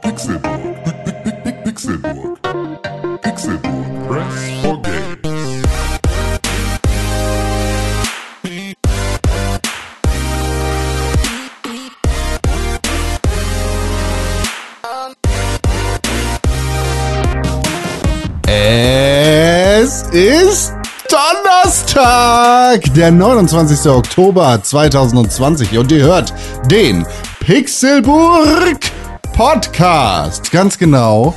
Pixelburg. Pixelburg. Pixelburg. Press for Games. Es ist Donnerstag, der 29. Oktober 2020 und ihr hört den Pixelburg Podcast. Ganz genau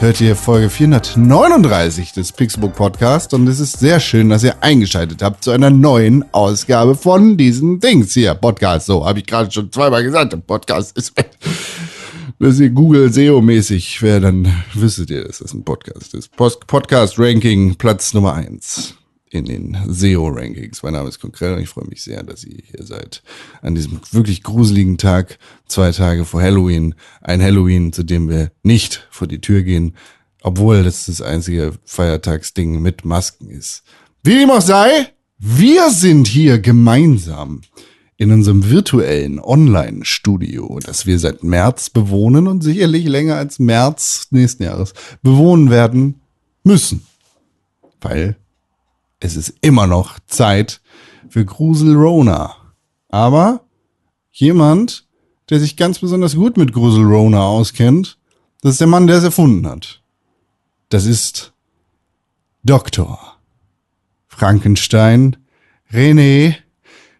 hört ihr Folge 439 des Pixelburg Podcast und es ist sehr schön, dass ihr eingeschaltet habt zu einer neuen Ausgabe von diesen Dings hier. Podcast, so habe ich gerade schon zweimal gesagt, der Podcast ist weg. Wenn ihr Google SEO-mäßig wäre, dann wüsstet ihr, dass das ein Podcast ist. Post Podcast-Ranking Platz Nummer eins in den SEO-Rankings. Mein Name ist Konkrell und ich freue mich sehr, dass ihr hier seid. An diesem wirklich gruseligen Tag, zwei Tage vor Halloween. Ein Halloween, zu dem wir nicht vor die Tür gehen, obwohl das das einzige Feiertagsding mit Masken ist. Wie dem auch sei, wir sind hier gemeinsam in unserem virtuellen Online-Studio, das wir seit März bewohnen und sicherlich länger als März nächsten Jahres bewohnen werden müssen. Weil es ist immer noch Zeit für Grusel Rona. Aber jemand, der sich ganz besonders gut mit Grusel Rona auskennt, das ist der Mann, der es erfunden hat. Das ist Dr. Frankenstein René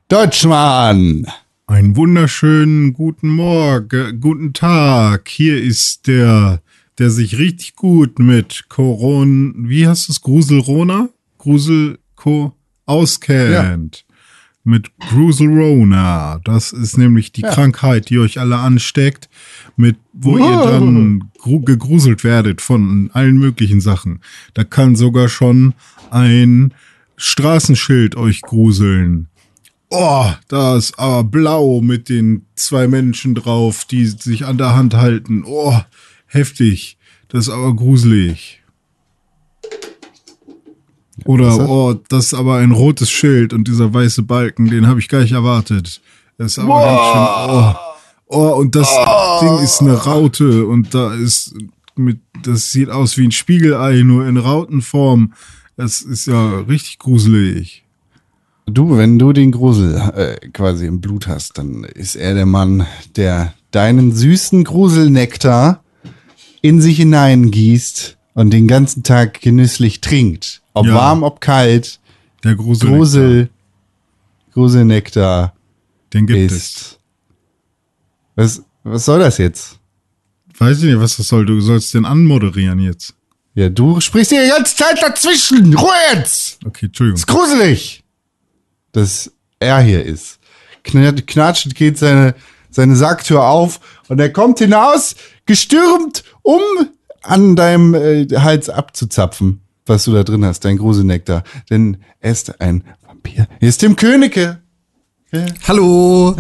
Deutschmann. Einen wunderschönen guten Morgen, guten Tag. Hier ist der, der sich richtig gut mit Coron, wie heißt es, Gruselrona? Gruselco auskennt. Mit Gruselrona. Das ist nämlich die Ja. Krankheit, die euch alle ansteckt, mit, wo ihr Wow. dann gru- gegruselt werdet von allen möglichen Sachen. Da kann sogar schon ein Straßenschild euch gruseln. Oh, da ist aber blau mit den zwei Menschen drauf, die sich an der Hand halten. Oh, heftig. Das ist aber gruselig. Oder, oh, das ist aber ein rotes Schild und dieser weiße Balken, den habe ich gar nicht erwartet. Das ist aber ganz schön, oh. Oh, und das Ding ist eine Raute und da ist mit, das sieht aus wie ein Spiegelei, nur in Rautenform. Das ist ja richtig gruselig. Du, wenn du den Grusel äh, quasi im Blut hast, dann ist er der Mann, der deinen süßen Gruselnektar in sich hineingießt und den ganzen Tag genüsslich trinkt. Ob Ja. warm, ob kalt, Der Grusel. Grusel, Gruselnektar Den gibt es. ist. Was, was soll das jetzt? Weiß ich nicht, was das soll. Du sollst den anmoderieren jetzt. Ja, du sprichst hier die ganze Zeit dazwischen. Ruhe jetzt! Okay, Entschuldigung. ist gruselig, dass er hier ist. Kn- Knatschend geht seine, seine Sacktür auf und er kommt hinaus, gestürmt, um an deinem äh, Hals abzuzapfen, was du da drin hast, dein Gruselnektar. Denn er ist ein Vampir. Hier ist Tim Königke. Hallo!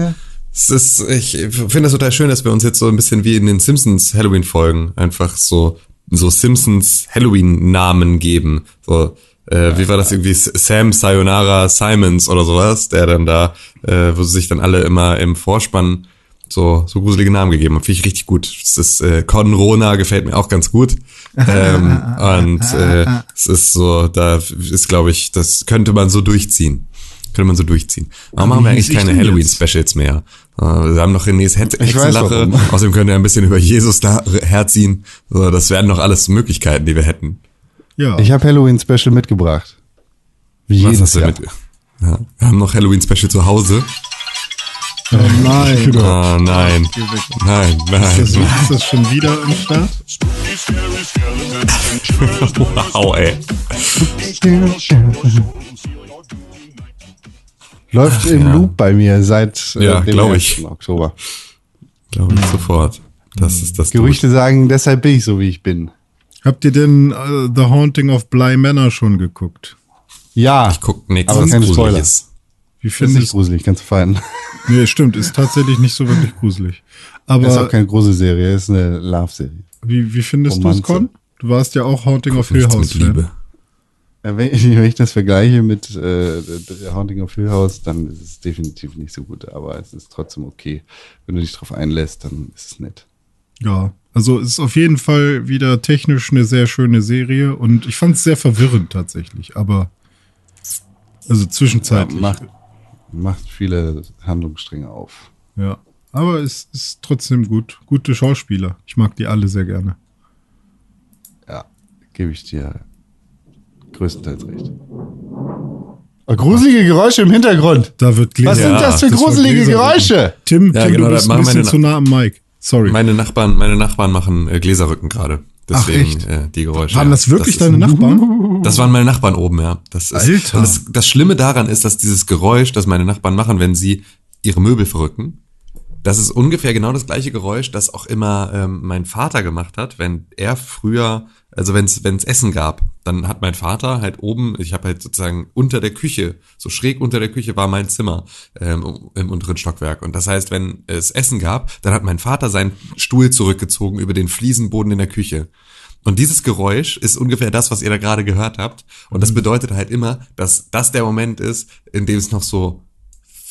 Es ist, ich finde das total schön, dass wir uns jetzt so ein bisschen wie in den Simpsons Halloween-Folgen einfach so, so Simpsons Halloween-Namen geben. So, äh, wie war das irgendwie? Sam Sayonara Simons oder sowas, der dann da, äh, wo sie sich dann alle immer im Vorspann so, so gruselige Namen gegeben haben. Finde ich richtig gut. Es ist, äh, Conrona gefällt mir auch ganz gut. ähm, und äh, es ist so, da ist, glaube ich, das könnte man so durchziehen. Könnte man so durchziehen. Warum machen wir eigentlich keine Halloween-Specials mehr? Äh, Wir haben noch Renés Hex- Hexenlache. Außerdem können wir ein bisschen über Jesus da herziehen. So, das wären noch alles Möglichkeiten, die wir hätten. Ja. Ich habe Halloween-Special mitgebracht. Wie Was hast du mit? Ja, wir haben noch Halloween-Special zu Hause. oh nein. Oh nein. Weg. Nein, Ist nein. das, ist das schon wieder am Start? Wow, ey. Läuft im ja. Loop bei mir seit äh, Ja, dem glaub ich. 1. Oktober. Glaube ich sofort. Das ist das. Gerüchte sagen, deshalb bin ich so, wie ich bin. Habt ihr denn äh, The Haunting of Bly Manor schon geguckt? Ja, Ich guck nichts, was keine Spoiler. ist. Wie das ist finde nicht ich? gruselig, ganz fein. Nee, stimmt, ist tatsächlich nicht so wirklich gruselig. Das ist auch Aber keine Gruselserie, ist eine Love-Serie. wie, wie findest du es, Con? Du warst ja auch Haunting of Hill House mit Liebe. Ja, Wenn ich, wenn ich das vergleiche mit äh, Haunting of Hill House, dann ist es definitiv nicht so gut, aber es ist trotzdem okay. Wenn du dich drauf einlässt, dann ist es nett. Ja, also es ist auf jeden Fall wieder technisch eine sehr schöne Serie und ich fand es sehr verwirrend tatsächlich, aber also Ja, zwischenzeitlich. macht, macht viele Handlungsstränge auf. Ja, aber es ist trotzdem gut. Gute Schauspieler. Ich mag die alle sehr gerne. Ja, gebe ich dir größtenteils recht. Oh, gruselige Geräusche im Hintergrund. Da wird Gläser. Was sind das für wird gruselige Geräusche? Tim, Ja, Tim genau, du das bist ein bisschen zu nah am Mic. Sorry. Meine Nachbarn, meine Nachbarn machen äh, Gläserrücken gerade. Ach, Deswegen echt? Äh, die Geräusche. Waren das wirklich ist- deine Nachbarn? Das waren meine Nachbarn oben, ja. Das ist, Alter. Das, das Schlimme daran ist, dass dieses Geräusch, das meine Nachbarn machen, wenn sie ihre Möbel verrücken, das ist ungefähr genau das gleiche Geräusch, das auch immer ähm, mein Vater gemacht hat, wenn er früher, also wenn es Essen gab, dann hat mein Vater halt oben, ich habe halt sozusagen unter der Küche, so schräg unter der Küche war mein Zimmer ähm, im unteren Stockwerk. Und das heißt, wenn es Essen gab, dann hat mein Vater seinen Stuhl zurückgezogen über den Fliesenboden in der Küche. Und dieses Geräusch ist ungefähr das, was ihr da gerade gehört habt. Und das bedeutet halt immer, dass das der Moment ist, in dem es noch so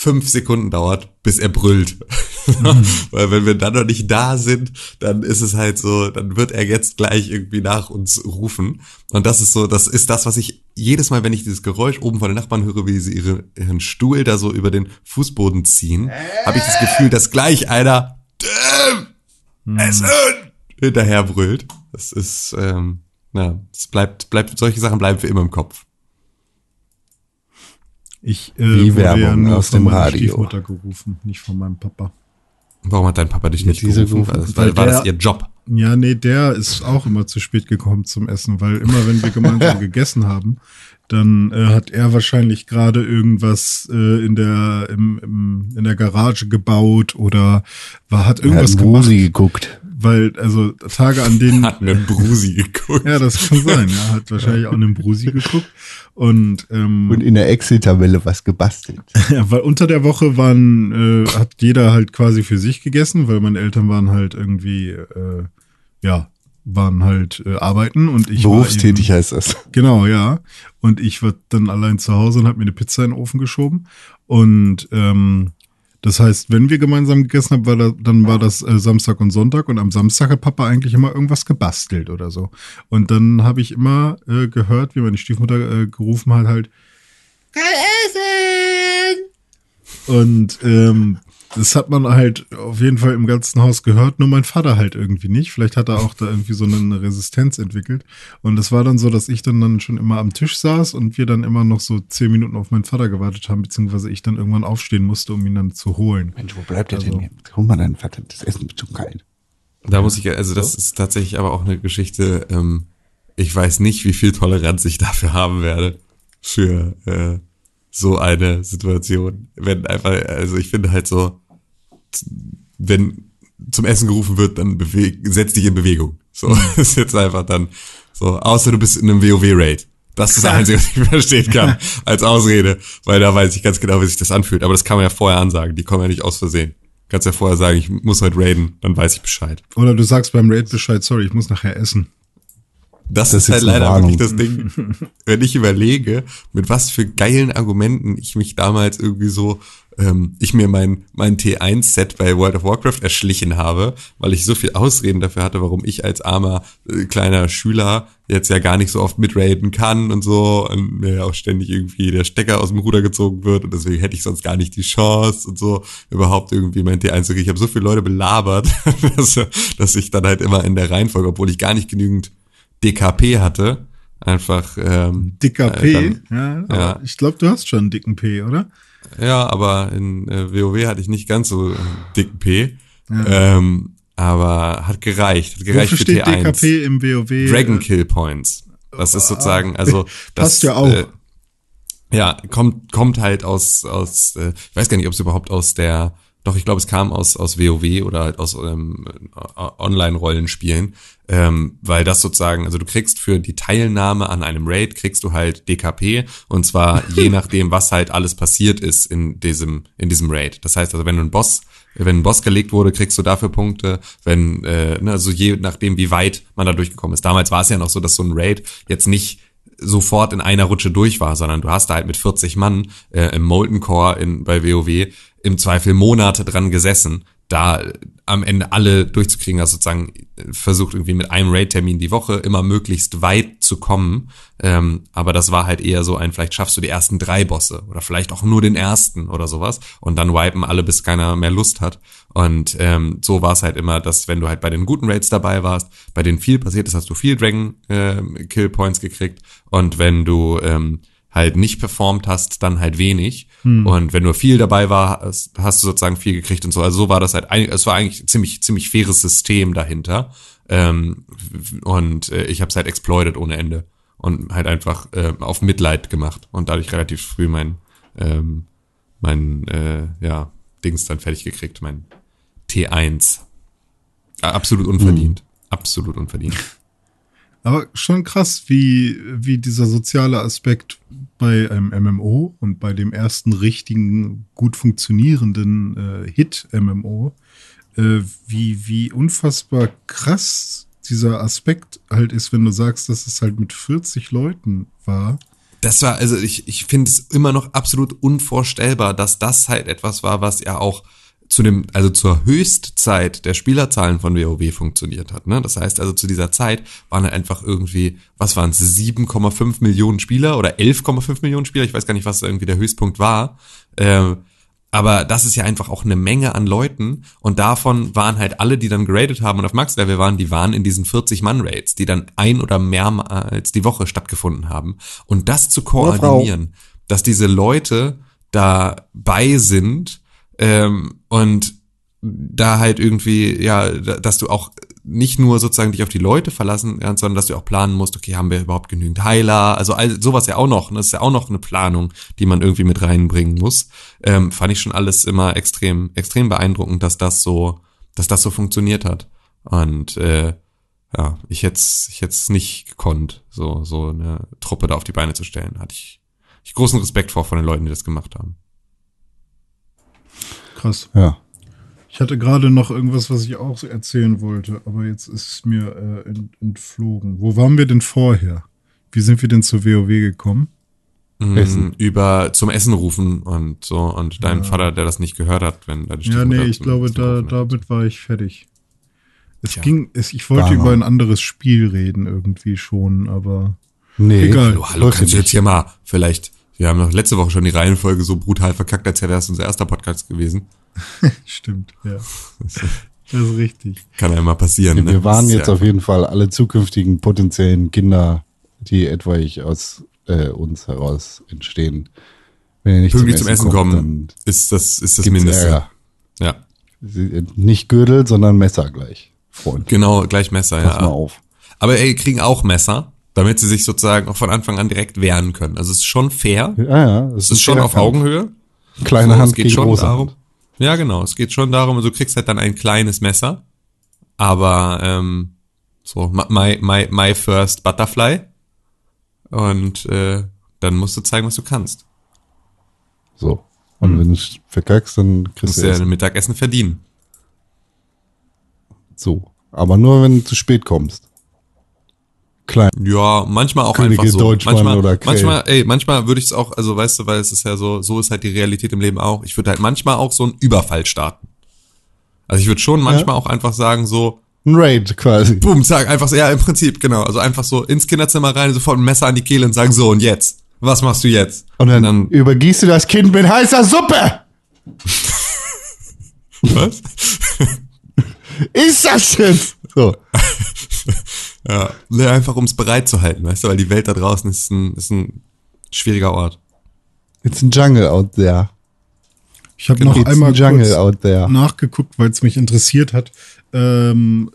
fünf Sekunden dauert, bis er brüllt. Weil wenn wir dann noch nicht da sind, dann ist es halt so, dann wird er jetzt gleich irgendwie nach uns rufen. Und das ist so, das ist das, was ich jedes Mal, wenn ich dieses Geräusch oben von den Nachbarn höre, wie sie ihre, ihren Stuhl da so über den Fußboden ziehen, habe ich das Gefühl, dass gleich einer Tim, Essen hinterher brüllt. Das ist, ähm, ja, es bleibt, bleibt, solche Sachen bleiben für immer im Kopf. Ich äh, Wie wurde ja Werbung nur aus von dem meiner Radio. Stiefmutter gerufen, nicht von meinem Papa. Warum hat dein Papa dich nicht diese gerufen? gerufen? Weil, weil, war Weil das der- ihr Job? Ja, nee, der ist auch immer zu spät gekommen zum Essen, weil immer wenn wir gemeinsam gegessen haben, dann äh, hat er wahrscheinlich gerade irgendwas äh, in der im, im, in der Garage gebaut oder war hat irgendwas hat gemacht, Musi geguckt. Weil also Tage an denen Hat mir Brusi geguckt. ja, das kann sein, ja, hat wahrscheinlich auch einen Brusi geguckt und ähm, Und in der Excel-Tabelle was gebastelt. Ja, weil unter der Woche waren, äh, hat jeder halt quasi für sich gegessen, weil meine Eltern waren halt irgendwie, äh, ja, waren halt äh, arbeiten und ich Berufstätig war heißt das. eben, Genau, ja. Und ich war dann allein zu Hause und habe mir eine Pizza in den Ofen geschoben. Und ähm, das heißt, wenn wir gemeinsam gegessen haben, war das, dann war das äh, Samstag und Sonntag und am Samstag hat Papa eigentlich immer irgendwas gebastelt oder so. Und dann habe ich immer äh, gehört, wie meine Stiefmutter äh, gerufen hat, halt, Und ähm, das hat man halt auf jeden Fall im ganzen Haus gehört, nur mein Vater halt irgendwie nicht. Vielleicht hat er auch da irgendwie so eine Resistenz entwickelt. Und es war dann so, dass ich dann, dann schon immer am Tisch saß und wir dann immer noch so zehn Minuten auf meinen Vater gewartet haben, beziehungsweise ich dann irgendwann aufstehen musste, um ihn dann zu holen. Mensch, wo bleibt der Also- denn jetzt? Hol mal deinen Vater, das Essen wird schon kalt. Da muss ich, also das ist tatsächlich aber auch eine Geschichte, ähm, ich weiß nicht, wie viel Toleranz ich dafür haben werde für äh, so eine Situation. Wenn einfach, also ich finde halt so, wenn zum Essen gerufen wird, dann beweg, setz dich in Bewegung. So, das ist jetzt einfach dann so, außer du bist in einem WoW-Raid. Das ist das Einzige, was ich verstehen kann, als Ausrede, weil da weiß ich ganz genau, wie sich das anfühlt. Aber das kann man ja vorher ansagen, die kommen ja nicht aus Versehen. Kannst ja vorher sagen, ich muss heute raiden, dann weiß ich Bescheid. Oder du sagst beim Raid Bescheid, sorry, ich muss nachher essen. Das, Das ist halt ist leider Warnung. wirklich das Ding. Wenn ich überlege, mit was für geilen Argumenten ich mich damals irgendwie so, ähm, ich mir mein, mein T1-Set bei World of Warcraft erschlichen habe, weil ich so viel Ausreden dafür hatte, warum ich als armer äh, kleiner Schüler jetzt ja gar nicht so oft mitraiden kann und so und mir ja auch ständig irgendwie der Stecker aus dem Ruder gezogen wird und deswegen hätte ich sonst gar nicht die Chance und so überhaupt irgendwie mein T1 zu kriegen. Ich habe so viele Leute belabert, dass, dass ich dann halt immer in der Reihenfolge, obwohl ich gar nicht genügend DKP hatte, einfach ähm, Dicker äh, P. dann- ja, ja. ich glaube, du hast schon einen dicken P, oder? Ja, aber in äh, WoW hatte ich nicht ganz so äh, dicken P. Ähm, aber hat gereicht. Hat gereicht Wofür für steht T1. DKP im WoW? Dragon Kill Points. Das ist sozusagen, also das Passt ja auch. Äh, ja, kommt kommt halt aus aus äh, ich weiß gar nicht, ob es überhaupt aus der doch ich glaube, es kam aus aus WoW oder halt aus ähm, Online Rollenspielen, ähm, weil das sozusagen, also du kriegst für die Teilnahme an einem Raid kriegst du halt DKP und zwar je nachdem, was halt alles passiert ist in diesem in diesem Raid. Das heißt, also wenn du ein Boss wenn ein Boss gelegt wurde, kriegst du dafür Punkte, wenn, äh, ne, also je nachdem, wie weit man da durchgekommen ist. Damals war es ja noch so, dass so ein Raid jetzt nicht sofort in einer Rutsche durch war, sondern du hast da halt mit 40 Mann äh, im Molten Core in, bei WoW im Zweifel Monate dran gesessen, da am Ende alle durchzukriegen, also sozusagen versucht irgendwie mit einem Raid-Termin die Woche immer möglichst weit zu kommen. Ähm, aber das war halt eher so ein, vielleicht schaffst du die ersten drei Bosse oder vielleicht auch nur den ersten oder sowas und dann wipen alle, bis keiner mehr Lust hat. Und ähm, so war es halt immer, dass wenn du halt bei den guten Raids dabei warst, bei denen viel passiert ist, hast du viel Dragon äh, Kill Points gekriegt und wenn du ähm, halt nicht performt hast, dann halt wenig. Und wenn nur viel dabei war, hast, hast du sozusagen viel gekriegt und so. Also so war das halt, es war eigentlich ein ziemlich, ziemlich faires System dahinter. Ähm, und äh, ich habe es halt exploited ohne Ende und halt einfach äh, auf Mitleid gemacht und dadurch relativ früh mein, ähm, mein, äh, ja, Dings dann fertig gekriegt, mein T1. Äh, Absolut unverdient. Absolut unverdient. Aber schon krass, wie, wie dieser soziale Aspekt bei einem MMO und bei dem ersten richtigen, gut funktionierenden äh, Hit-MMO, äh, wie, wie unfassbar krass dieser Aspekt halt ist, wenn du sagst, dass es halt mit 40 Leuten war. Das war, also ich, ich finde es immer noch absolut unvorstellbar, dass das halt etwas war, was ja auch zu dem, also zur Höchstzeit der Spielerzahlen von WoW funktioniert hat. Ne? Das heißt also zu dieser Zeit waren halt einfach irgendwie, was waren es, 7,5 Millionen Spieler oder 11,5 Millionen Spieler, ich weiß gar nicht, was irgendwie der Höchstpunkt war. Ähm, aber das ist ja einfach auch eine Menge an Leuten und davon waren halt alle, die dann geradet haben und auf Max-Level waren, die waren in diesen 40-Mann-Raids, die dann ein oder mehrmals die Woche stattgefunden haben. Und das zu koordinieren, dass diese Leute dabei sind ähm, und da halt irgendwie, ja, da- dass du auch nicht nur sozusagen dich auf die Leute verlassen kannst, sondern dass du auch planen musst, okay, haben wir überhaupt genügend Heiler? Also all, sowas ja auch noch. ne? Das ist ja auch noch eine Planung, die man irgendwie mit reinbringen muss. Ähm, fand ich schon alles immer extrem, extrem beeindruckend, dass das so, dass das so funktioniert hat. Und äh, ja, ich hätte ich hätt's nicht gekonnt, so, so eine Truppe da auf die Beine zu stellen. Hatte ich, ich großen Respekt vor von den Leuten, die das gemacht haben. Krass. Ja. Ich hatte gerade noch irgendwas, was ich auch so erzählen wollte, aber jetzt ist es mir äh, ent, entflogen. Wo waren wir denn vorher? Wie sind wir denn zur WoW gekommen? Essen. Mm, über zum Essen rufen und so und dein Vater, der das nicht gehört hat, wenn deine Ja, Stiefmutter nee, ich glaube, Essen da, damit war ich fertig. Es Tja. ging, es, ich wollte Dana. über ein anderes Spiel reden irgendwie schon, aber Nee. Egal. Hallo, hallo, kannst du jetzt hier mal vielleicht, wir haben noch letzte Woche schon die Reihenfolge so brutal verkackt, als wäre das unser erster Podcast gewesen. stimmt, ja. Das ist richtig. Kann ja mal passieren. ne? Wir waren Das ist jetzt ja, auf jeden Fall alle zukünftigen potenziellen Kinder, die etwaig aus äh, uns heraus entstehen. Wenn ihr nicht pünktlich zum Essen kommen, dann ist das, ist das Mindeste. Ärger. Ja, Sie- Nicht Gürtel, sondern Messer gleich. Freund. genau, gleich Messer, Pass mal ja. auf. Aber ey, kriegen auch Messer, damit sie sich sozusagen auch von Anfang an direkt wehren können. Also es ist schon fair. Ja, ja. Es ist schon auf Augenhöhe. Kleine So, Hand es geht gegen schon große darum. Hand. Ja, genau. Es geht schon darum, du kriegst halt dann ein kleines Messer. Aber ähm, so, my, my, my first butterfly. Und äh, dann musst du zeigen, was du kannst. So. Und wenn du es verkackst, dann kriegst du ja ein Mittagessen verdienen. So. Aber nur, wenn du zu spät kommst. Klein. Ja, manchmal auch Könige einfach so. Deutschmann manchmal, oder Krell. manchmal, ey, manchmal würde ich es auch, also weißt du, weil es ist ja so, so ist halt die Realität im Leben auch. Ich würde halt manchmal auch so einen Überfall starten. Also ich würde schon manchmal auch einfach sagen so, Ein Raid quasi. boom, zack, einfach so, ja, im Prinzip, genau. Also einfach so ins Kinderzimmer rein, sofort ein Messer an die Kehle und sagen so, und jetzt? Was machst du jetzt? Und dann, übergießt du das Kind mit heißer Suppe. was? Ist das schön? So. Ja, ne, einfach ums bereit zu halten, weißt du, weil die Welt da draußen ist ein, ist ein schwieriger Ort. It's a jungle out there. Ich habe Genau. noch It's einmal a jungle kurz out there. nachgeguckt, weil es mich interessiert hat. Ähm,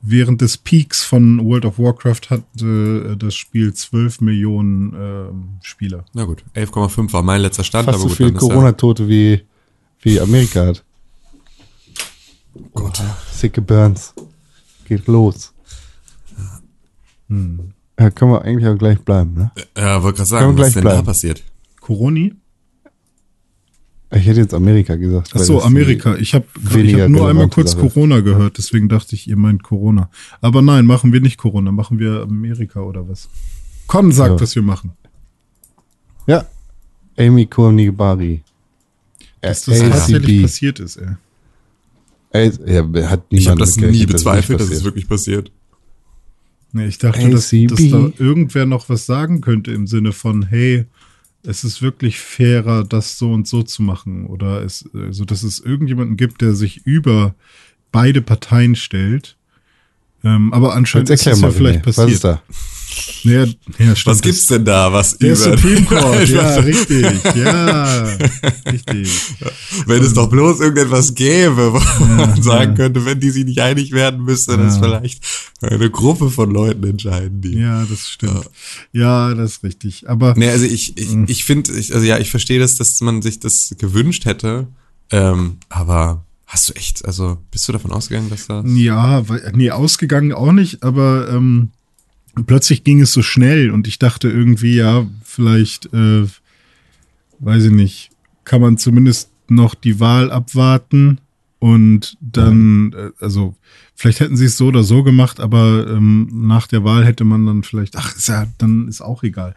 während des Peaks von World of Warcraft hatte äh, das Spiel 12 Millionen ähm, Spieler. Na gut, 11,5 war mein letzter Stand, Fast aber so gut, viel dann ist ja, Corona-Tote wie, wie Amerika hat. Gott. Sicke Burns. Geht los. Hm. Ja, können wir eigentlich auch gleich bleiben, ne? Ja, wollte gerade sagen, was ist denn da bleiben. passiert? Coroni? Ich hätte jetzt Amerika gesagt. Ach so, Amerika. Ich habe hab nur einmal kurz Sache. Corona gehört, deswegen dachte ich, ihr meint Corona. Aber nein, machen wir nicht Corona, machen wir Amerika oder was? Con sagt, Ja. was wir machen. Ja. Amy Kohnigabari. Dass das tatsächlich passiert ist, ey. Ey, ja, hat Ich habe das nie bezweifelt, dass es wirklich passiert. Nee, ich dachte, dass, dass da irgendwer noch was sagen könnte im Sinne von, hey, es ist wirklich fairer, das so und so zu machen. Oder es, also, dass es irgendjemanden gibt, der sich über beide Parteien stellt. Ähm, aber anscheinend ist das ja vielleicht René, was passiert. ist da? Ja, ja, stimmt, Was gibt's denn da, was Der über Supreme Court, ja, richtig, ja, richtig. Wenn es doch bloß irgendetwas gäbe, wo man sagen könnte, wenn die sich nicht einig werden, müsste Ja. vielleicht eine Gruppe von Leuten entscheiden, die. Ja, das stimmt. Ja, das ist richtig. Aber Nee, also ich, ich, ich finde, ich, also ja, ich verstehe das, dass man sich das gewünscht hätte, ähm, aber hast du echt, also bist du davon ausgegangen, dass das. Ja, nee, ausgegangen auch nicht, aber ähm, plötzlich ging es so schnell und ich dachte irgendwie, ja, vielleicht, äh, weiß ich nicht, kann man zumindest noch die Wahl abwarten und dann, äh, also vielleicht hätten sie es so oder so gemacht, aber ähm, nach der Wahl hätte man dann vielleicht, ach, ist ja, dann ist auch egal.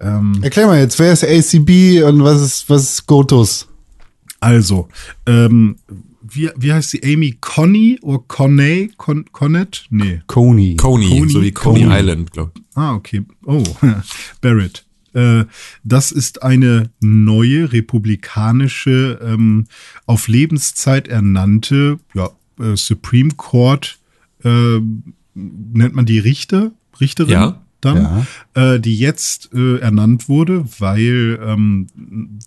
Ähm, Erklär mal jetzt, wer ist ACB und was ist, was ist Gotus? Also, ähm, wie, wie heißt sie? Amy Conny oder Conney? Con Connet? Nee. Coney. Coney, Coney, so wie Coney, Coney. Island, glaube ich. Ah, okay. Oh, Barrett. Äh, das ist eine neue republikanische, ähm, auf Lebenszeit ernannte ja, äh, Supreme Court, äh, nennt man die Richter? Richterin? Ja. Dann, äh, die jetzt äh, ernannt wurde, weil ähm,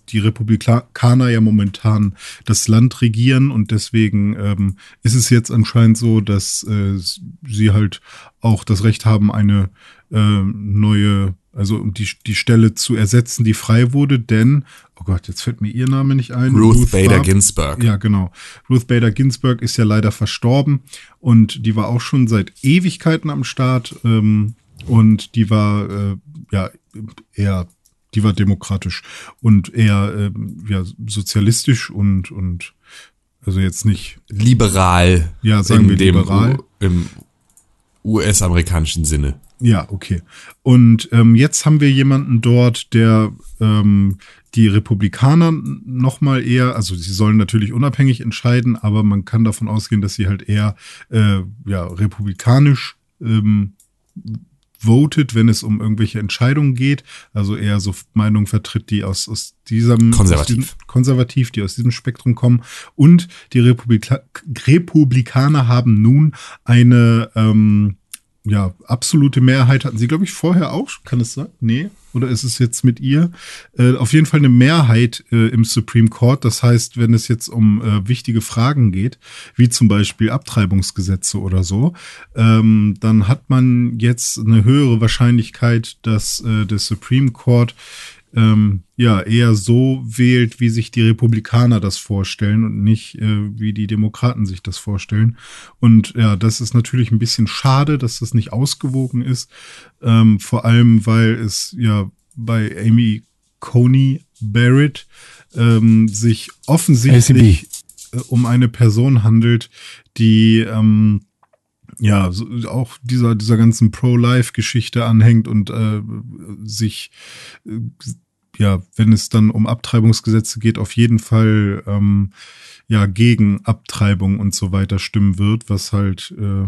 die Republikaner ja momentan das Land regieren und deswegen ähm, ist es jetzt anscheinend so, dass äh, sie halt auch das Recht haben, eine äh, neue, also um die, die Stelle zu ersetzen, die frei wurde, denn, oh Gott, jetzt fällt mir ihr Name nicht ein. Ruth Bader Barb- Ginsburg. Ja, genau. Ruth Bader Ginsburg ist ja leider verstorben und die war auch schon seit Ewigkeiten am Start ähm, und die war äh, ja eher, die war demokratisch und eher ähm, ja, sozialistisch und und also jetzt nicht Liberal. Ja, sagen wir liberal. U- Im US-amerikanischen Sinne. Ja, okay. Und ähm, jetzt haben wir jemanden dort, der ähm, die Republikaner noch mal eher, also sie sollen natürlich unabhängig entscheiden, aber man kann davon ausgehen, dass sie halt eher äh, ja republikanisch ähm, votet, wenn es um irgendwelche Entscheidungen geht. Also eher so Meinungen vertritt, die aus, aus diesem Konservativ. Aus diesem, konservativ, die aus diesem Spektrum kommen. Und die Republika Republikaner haben nun eine ähm, ja, absolute Mehrheit hatten sie, glaube ich, vorher auch. Kann es sein? Nee. Oder ist es jetzt mit ihr? Äh, auf jeden Fall eine Mehrheit äh, im Supreme Court. Das heißt, wenn es jetzt um äh, wichtige Fragen geht, wie zum Beispiel Abtreibungsgesetze oder so, ähm, dann hat man jetzt eine höhere Wahrscheinlichkeit, dass äh, der Supreme Court ähm, ja eher so wählt, wie sich die Republikaner das vorstellen und nicht äh, wie die Demokraten sich das vorstellen. Und ja, das ist natürlich ein bisschen schade, dass das nicht ausgewogen ist. Ähm, vor allem, weil es ja bei Amy Coney Barrett ähm, sich offensichtlich äh, um eine Person handelt, die ähm, ja, so, auch dieser, dieser ganzen Pro-Life-Geschichte anhängt und äh, sich, äh, ja, wenn es dann um Abtreibungsgesetze geht, auf jeden Fall ähm, ja gegen Abtreibung und so weiter stimmen wird, was halt äh,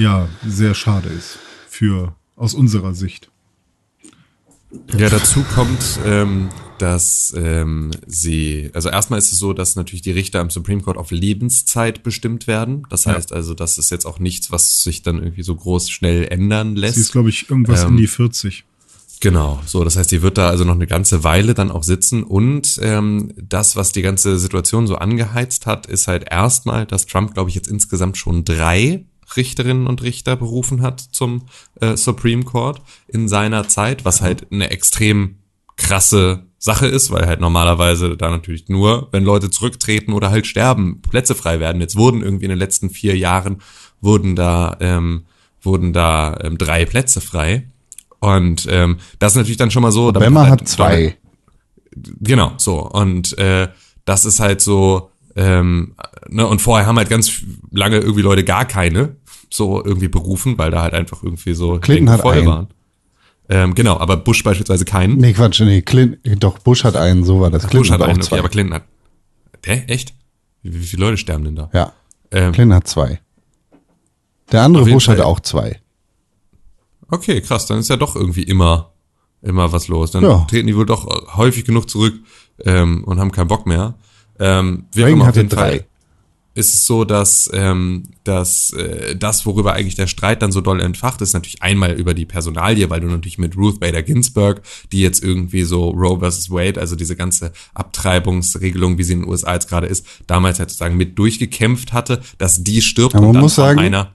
ja sehr schade ist für aus unserer Sicht. Ja, dazu kommt, ähm, dass ähm, sie, also erstmal ist es so, dass natürlich die Richter im Supreme Court auf Lebenszeit bestimmt werden. Das Ja. heißt also, das ist jetzt auch nichts, was sich dann irgendwie so groß schnell ändern lässt. Sie ist, glaube ich, irgendwas Ähm, in die 40. Genau, so, das heißt, die wird da also noch eine ganze Weile dann auch sitzen und ähm, das, was die ganze Situation so angeheizt hat, ist halt erstmal, dass Trump, glaube ich, jetzt insgesamt schon drei Richterinnen und Richter berufen hat zum äh, Supreme Court in seiner Zeit, was halt eine extrem krasse Sache ist, weil halt normalerweise da natürlich nur, wenn Leute zurücktreten oder halt sterben, Plätze frei werden. Jetzt wurden irgendwie in den letzten vier Jahren wurden da ähm, wurden da ähm, drei Plätze frei. Und ähm, das ist natürlich dann schon mal so. Obama halt hat zwei. Genau, so. Und äh, das ist halt so, ähm, ne, und vorher haben halt ganz lange irgendwie Leute gar keine so irgendwie berufen, weil da halt einfach irgendwie so Clinton hat voll einen. waren. Ähm, genau, aber Bush beispielsweise keinen. Nee, Quatsch, nee, Clint, doch, Bush hat einen, so war das. Bush hat auch einen, okay, zwei. aber Clinton hat. Hä, echt? Wie, wie viele Leute sterben denn da? ja. Ähm, Clinton hat zwei. Der andere Bush hatte Fall. auch zwei. Okay, krass, dann ist ja doch irgendwie immer, immer was los. Dann Ja. treten die wohl doch häufig genug zurück ähm, und haben keinen Bock mehr. Ähm, auch Reagan immer, auf jeden Fall drei. ist es so, dass, ähm, dass äh, das, worüber eigentlich der Streit dann so doll entfacht, ist natürlich einmal über die Personalie, weil du natürlich mit Ruth Bader Ginsburg, die jetzt irgendwie so Roe versus Wade, also diese ganze Abtreibungsregelung, wie sie in den USA jetzt gerade ist, damals halt sozusagen mit durchgekämpft hatte, dass die stirbt Aber man und dann muss sagen, einer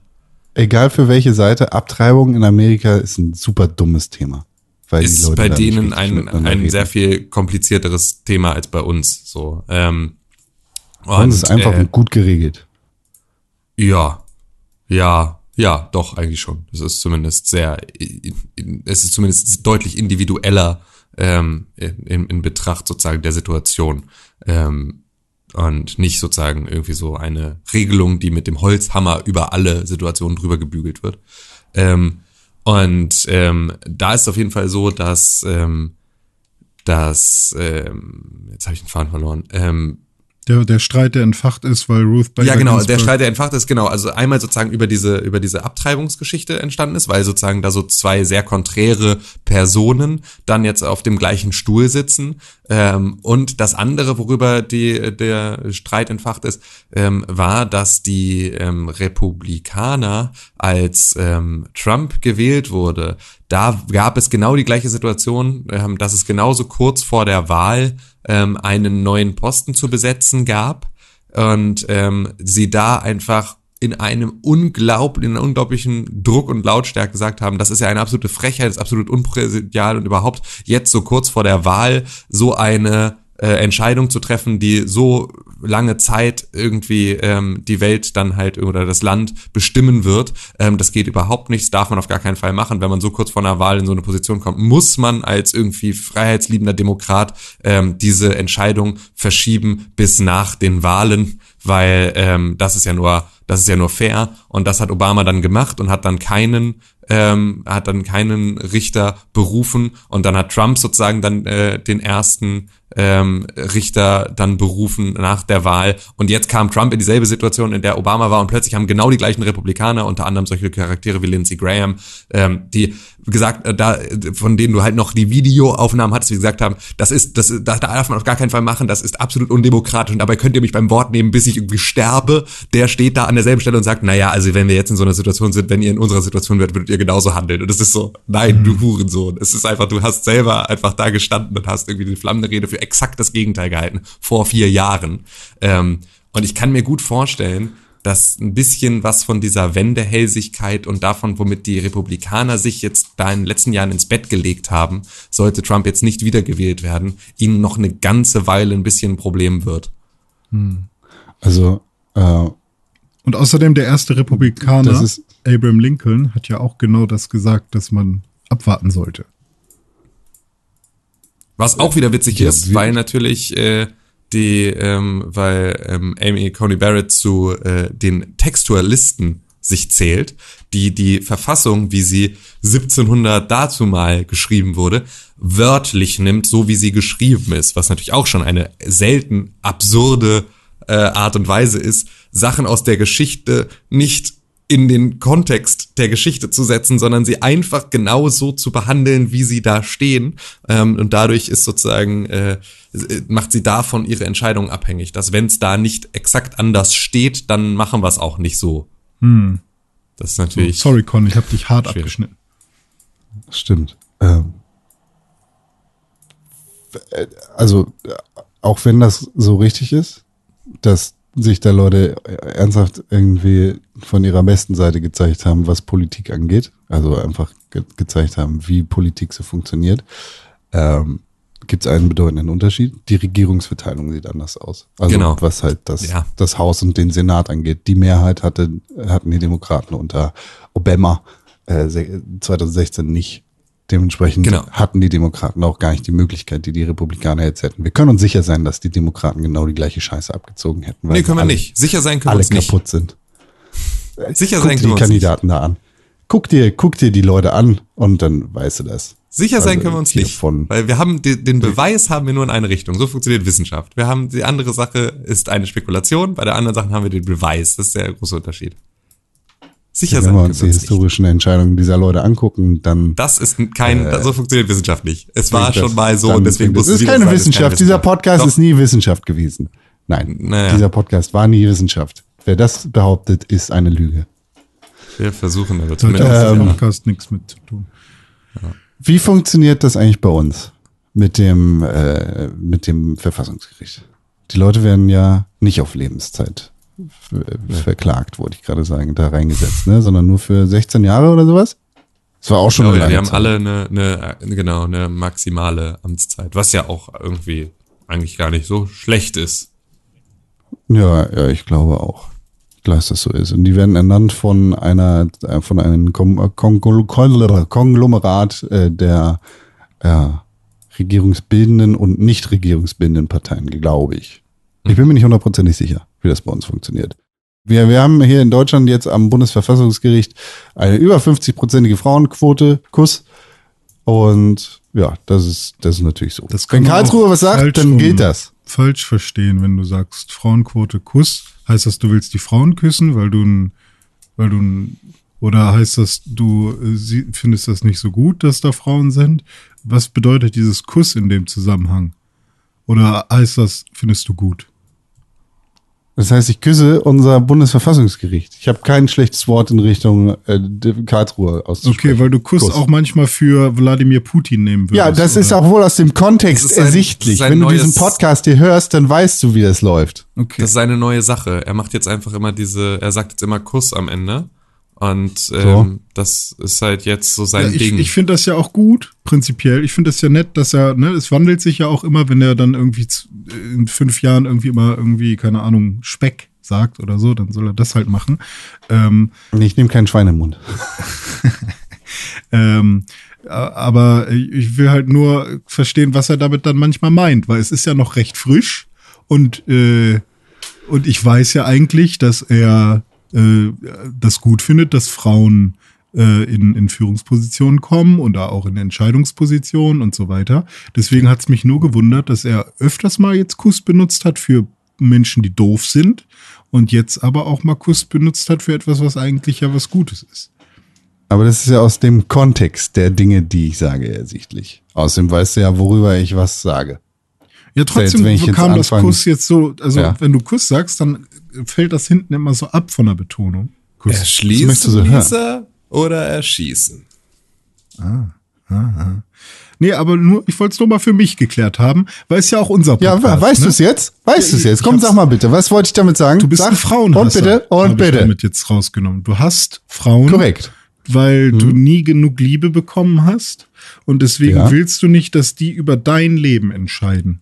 Egal für welche Seite, Abtreibung in Amerika ist ein super dummes Thema. Weil ist bei denen ein, ein sehr viel komplizierteres Thema als bei uns. So. Ähm, Bei uns ist einfach äh, gut geregelt. ja, ja, ja, doch eigentlich schon. Es ist zumindest sehr, es ist zumindest deutlich individueller ähm, in, in Betracht sozusagen der Situation ähm, und nicht sozusagen irgendwie so eine Regelung, die mit dem Holzhammer über alle Situationen drüber gebügelt wird. Ähm, und ähm, da ist es auf jeden Fall so, dass ähm, dass ähm, jetzt habe ich den Faden verloren. Ähm, Der, der Streit, der entfacht ist, weil Ruth Bader ja, genau, Ginsburg der Streit, der entfacht ist, genau, also einmal sozusagen über diese, über diese Abtreibungsgeschichte entstanden ist, weil sozusagen da so zwei sehr konträre Personen dann jetzt auf dem gleichen Stuhl sitzen. Ähm, und das andere, worüber die, der Streit entfacht ist, ähm, war, dass die ähm, Republikaner, als ähm, Trump gewählt wurde, da gab es genau die gleiche Situation, ähm, dass es genauso kurz vor der Wahl ähm, einen neuen Posten zu besetzen gab. Und sie da einfach in einem unglaublichen, in einer unglaublichen Druck und Lautstärke gesagt haben, das ist ja eine absolute Frechheit, ist absolut unpräsidial und überhaupt jetzt so kurz vor der Wahl so eine äh, Entscheidung zu treffen, die so lange Zeit irgendwie ähm, die Welt dann halt oder das Land bestimmen wird. Ähm, das geht überhaupt nicht, das darf man auf gar keinen Fall machen. Wenn man so kurz vor einer Wahl in so eine Position kommt, muss man als irgendwie freiheitsliebender Demokrat ähm, diese Entscheidung verschieben bis nach den Wahlen, weil ähm, das ist ja nur das ist ja nur fair. Und das hat Obama dann gemacht und hat dann keinen ähm, hat dann keinen Richter berufen. Und dann hat Trump sozusagen dann äh, den ersten ähm, Richter dann berufen nach der Wahl und jetzt kam Trump in dieselbe Situation, in der Obama war und plötzlich haben genau die gleichen Republikaner, unter anderem solche Charaktere wie Lindsey Graham, ähm, die gesagt, äh, da von denen du halt noch die Videoaufnahmen hattest, wie gesagt haben, das ist, das, da darf man auf gar keinen Fall machen, das ist absolut undemokratisch und dabei könnt ihr mich beim Wort nehmen, bis ich irgendwie sterbe. Der steht da an derselben Stelle und sagt, naja, also wenn wir jetzt in so einer Situation sind, wenn ihr in unserer Situation wärt, würdet ihr genauso handeln. Und es ist so, nein, du Hurensohn. Es ist einfach, du hast selber einfach da gestanden und hast irgendwie die flammende Rede für exakt das Gegenteil gehalten, vor vier Jahren. Ähm, und ich kann mir gut vorstellen, dass ein bisschen was von dieser Wendehälsigkeit und davon, womit die Republikaner sich jetzt da in den letzten Jahren ins Bett gelegt haben, sollte Trump jetzt nicht wiedergewählt werden, ihnen noch eine ganze Weile ein bisschen ein Problem wird. Also, äh, Und außerdem der erste Republikaner, Das ist- Abraham Lincoln, hat ja auch genau das gesagt, dass man abwarten sollte. Was auch wieder witzig Ja, ist, weil natürlich äh, die, ähm, weil ähm, Amy Coney Barrett zu äh, den Textualisten sich zählt, die die Verfassung, wie sie 1700 dazu mal geschrieben wurde, wörtlich nimmt, so wie sie geschrieben ist, was natürlich auch schon eine selten absurde äh, Art und Weise ist, Sachen aus der Geschichte nicht in den Kontext der Geschichte zu setzen, sondern sie einfach genau so zu behandeln, wie sie da stehen. Ähm, und dadurch ist sozusagen, äh, macht sie davon ihre Entscheidung abhängig, dass wenn es da nicht exakt anders steht, dann machen wir es auch nicht so. Das ist natürlich. Sorry, Con, ich habe dich hart Schwierig. abgeschnitten. Stimmt. Ähm, äh, also, äh, auch wenn das so richtig ist, dass sich da Leute äh, ernsthaft irgendwie von ihrer besten Seite gezeigt haben, was Politik angeht, also einfach ge gezeigt haben, wie Politik so funktioniert, ähm, gibt es einen bedeutenden Unterschied. Die Regierungsverteilung sieht anders aus. Also Genau. was halt das, Ja. das Haus und den Senat angeht. Die Mehrheit hatte, hatten die Demokraten unter Obama äh, se- 2016 nicht. Dementsprechend Genau. hatten die Demokraten auch gar nicht die Möglichkeit, die die Republikaner jetzt hätten. Wir können uns sicher sein, dass die Demokraten genau die gleiche Scheiße abgezogen hätten. weil nee, können wir alle, nicht. Sicher sein können wir Alle uns nicht. kaputt sind. Sicher Guck sein können die wir uns nicht. Kandidaten da an. Guck dir, guck dir die Leute an und dann weißt du das. Sicher sein Also können wir uns nicht, von- weil wir haben die, den Beweis haben wir nur in eine Richtung. So funktioniert Wissenschaft. Wir haben die andere Sache ist eine Spekulation, bei der anderen Sache haben wir den Beweis. Das ist der große Unterschied. Sicher Wenn sein wir können uns wir die uns nicht. historischen Entscheidungen dieser Leute angucken, dann Das ist kein, so funktioniert Wissenschaft nicht. Es war das- schon mal so dann und deswegen das muss es ist keine sein, es Wissenschaft. Dieser Podcast Doch. ist nie Wissenschaft gewesen. Nein, Naja. dieser Podcast war nie Wissenschaft. Wer das behauptet, ist eine Lüge. Wir versuchen aber Da hat zumindest. Ähm, Podcast nichts mit zu tun. Wie funktioniert das eigentlich bei uns mit dem, äh, mit dem Verfassungsgericht? Die Leute werden ja nicht auf Lebenszeit äh, verklagt, wollte ich gerade sagen, da reingesetzt, ne? sondern nur für 16 Jahre oder sowas? Das war auch schon Oh eine ja, die haben Zeit. alle eine, eine, genau, eine maximale Amtszeit, was ja auch irgendwie eigentlich gar nicht so schlecht ist. Ja, ja, ich glaube auch, dass das so ist. Und die werden ernannt von einer, äh, von einem Kongl Konglomerat äh, der äh, regierungsbildenden und nicht regierungsbildenden Parteien, glaube ich. Ich bin mir nicht hundertprozentig sicher, wie das bei uns funktioniert. Wir, wir haben hier in Deutschland jetzt am Bundesverfassungsgericht eine über 50-prozentige Frauenquote, Kuss. Und ja, das ist, das ist natürlich so. Wenn Karlsruhe was sagt, dann gilt das. Falsch verstehen, wenn du sagst Frauenquote Kuss. Heißt das, du willst die Frauen küssen, weil du ein, weil du ein, oder heißt das, du äh, sie, findest das nicht so gut, dass da Frauen sind? Was bedeutet dieses Kuss in dem Zusammenhang? Oder heißt das, findest du gut? Das heißt, ich küsse unser Bundesverfassungsgericht. Ich habe kein schlechtes Wort in Richtung äh, Karlsruhe auszusprechen. Okay, weil du Kuss, Kuss. auch manchmal für Wladimir Putin nehmen würdest. Ja, das ist oder? auch wohl aus dem Kontext ist ein- ersichtlich. ist Wenn du diesen Podcast hier hörst, dann weißt du, wie das läuft. Okay. Das ist eine neue Sache. Er macht jetzt einfach immer diese, er sagt jetzt immer Kuss am Ende. Und ähm, das ist halt jetzt so sein Ja, ich Ding. ich finde das ja auch gut, prinzipiell. Ich finde das ja nett, dass er, ne, es wandelt sich ja auch immer, wenn er dann irgendwie in fünf Jahren irgendwie immer irgendwie, keine Ahnung, Speck sagt oder so, dann soll er das halt machen. Ähm, Ich nehme keinen Schwein im Mund. ähm, a- aber ich will halt nur verstehen, was er damit dann manchmal meint, weil es ist ja noch recht frisch und, äh, und ich weiß ja eigentlich, dass er äh, das gut findet, dass Frauen äh, in, in Führungspositionen kommen und da auch in Entscheidungspositionen und so weiter. Deswegen hat es mich nur gewundert, dass er öfters mal jetzt Kuss benutzt hat für Menschen, die doof sind und jetzt aber auch mal Kuss benutzt hat für etwas, was eigentlich ja was Gutes ist. Aber das ist ja aus dem Kontext der Dinge, die ich sage, ersichtlich. Außerdem weißt du ja, worüber ich was sage. Ja, trotzdem wenn ich jetzt kam das Kuss jetzt so, also Ja. wenn du Kuss sagst, dann fällt das hinten immer so ab von der Betonung. Das Erschließen, du so. Lisa, oder erschießen? Nee, aber nur, ich wollte es nur mal für mich geklärt haben, weil es ja auch unser Ja, Podcast weißt ne? du es jetzt? Weißt du es Ja, jetzt? Komm, sag mal bitte. Was wollte ich damit sagen? Du bist sag, ein Frauenhasser. Und bitte, und hab Ich bitte. damit jetzt rausgenommen. Du hast Frauen. Korrekt. Weil du nie genug Liebe bekommen hast. Und deswegen Ja. willst du nicht, dass die über dein Leben entscheiden.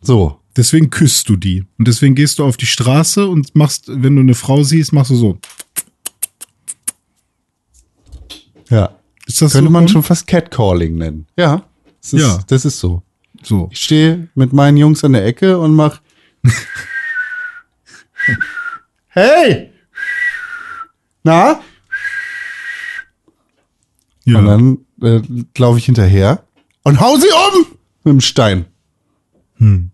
So. Deswegen küsst du die. Und deswegen gehst du auf die Straße und machst, wenn du eine Frau siehst, machst du so. Ja. Ist das Könnte so? man schon fast Catcalling nennen. Ja. Das ist, Ja. Das ist so. so. Ich stehe mit meinen Jungs an der Ecke und mach. hey! Na? Ja. Und dann äh, laufe ich hinterher und hau sie um mit dem Stein. Hm.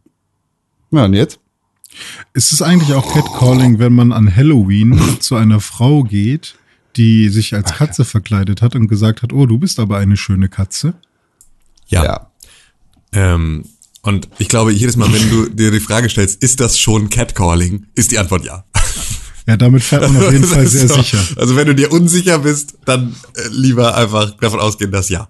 Ja, und jetzt? Ist es eigentlich auch Catcalling, wenn man an Halloween zu einer Frau geht, die sich als Katze verkleidet hat und gesagt hat, oh, du bist aber eine schöne Katze? Ja. Ähm, und ich glaube, jedes Mal, wenn du dir die Frage stellst, ist das schon Catcalling, ist die Antwort ja. Ja, damit fährt man auf jeden Fall sehr so. sicher. Also wenn du dir unsicher bist, dann äh, lieber einfach davon ausgehen, dass ja.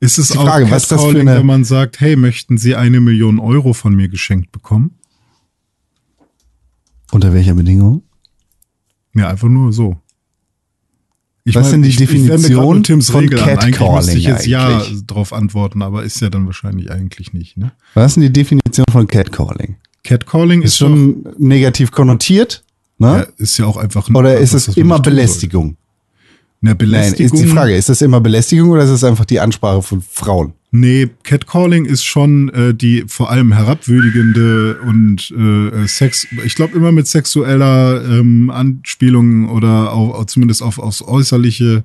Ist es Die auch Frage, was ist das für Catcalling, eine- wenn man sagt, hey, möchten Sie eine Million Euro von mir geschenkt bekommen? Unter welcher Bedingung? Ja, einfach nur so. Ich Was denn die ich, ich Definition nur Tims von Regel an. Eigentlich ich Catcalling jetzt ja eigentlich? drauf antworten, aber ist ja dann wahrscheinlich eigentlich nicht. Ne? Was ist denn die Definition von Catcalling? Catcalling Ist ist, schon negativ konnotiert? Ne? ja, ist ja auch einfach ein- Oder ist es was immer Belästigung? Eine Nein, Belästigung. ist die Frage, ist das immer Belästigung oder ist es einfach die Ansprache von Frauen? Nee, Catcalling ist schon äh, die vor allem herabwürdigende und äh, Sex, ich glaube immer mit sexueller ähm, Anspielung oder auch, zumindest auf aufs äußerliche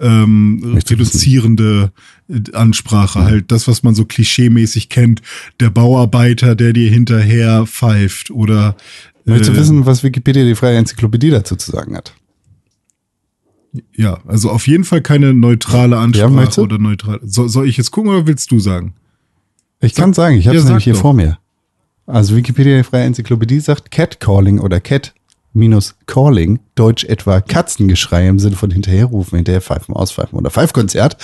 ähm, reduzierende äh, Ansprache halt das, was man so klischeemäßig kennt, der Bauarbeiter, der dir hinterher pfeift oder Möchtest du äh, wissen, was Wikipedia, die freie Enzyklopädie dazu zu sagen hat? Ja, also auf jeden Fall keine neutrale Ansprache du? oder neutral. So, soll ich jetzt gucken oder willst du sagen? Ich kann sagen, ich habe Ja, es sag nämlich hier doch. vor mir. Also Wikipedia, die freie Enzyklopädie sagt Catcalling oder Cat minus Calling, deutsch etwa Katzengeschrei im Sinne von hinterherrufen, hinterherpfeifen, auspfeifen oder Pfeifkonzert,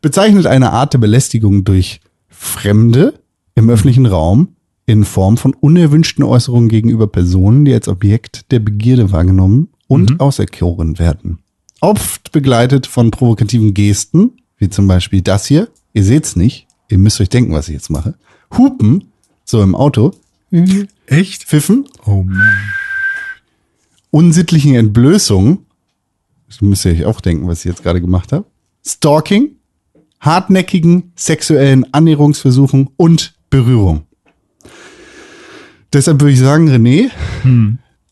bezeichnet eine Art der Belästigung durch Fremde im öffentlichen Raum in Form von unerwünschten Äußerungen gegenüber Personen, die als Objekt der Begierde wahrgenommen und auserkoren werden. Oft begleitet von provokativen Gesten, wie zum Beispiel das hier. Ihr seht's nicht, ihr müsst euch denken, was ich jetzt mache. Hupen, so im Auto, Echt? pfiffen, Oh man. unsittlichen Entblößungen, das müsst ihr euch auch denken, was ich jetzt gerade gemacht habe, Stalking, hartnäckigen sexuellen Annäherungsversuchen und Berührung. Deshalb würde ich sagen, René,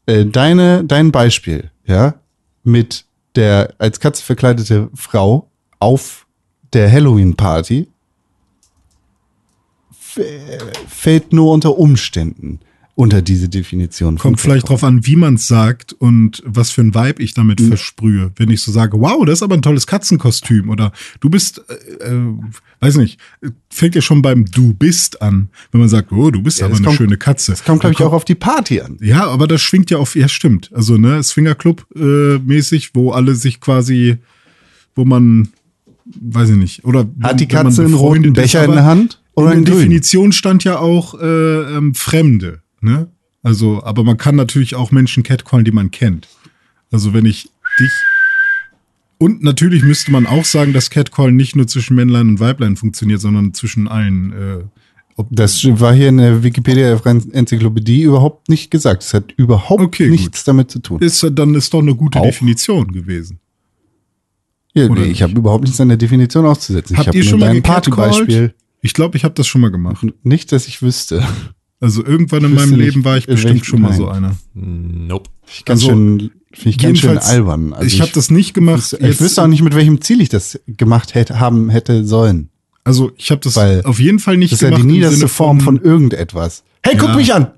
äh, deine, dein Beispiel, ja, mit der als Katze verkleidete Frau auf der Halloween-Party fällt nur unter Umständen unter diese Definition. Kommt vielleicht drauf an, wie man es sagt und was für ein Vibe ich damit versprühe. Wenn ich so sage, wow, das ist aber ein tolles Katzenkostüm oder du bist, äh, äh, weiß nicht, fängt ja schon beim Du bist an, wenn man sagt, oh, du bist aber das eine kommt- schöne Katze. Das kommt, glaube ich, auch auf die Party an. Ja, aber das schwingt ja auf, ja stimmt. Also, ne, Swingerclub äh, mäßig, wo alle sich quasi, wo man, weiß ich nicht, oder Hat die Katze einen roten befreundet ist, Becher in aber der Hand oder in der? Definition stand ja auch äh, ähm, Fremde, ne? Also, aber man kann natürlich auch Menschen catcallen, die man kennt. Also, wenn ich dich und natürlich müsste man auch sagen, dass Catcallen nicht nur zwischen Männlein und Weiblein funktioniert, sondern zwischen allen. Äh, Das war hier in der Wikipedia der freien Enzyklopädie überhaupt nicht gesagt. Es hat überhaupt Okay, nichts damit zu tun. ist, dann ist doch eine gute Auch. Definition gewesen. Ja, nee, ich habe überhaupt nichts an der Definition auszusetzen. Habt ich habe schon nur mal dein? Partybeispiel. Ich glaube, ich habe das schon mal gemacht. Nicht, dass ich wüsste. Also irgendwann in Ich meinem Leben war ich bestimmt schon mal so einer. Nope. Also, schön, finde ich ganz schön albern. Also ich habe das nicht gemacht. wüsste- Ich wüsste auch nicht, mit welchem Ziel ich das gemacht hätte, haben hätte sollen. Also ich habe das Weil auf jeden Fall nicht Das ist ja gemacht. die niederste Form von irgendetwas. Hey, guck Ja. mich an!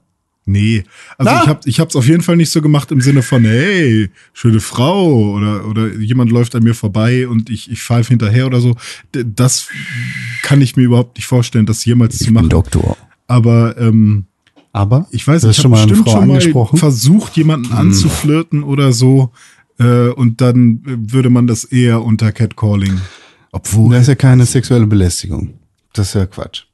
Nee, also Na? ich habe ich hab's auf jeden Fall nicht so gemacht im Sinne von, hey, schöne Frau oder oder jemand läuft an mir vorbei und ich ich pfeife hinterher oder so. Das kann ich mir überhaupt nicht vorstellen, das jemals zu machen. Doktor. Aber ähm, Aber ich weiß ich schon habe bestimmt Frau schon mal angesprochen. Hm. versucht, jemanden anzuflirten oder so. Äh, und dann äh, würde man das eher unter Catcalling. Obwohl, Das ist ja keine sexuelle Belästigung. Das ist ja Quatsch.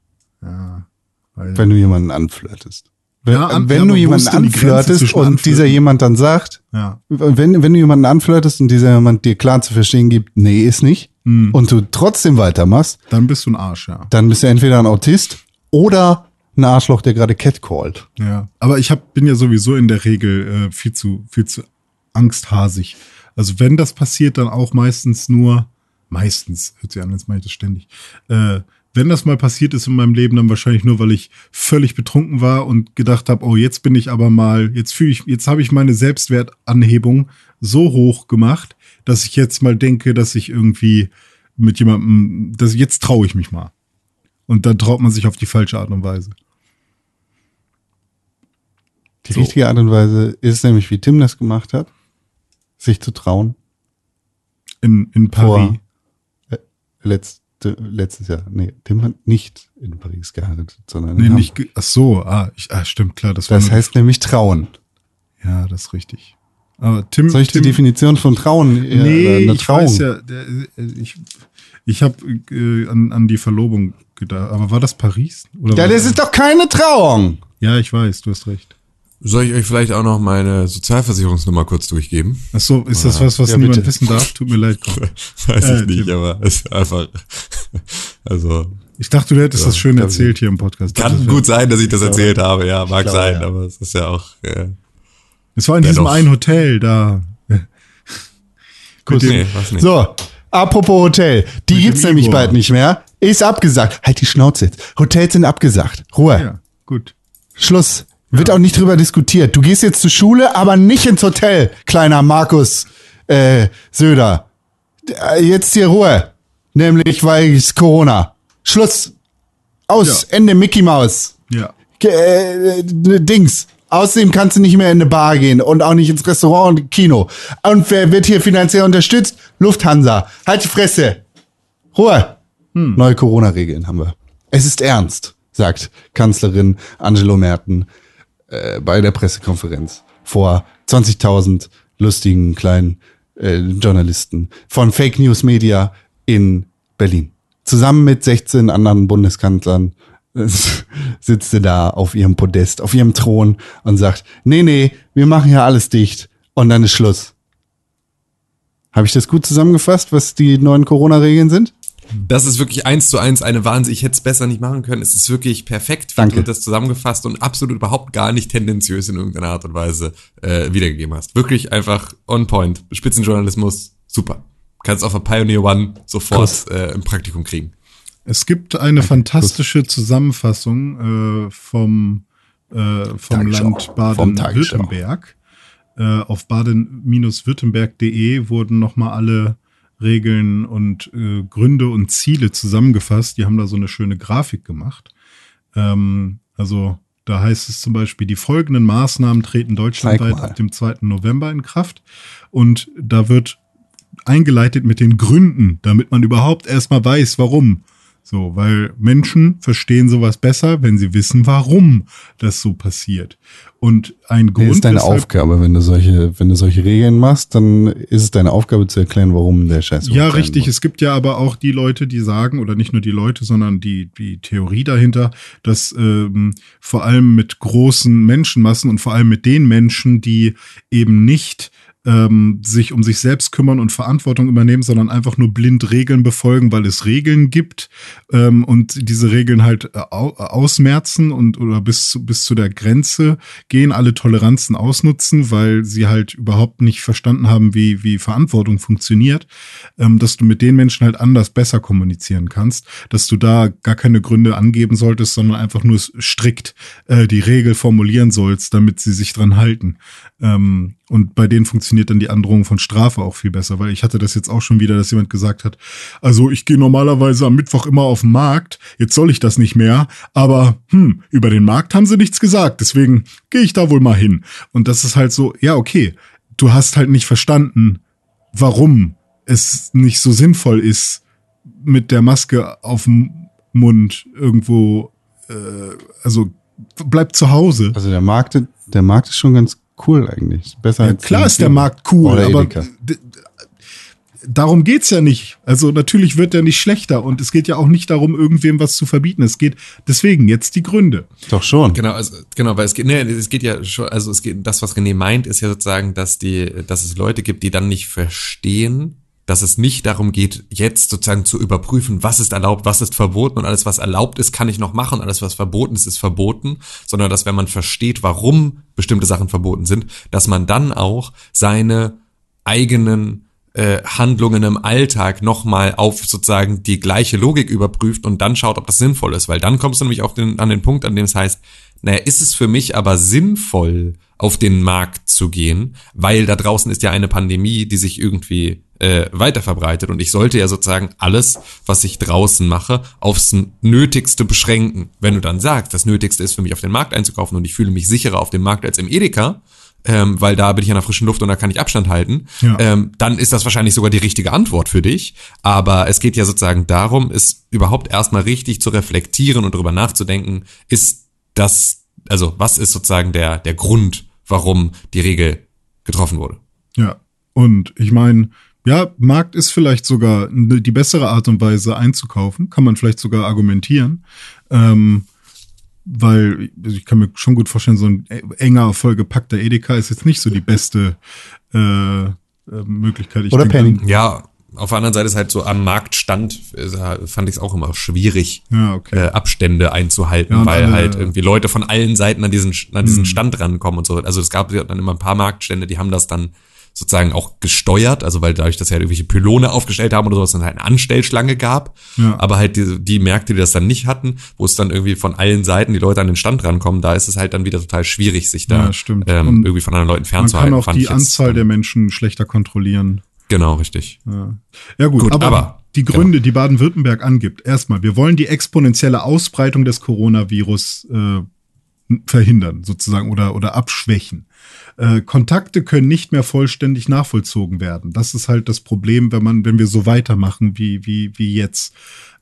weil- Wenn du jemanden anflirtest. Wenn, Ja, an- wenn ja, du jemanden anflirtest und anflirten? dieser jemand dann sagt, ja. wenn, wenn du jemanden anflirtest und dieser jemand dir klar zu verstehen gibt, nee, ist nicht, Hm. und du trotzdem weitermachst, Dann bist du ein Arsch, ja. dann bist du entweder ein Autist oder ein Arschloch, der gerade catcallt. Ja, aber ich hab, bin ja sowieso in der Regel äh, viel zu viel zu angsthasig. Also wenn das passiert, dann auch meistens nur meistens hört sich an, als mache ich das ständig. Äh, wenn das mal passiert ist in meinem Leben, dann wahrscheinlich nur, weil ich völlig betrunken war und gedacht habe, oh, jetzt bin ich aber mal, jetzt fühle ich, jetzt habe ich meine Selbstwertanhebung so hoch gemacht, dass ich jetzt mal denke, dass ich irgendwie mit jemandem, dass jetzt traue ich mich mal. Und dann traut man sich auf die falsche Art und Weise. Die richtige Art und Weise ist nämlich, wie Tim das gemacht hat, sich zu trauen. In, in Paris. Vor- Letzte, letztes Jahr. Nee, Tim hat nicht in Paris geheiratet, sondern in Nee, nicht. Ach so, ah, ich, ah stimmt, klar. Das, Das heißt nämlich trauen. Ja, das ist richtig. Aber Tim. Soll ich die Tim, Definition von trauen? äh, Nee, ich Trauung? weiß ja. Der, äh, ich ich habe äh, an, an die Verlobung gedacht. Aber war das Paris? Oder Ja, war das ist doch keine Trauung. Ja, ich weiß, du hast recht. Soll ich euch vielleicht auch noch meine Sozialversicherungsnummer kurz durchgeben? Ach so, ist das was, was Ja, niemand bitte. wissen darf? Tut mir leid. komm. Weiß Äh, ich nicht, Tim. aber es ist einfach, also, Ich dachte, du hättest das schön glaub ich. erzählt hier im Podcast. Kann gut sein, dass ich das erzählt habe, ja, mag glaube, sein, ja. aber es ist ja auch, äh, Es war in diesem einen Hotel da. Gut. nee, was nicht. So, apropos Hotel. Die Mit gibt's nämlich Igor. bald nicht mehr. Ist abgesagt. Halt die Schnauze jetzt. Hotels sind abgesagt. Ruhe. Ja, gut. Schluss. Wird auch nicht drüber diskutiert. Du gehst jetzt zur Schule, aber nicht ins Hotel, kleiner Markus äh, Söder. Äh, Jetzt hier Ruhe. Nämlich weil es Corona. Schluss. Aus. Ja. Ende Mickey Maus. Ja. Äh, äh, Dings. Außerdem kannst du nicht mehr in eine Bar gehen und auch nicht ins Restaurant und Kino. Und wer wird hier finanziell unterstützt? Lufthansa. Halt die Fresse. Ruhe. Neue Corona-Regeln haben wir. Es ist ernst, sagt Kanzlerin Angelo Merten äh, bei der Pressekonferenz vor 20.000 lustigen kleinen äh, Journalisten von Fake News Media in Berlin. Zusammen mit 16 anderen Bundeskanzlern äh, sitzt sie da auf ihrem Podest, auf ihrem Thron und sagt, nee, nee, wir machen hier alles dicht und dann ist Schluss. Habe ich das gut zusammengefasst, was die neuen Corona-Regeln sind? Das ist wirklich eins zu eins eine Wahnsinn. Ich hätte es besser nicht machen können. Es ist wirklich perfekt, wie Danke. du das zusammengefasst und absolut überhaupt gar nicht tendenziös in irgendeiner Art und Weise äh, wiedergegeben hast. Wirklich einfach on point. Spitzenjournalismus, super. Kannst auf der Pioneer One sofort äh, im Praktikum kriegen. Es gibt eine fantastische Zusammenfassung äh, vom, äh, vom. Land. Baden-Württemberg. Äh, auf baden-württemberg.de wurden nochmal alle Regeln und äh, Gründe und Ziele zusammengefasst. Die haben da so eine schöne Grafik gemacht. Ähm, also da heißt es zum Beispiel, die folgenden Maßnahmen treten deutschlandweit ab dem 2. November in Kraft. Und da wird eingeleitet mit den Gründen, damit man überhaupt erstmal weiß, warum. So, weil Menschen verstehen sowas besser, wenn sie wissen, warum das so passiert. Und ein Grund ist deine weshalb- Aufgabe, wenn du solche, wenn du solche Regeln machst, dann ist es deine Aufgabe zu erklären, warum der Scheiß so Ja, richtig. muss. Es gibt ja aber auch die Leute, die sagen, oder nicht nur die Leute, sondern die, die Theorie dahinter, dass ähm, vor allem mit großen Menschenmassen und vor allem mit den Menschen, die eben nicht ähm, sich um sich selbst kümmern und Verantwortung übernehmen, sondern einfach nur blind Regeln befolgen, weil es Regeln gibt ähm, und diese Regeln halt äh, au ausmerzen und oder bis zu, bis zu der Grenze gehen, alle Toleranzen ausnutzen, weil sie halt überhaupt nicht verstanden haben, wie, wie Verantwortung funktioniert, ähm, dass du mit den Menschen halt anders besser kommunizieren kannst, dass du da gar keine Gründe angeben solltest, sondern einfach nur strikt äh, die Regel formulieren sollst, damit sie sich dran halten. Ähm, und bei denen funktioniert dann die Androhung von Strafe auch viel besser, weil ich hatte das jetzt auch schon wieder, dass jemand gesagt hat, also ich gehe normalerweise am Mittwoch immer auf den Markt, jetzt soll ich das nicht mehr, aber hm, über den Markt haben sie nichts gesagt, deswegen gehe ich da wohl mal hin. Und das ist halt so, ja, okay, du hast halt nicht verstanden, warum es nicht so sinnvoll ist, mit der Maske auf dem Mund irgendwo, äh, also bleib zu Hause. Also der Markt, der Markt ist schon ganz cool eigentlich. Besser Ja, als klar ist der Markt cool, Oder aber darum geht's ja nicht. Also natürlich wird der nicht schlechter und es geht ja auch nicht darum, irgendwem was zu verbieten. Es geht deswegen jetzt die Gründe. Doch schon. Genau, also, genau, weil es geht, nee, es geht ja schon, also es geht, das, was René meint, ist ja sozusagen, dass die, dass es Leute gibt, die dann nicht verstehen, dass es nicht darum geht, jetzt sozusagen zu überprüfen, was ist erlaubt, was ist verboten und alles, was erlaubt ist, kann ich noch machen, alles, was verboten ist, ist verboten, sondern dass wenn man versteht, warum bestimmte Sachen verboten sind, dass man dann auch seine eigenen äh, Handlungen im Alltag nochmal auf sozusagen die gleiche Logik überprüft und dann schaut, ob das sinnvoll ist. Weil dann kommst du nämlich auf den, an den Punkt, an dem es heißt, naja, ist es für mich aber sinnvoll, auf den Markt zu gehen, weil da draußen ist ja eine Pandemie, die sich irgendwie äh, weiter verbreitet und ich sollte ja sozusagen alles, was ich draußen mache, aufs Nötigste beschränken. Wenn du dann sagst, das Nötigste ist für mich auf den Markt einzukaufen und ich fühle mich sicherer auf dem Markt als im Edeka, ähm, weil da bin ich an der frischen Luft und da kann ich Abstand halten, Ja. ähm, dann ist das wahrscheinlich sogar die richtige Antwort für dich. Aber es geht ja sozusagen darum, es überhaupt erstmal richtig zu reflektieren und darüber nachzudenken, ist das, also was ist sozusagen der, der Grund, warum die Regel getroffen wurde. Ja. Und ich meine, ja, Markt ist vielleicht sogar die bessere Art und Weise einzukaufen, kann man vielleicht sogar argumentieren. Ähm, weil also ich kann mir schon gut vorstellen, so ein enger, vollgepackter Edeka ist jetzt nicht so die beste äh, äh, Möglichkeit. Ich Oder denke Penny. Ja, auf der anderen Seite ist halt so am Marktstand, äh, fand ich es auch immer schwierig, Ja, okay. äh, Abstände einzuhalten, Ja, weil alle- halt irgendwie Leute von allen Seiten an diesen, an diesen Stand rankommen und so. Also es gab dann immer ein paar Marktstände, die haben das dann sozusagen auch gesteuert, also weil dadurch, dass sie halt irgendwelche Pylone aufgestellt haben oder sowas, dann halt eine Anstellschlange gab. Ja. Aber halt die, die Märkte, die das dann nicht hatten, wo es dann irgendwie von allen Seiten die Leute an den Stand rankommen, da ist es halt dann wieder total schwierig, sich da Ja, ähm, irgendwie von anderen Leuten Man fernzuhalten. kann auch die jetzt Anzahl dann- der Menschen schlechter kontrollieren. Genau, richtig. Ja, ja gut, Gut, aber, aber- genau. die Gründe, die Baden-Württemberg angibt, erstmal, wir wollen die exponentielle Ausbreitung des Coronavirus äh, verhindern, sozusagen, oder, oder abschwächen. Äh, Kontakte können nicht mehr vollständig nachvollzogen werden. Das ist halt das Problem, wenn man, wenn wir so weitermachen wie, wie, wie jetzt.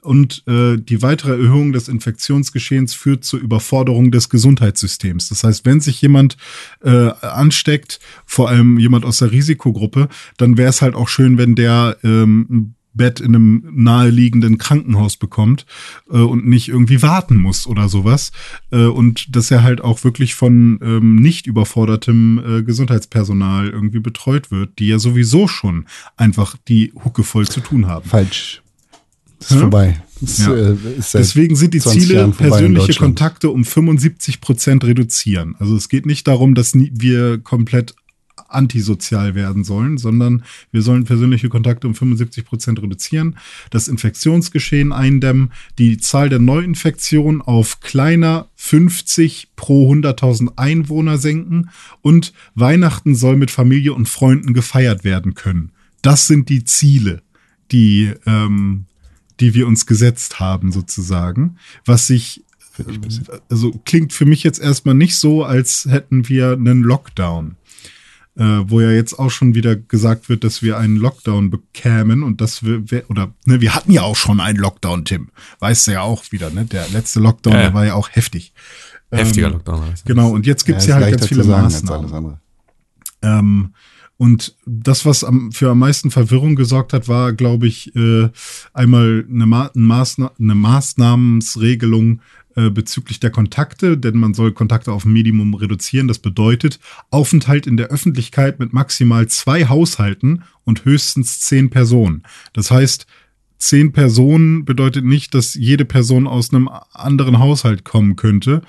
Und äh, die weitere Erhöhung des Infektionsgeschehens führt zur Überforderung des Gesundheitssystems. Das heißt, wenn sich jemand äh, ansteckt, vor allem jemand aus der Risikogruppe, dann wäre es halt auch schön, wenn der ähm, Bett in einem naheliegenden Krankenhaus bekommt äh, und nicht irgendwie warten muss oder sowas. Äh, und dass er halt auch wirklich von ähm, nicht überfordertem äh, Gesundheitspersonal irgendwie betreut wird, die ja sowieso schon einfach die Hucke voll zu tun haben. Falsch. Ist Hä? vorbei. Das Ja. äh, ist Deswegen sind die 20 Ziele, persönliche. Kontakte um 75 Prozent reduzieren. Also es geht nicht darum, dass wir komplett antisozial werden sollen, sondern wir sollen persönliche Kontakte um 75 Prozent reduzieren, das Infektionsgeschehen eindämmen, die Zahl der Neuinfektionen auf kleiner 50 pro 100.000 Einwohner senken und Weihnachten soll mit Familie und Freunden gefeiert werden können. Das sind die Ziele, die ähm, die wir uns gesetzt haben, sozusagen. Was sich, also klingt für mich jetzt erstmal nicht so, als hätten wir einen Lockdown. Äh, wo ja jetzt auch schon wieder gesagt wird, dass wir einen Lockdown bekämen und dass wir, wir- oder ne, wir hatten ja auch schon einen Lockdown, Tim. Weißt du ja auch wieder, ne? Der letzte Lockdown, Ja, ja. der war ja auch heftig. Heftiger Ähm, Lockdown. also. Genau, und jetzt gibt's Ja, ja, halt ganz viele sagen Maßnahmen. alles andere. Ähm, und das, was am, für am meisten Verwirrung gesorgt hat, war, glaube ich, äh, einmal eine, Ma ein Maßna eine Maßnahmensregelung äh, bezüglich der Kontakte, denn man soll Kontakte auf ein Minimum reduzieren. Das bedeutet Aufenthalt in der Öffentlichkeit mit maximal zwei Haushalten und höchstens zehn Personen. Das heißt, zehn Personen bedeutet nicht, dass jede Person aus einem anderen Haushalt kommen könnte,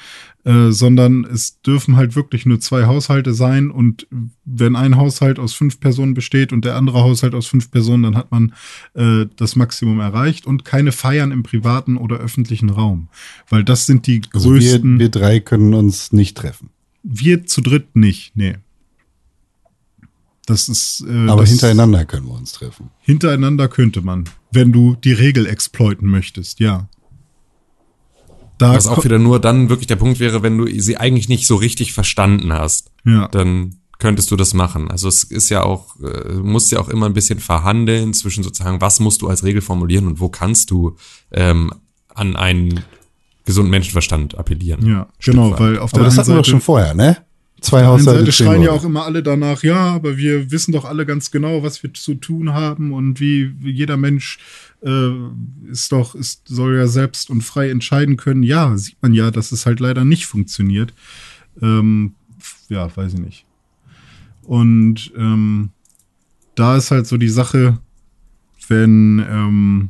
äh, sondern es dürfen halt wirklich nur zwei Haushalte sein und wenn ein Haushalt aus fünf Personen besteht und der andere Haushalt aus fünf Personen, dann hat man äh, das Maximum erreicht und keine Feiern im privaten oder öffentlichen Raum, weil das sind die Also wir, größten. wir drei können uns nicht treffen. wir zu dritt nicht, nee. Das ist. Äh, Aber das, hintereinander können wir uns treffen. Hintereinander könnte man, wenn du die Regel exploiten möchtest, ja. Da Was auch wieder nur dann wirklich der Punkt wäre, wenn du sie eigentlich nicht so richtig verstanden hast. Ja. Dann könntest du das machen. Also es ist ja auch, äh, du musst ja auch immer ein bisschen verhandeln zwischen sozusagen, was musst du als Regel formulieren und wo kannst du ähm, an einen gesunden Menschenverstand appellieren. ja, genau, weit. weil auf Aber der das einen hatten wir doch Seite, schon vorher, ne? Zwei Haushalte. Schreien ja auch immer alle danach, ja, aber wir wissen doch alle ganz genau, was wir zu tun haben und wie, wie jeder Mensch äh, ist doch, ist, soll ja selbst und frei entscheiden können. Ja, sieht man ja, dass es halt leider nicht funktioniert. Ähm, ja, weiß ich nicht. Und ähm, da ist halt so die Sache, wenn, ähm,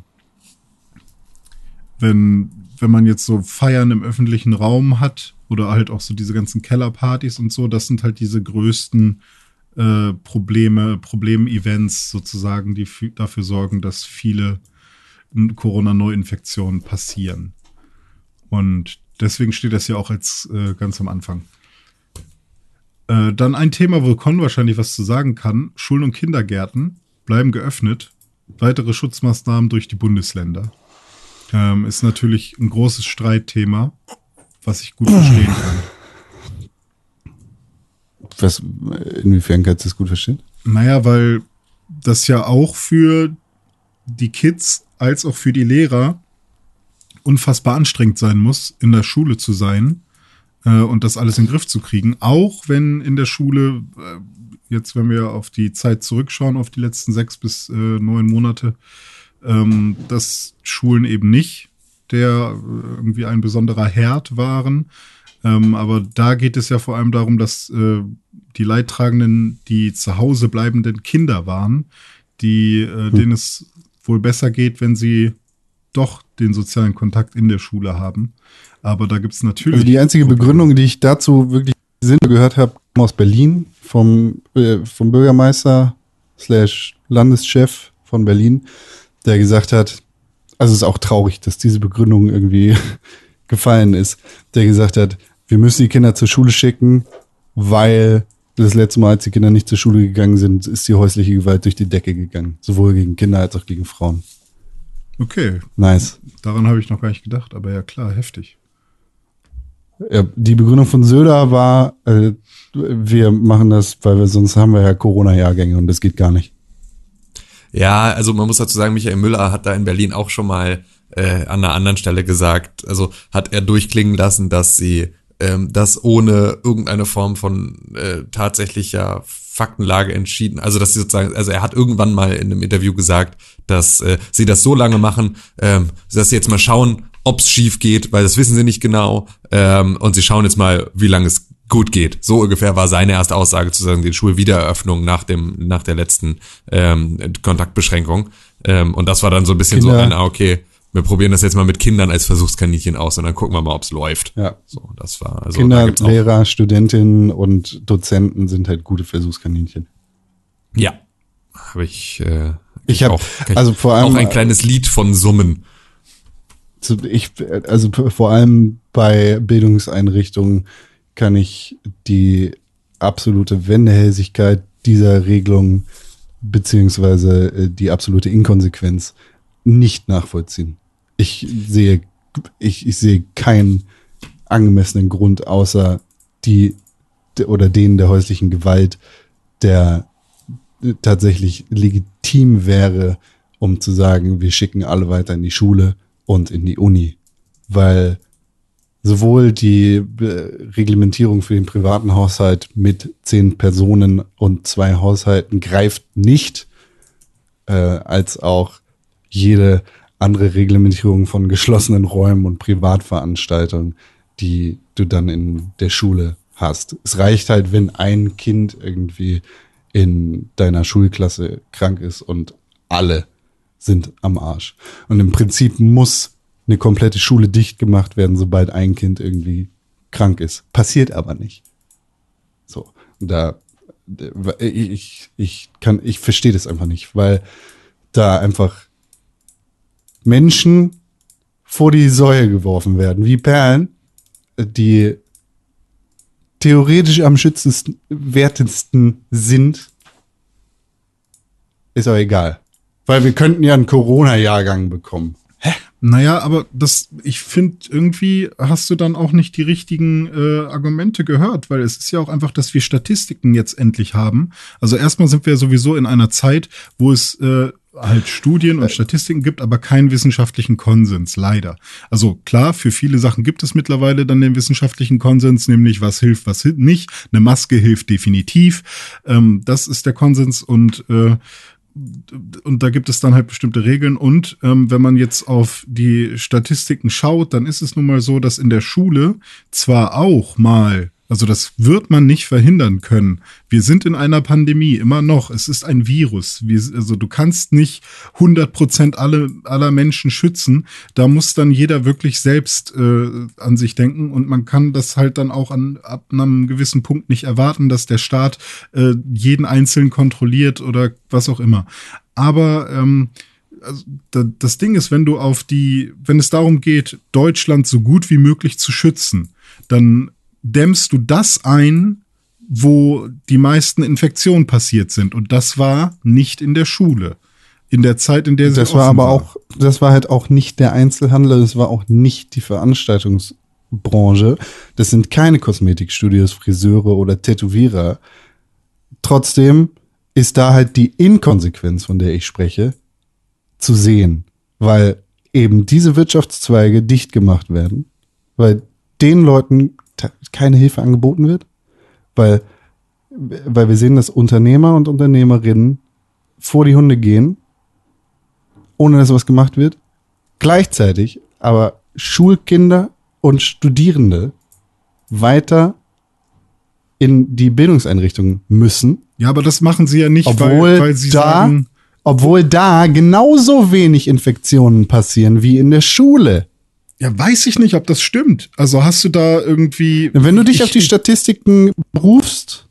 wenn, wenn man jetzt so Feiern im öffentlichen Raum hat oder halt auch so diese ganzen Kellerpartys und so, das sind halt diese größten äh, Probleme, Problemevents sozusagen, die fü- dafür sorgen, dass viele Corona-Neuinfektionen passieren. Und deswegen steht das ja auch als äh, ganz am Anfang. Äh, dann ein Thema, wo Con wahrscheinlich was zu sagen kann. Schulen und Kindergärten bleiben geöffnet. Weitere Schutzmaßnahmen durch die Bundesländer. Ähm, ist natürlich ein großes Streitthema, was ich gut verstehen kann. Was, inwiefern kannst du das gut verstehen? Naja, weil das ja auch für die Kids als auch für die Lehrer unfassbar anstrengend sein muss, in der Schule zu sein äh, und das alles in den Griff zu kriegen. Auch wenn in der Schule, äh, jetzt wenn wir auf die Zeit zurückschauen, auf die letzten sechs bis äh, neun Monate, ähm, dass Schulen eben nicht der äh, irgendwie ein besonderer Herd waren. Ähm, aber da geht es ja vor allem darum, dass äh, die Leidtragenden die zu Hause bleibenden Kinder waren, die, äh, denen es wohl besser geht, wenn sie doch den sozialen Kontakt in der Schule haben. Aber da gibt es natürlich. Also die einzige Begründung, die ich dazu wirklich Sinn gehört habe, aus Berlin vom, äh, vom Bürgermeister slash Landeschef von Berlin, der gesagt hat, also es ist auch traurig, dass diese Begründung irgendwie gefallen ist, der gesagt hat, wir müssen die Kinder zur Schule schicken, weil das letzte Mal, als die Kinder nicht zur Schule gegangen sind, ist die häusliche Gewalt durch die Decke gegangen. Sowohl gegen Kinder als auch gegen Frauen. Okay, Nice. daran habe ich noch gar nicht gedacht, aber ja klar, heftig. Ja, die Begründung von Söder war, äh, wir machen das, weil wir sonst haben wir ja Corona-Jahrgänge und das geht gar nicht. Ja, also man muss dazu sagen, Michael Müller hat da in Berlin auch schon mal äh, an einer anderen Stelle gesagt, also hat er durchklingen lassen, dass sie ähm, das ohne irgendeine Form von äh, tatsächlicher Faktenlage entschieden, also dass sie sozusagen, also er hat irgendwann mal in einem Interview gesagt, dass äh, sie das so lange machen, ähm, dass sie jetzt mal schauen, ob's schief geht, weil das wissen sie nicht genau, ähm, und sie schauen jetzt mal, wie lange es gut geht. So ungefähr war seine erste Aussage zu sagen, die Schulwiedereröffnung nach dem, nach der letzten ähm, Kontaktbeschränkung. Ähm, und das war dann so ein bisschen so Kinder- ein, ah, okay, wir probieren das jetzt mal mit Kindern als Versuchskaninchen aus und dann gucken wir mal, ob's läuft. Ja. So, das war also Kinder, Lehrer, Studentinnen und Dozenten sind halt gute Versuchskaninchen. Ja, habe ich. Äh, Ich hab- auch, kann also vor allem- auch ein kleines Lied von Summen. ich, also vor allem bei Bildungseinrichtungen kann ich die absolute Wendehälsigkeit dieser Regelung beziehungsweise äh, die absolute Inkonsequenz nicht nachvollziehen. Ich sehe, ich, ich sehe keinen angemessenen Grund außer die de- oder den der häuslichen Gewalt, der äh, tatsächlich legitim wäre, um zu sagen, wir schicken alle weiter in die Schule und in die Uni. Weil sowohl die äh, Reglementierung für den privaten Haushalt mit zehn Personen und zwei Haushalten greift nicht, äh, als auch jede andere Reglementierung von geschlossenen Räumen und Privatveranstaltungen, die du dann in der Schule hast. Es reicht halt, wenn ein Kind irgendwie in deiner Schulklasse krank ist und alle sind am Arsch. Und im Prinzip muss eine komplette Schule dicht gemacht werden, sobald ein Kind irgendwie krank ist. Passiert aber nicht. So, und da ich, ich kann, ich verstehe das einfach nicht, weil da einfach Menschen vor die Säue geworfen werden, wie Perlen, die theoretisch am schützenswertesten sind, ist auch egal. Weil wir könnten ja einen Corona-Jahrgang bekommen. Naja, aber das, ich finde, irgendwie hast du dann auch nicht die richtigen äh, Argumente gehört, weil es ist ja auch einfach, dass wir Statistiken jetzt endlich haben. Also erstmal sind wir sowieso in einer Zeit, wo es äh, halt Studien und Statistiken gibt, aber keinen wissenschaftlichen Konsens, leider. Also klar, für viele Sachen gibt es mittlerweile dann den wissenschaftlichen Konsens, nämlich was hilft, was nicht. Eine Maske hilft definitiv. Ähm, das ist der Konsens und äh, und da gibt es dann halt bestimmte Regeln. Und ähm, wenn man jetzt auf die Statistiken schaut, dann ist es nun mal so, dass in der Schule zwar auch mal, also das wird man nicht verhindern können. Wir sind in einer Pandemie, immer noch. Es ist ein Virus. Wir, also du kannst nicht 100 Prozent alle, aller Menschen schützen. Da muss dann jeder wirklich selbst äh, an sich denken. Und man kann das halt dann auch an, ab einem gewissen Punkt nicht erwarten, dass der Staat äh, jeden Einzelnen kontrolliert oder was auch immer. Aber ähm, also da, das Ding ist, wenn du auf die, wenn es darum geht, Deutschland so gut wie möglich zu schützen, dann dämmst du das ein, wo die meisten Infektionen passiert sind. Und das war nicht in der Schule. In der Zeit, in der sie Das war aber auch, das war halt auch nicht der Einzelhandel, das war auch nicht die Veranstaltungsbranche. Das sind keine Kosmetikstudios, Friseure oder Tätowierer. Trotzdem ist da halt die Inkonsequenz, von der ich spreche, zu sehen, weil eben diese Wirtschaftszweige dicht gemacht werden, weil den Leuten keine Hilfe angeboten wird, weil, weil wir sehen, dass Unternehmer und Unternehmerinnen vor die Hunde gehen ohne dass was gemacht wird. Gleichzeitig aber Schulkinder und Studierende weiter in die Bildungseinrichtungen müssen, Ja, aber das machen sie ja nicht, obwohl weil, weil sie da, sagen, obwohl da genauso wenig Infektionen passieren wie in der Schule. Ja, weiß ich nicht, ob das stimmt. Also hast du da irgendwie. Wenn du dich ich, auf die Statistiken berufst,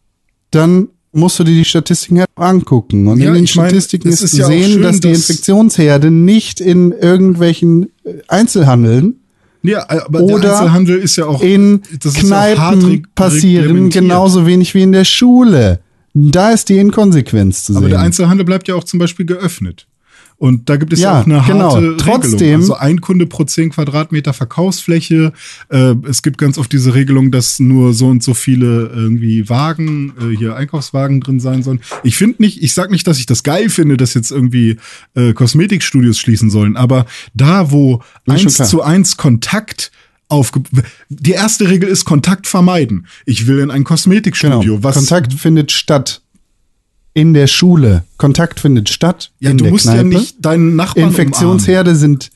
dann musst du dir die Statistiken halt angucken. Und Ja, in den Statistiken es ist ja zu auch sehen, schön, dass die Infektionsherde nicht in irgendwelchen äh, Einzelhandeln Ja, aber der oder Einzelhandel ist ja auch. in ja Kneipen reg- passieren, genauso wenig wie in der Schule. Da ist die Inkonsequenz zu Aber sehen. der Einzelhandel bleibt ja auch zum Beispiel geöffnet. Und da gibt es ja, Ja, auch eine genau. harte Trotzdem- Regelung. Also ein Kunde pro 10 Quadratmeter Verkaufsfläche. Äh, es gibt ganz oft diese Regelung, dass nur so und so viele irgendwie Wagen, äh, hier Einkaufswagen drin sein sollen. Ich finde nicht, ich sag nicht, dass ich das geil finde, dass jetzt irgendwie äh, Kosmetikstudios schließen sollen. Aber da, wo eins zu eins Kontakt aufge die erste Regel ist Kontakt vermeiden. Ich will in ein Kosmetikstudio. genau. Was Kontakt findet statt in der Schule. Kontakt findet statt ja, in du der musst Kneipe. ja nicht deinen Nachbarn umarmen. Infektionsherde sind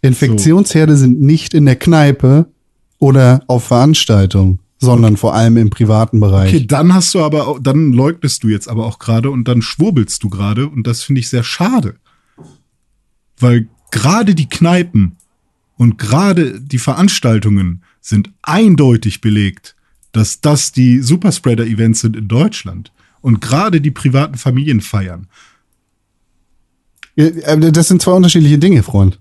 Infektionsherde sind nicht in der Kneipe oder auf Veranstaltungen, sondern vor allem im privaten Bereich. Okay, dann hast du aber, auch- dann leugnest du jetzt aber auch gerade und dann schwurbelst du gerade und das finde ich sehr schade. Weil gerade die Kneipen und gerade die Veranstaltungen sind eindeutig belegt, dass das die Superspreader-Events sind in Deutschland. Und gerade die privaten Familienfeiern. Ja, äh, Das sind zwei unterschiedliche Dinge, Freund.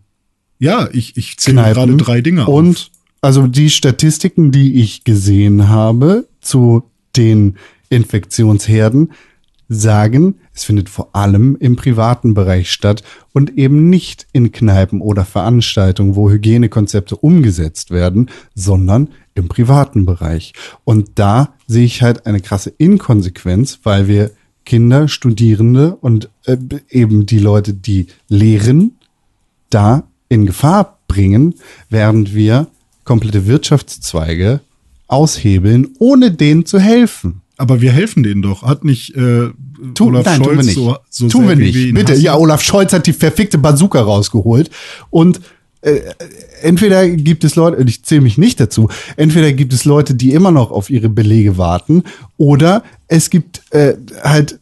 Ja, ich, ich zähle gerade drei Dinge auf. Und also die Statistiken, die ich gesehen habe zu den Infektionsherden, sagen, es findet vor allem im privaten Bereich statt und eben nicht in Kneipen oder Veranstaltungen, wo Hygienekonzepte umgesetzt werden, sondern im privaten Bereich. Und da sehe ich halt eine krasse Inkonsequenz, weil wir Kinder, Studierende und äh, eben die Leute, die lehren, da in Gefahr bringen, während wir komplette Wirtschaftszweige aushebeln, ohne denen zu helfen. Aber wir helfen denen doch. Hat nicht äh, Tu, Olaf nein, Scholz tun wir nicht. so, so tun sehr wir nicht. Bitte, hassen? ja, Olaf Scholz hat die verfickte Bazooka rausgeholt und äh, entweder gibt es Leute, ich zähle mich nicht dazu, entweder gibt es Leute, die immer noch auf ihre Belege warten oder es gibt äh, halt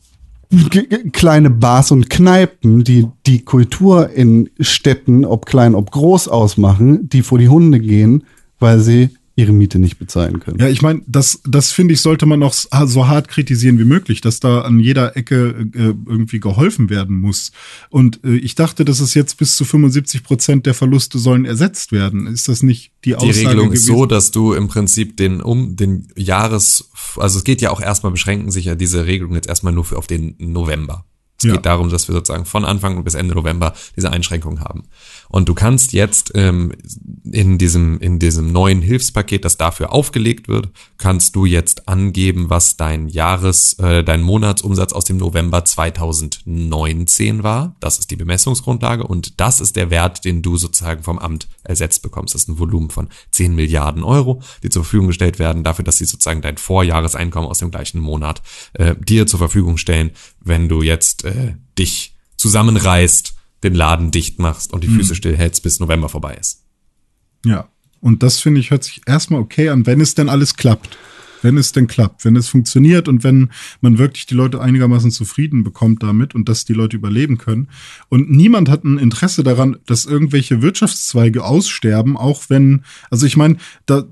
kleine Bars und Kneipen, die die Kultur in Städten, ob klein, ob groß ausmachen, die vor die Hunde gehen, weil sie ihre Miete nicht bezahlen können. Ja, ich meine, das, das finde ich, sollte man auch s- so hart kritisieren wie möglich, dass da an jeder Ecke äh, irgendwie geholfen werden muss. Und äh, ich dachte, dass es jetzt bis zu 75 Prozent der Verluste sollen ersetzt werden. Ist das nicht die Die Aussage Regelung ist gewesen? so, dass du im Prinzip den um den Jahres, also es geht ja auch erstmal beschränken sich ja diese Regelung jetzt erstmal nur für auf den November. Es Ja. geht darum, dass wir sozusagen von Anfang bis Ende November diese Einschränkungen haben. Und du kannst jetzt ähm, in diesem in diesem neuen Hilfspaket, das dafür aufgelegt wird, kannst du jetzt angeben, was dein Jahres, äh, dein Monatsumsatz aus dem November 2019 war. Das ist die Bemessungsgrundlage und das ist der Wert, den du sozusagen vom Amt ersetzt bekommst. Das ist ein Volumen von 10 Milliarden Euro, die zur Verfügung gestellt werden, dafür, dass sie sozusagen dein Vorjahreseinkommen aus dem gleichen Monat äh, dir zur Verfügung stellen, wenn du jetzt äh, dich zusammenreißt, den Laden dicht machst und die Füße stillhältst, bis November vorbei ist. Ja. Und das finde ich, hört sich erstmal okay an, wenn es denn alles klappt. Wenn es denn klappt, wenn es funktioniert und wenn man wirklich die Leute einigermaßen zufrieden bekommt damit und dass die Leute überleben können. Und niemand hat ein Interesse daran, dass irgendwelche Wirtschaftszweige aussterben, auch wenn, also ich meine, da,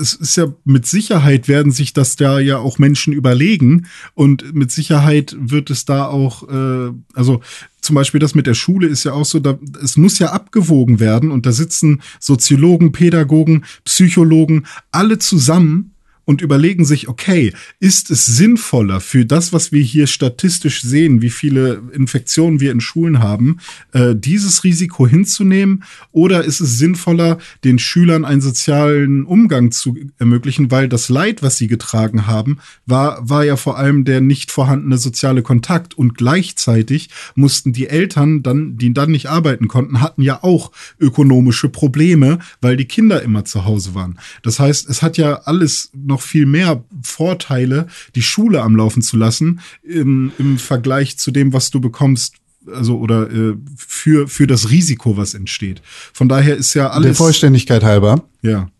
es ist ja mit Sicherheit werden sich das da ja auch Menschen überlegen und mit Sicherheit wird es da auch, äh, also zum Beispiel das mit der Schule ist ja auch so, da, es muss ja abgewogen werden und da sitzen Soziologen, Pädagogen, Psychologen, alle zusammen und überlegen sich, okay, ist es sinnvoller für das, was wir hier statistisch sehen, wie viele Infektionen wir in Schulen haben, äh, dieses Risiko hinzunehmen? Oder ist es sinnvoller, den Schülern einen sozialen Umgang zu ermöglichen, weil das Leid, was sie getragen haben, war, war ja vor allem der nicht vorhandene soziale Kontakt und gleichzeitig mussten die Eltern dann, die dann nicht arbeiten konnten, hatten ja auch ökonomische Probleme, weil die Kinder immer zu Hause waren. Das heißt, es hat ja alles noch viel mehr Vorteile, die Schule am Laufen zu lassen, im, im Vergleich zu dem, was du bekommst, also oder äh, für, für das Risiko, was entsteht. Von daher ist ja Der alles. Vollständigkeit halber, Ja.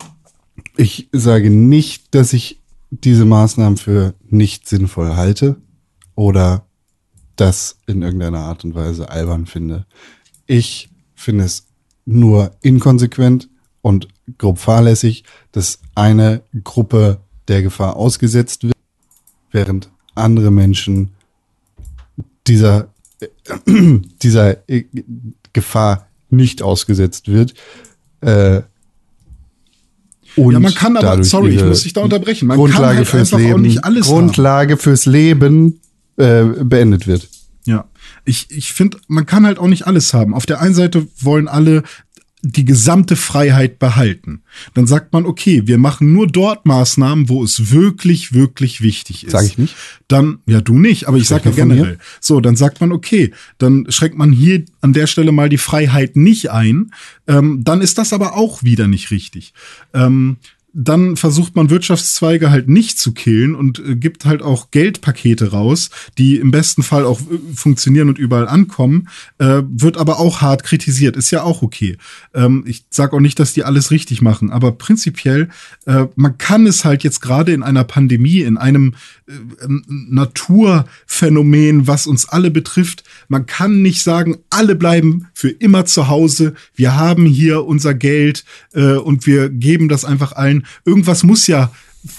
ich sage nicht, dass ich diese Maßnahmen für nicht sinnvoll halte oder das in irgendeiner Art und Weise albern finde. Ich finde es nur inkonsequent und grob fahrlässig, dass eine Gruppe der Gefahr ausgesetzt wird, während andere Menschen dieser, äh, dieser äh, Gefahr nicht ausgesetzt wird. Äh, und Ja, man kann aber- sorry, ich muss dich da unterbrechen. Man kann Grundlage halt fürs einfach auch Leben, nicht alles Grundlage fürs Leben äh, beendet wird. Ja, ich, ich finde, man kann halt auch nicht alles haben. Auf der einen Seite wollen alle die gesamte Freiheit behalten. Dann sagt man, okay, wir machen nur dort Maßnahmen, wo es wirklich, wirklich wichtig ist. Sag ich nicht. Dann, ja, du nicht, aber ich sage ja generell. So, dann sagt man, okay, dann schränkt man hier an der Stelle mal die Freiheit nicht ein. Ähm, dann ist das aber auch wieder nicht richtig. Ähm, dann versucht man Wirtschaftszweige halt nicht zu killen und äh, gibt halt auch Geldpakete raus, die im besten Fall auch äh, funktionieren und überall ankommen, äh, wird aber auch hart kritisiert. Ist ja auch okay. Ähm, ich sage auch nicht, dass die alles richtig machen, aber prinzipiell, äh, man kann es halt jetzt gerade in einer Pandemie, in einem Naturphänomen, was uns alle betrifft. Man kann nicht sagen, alle bleiben für immer zu Hause. Wir haben hier unser Geld äh, und wir geben das einfach allen. Irgendwas muss ja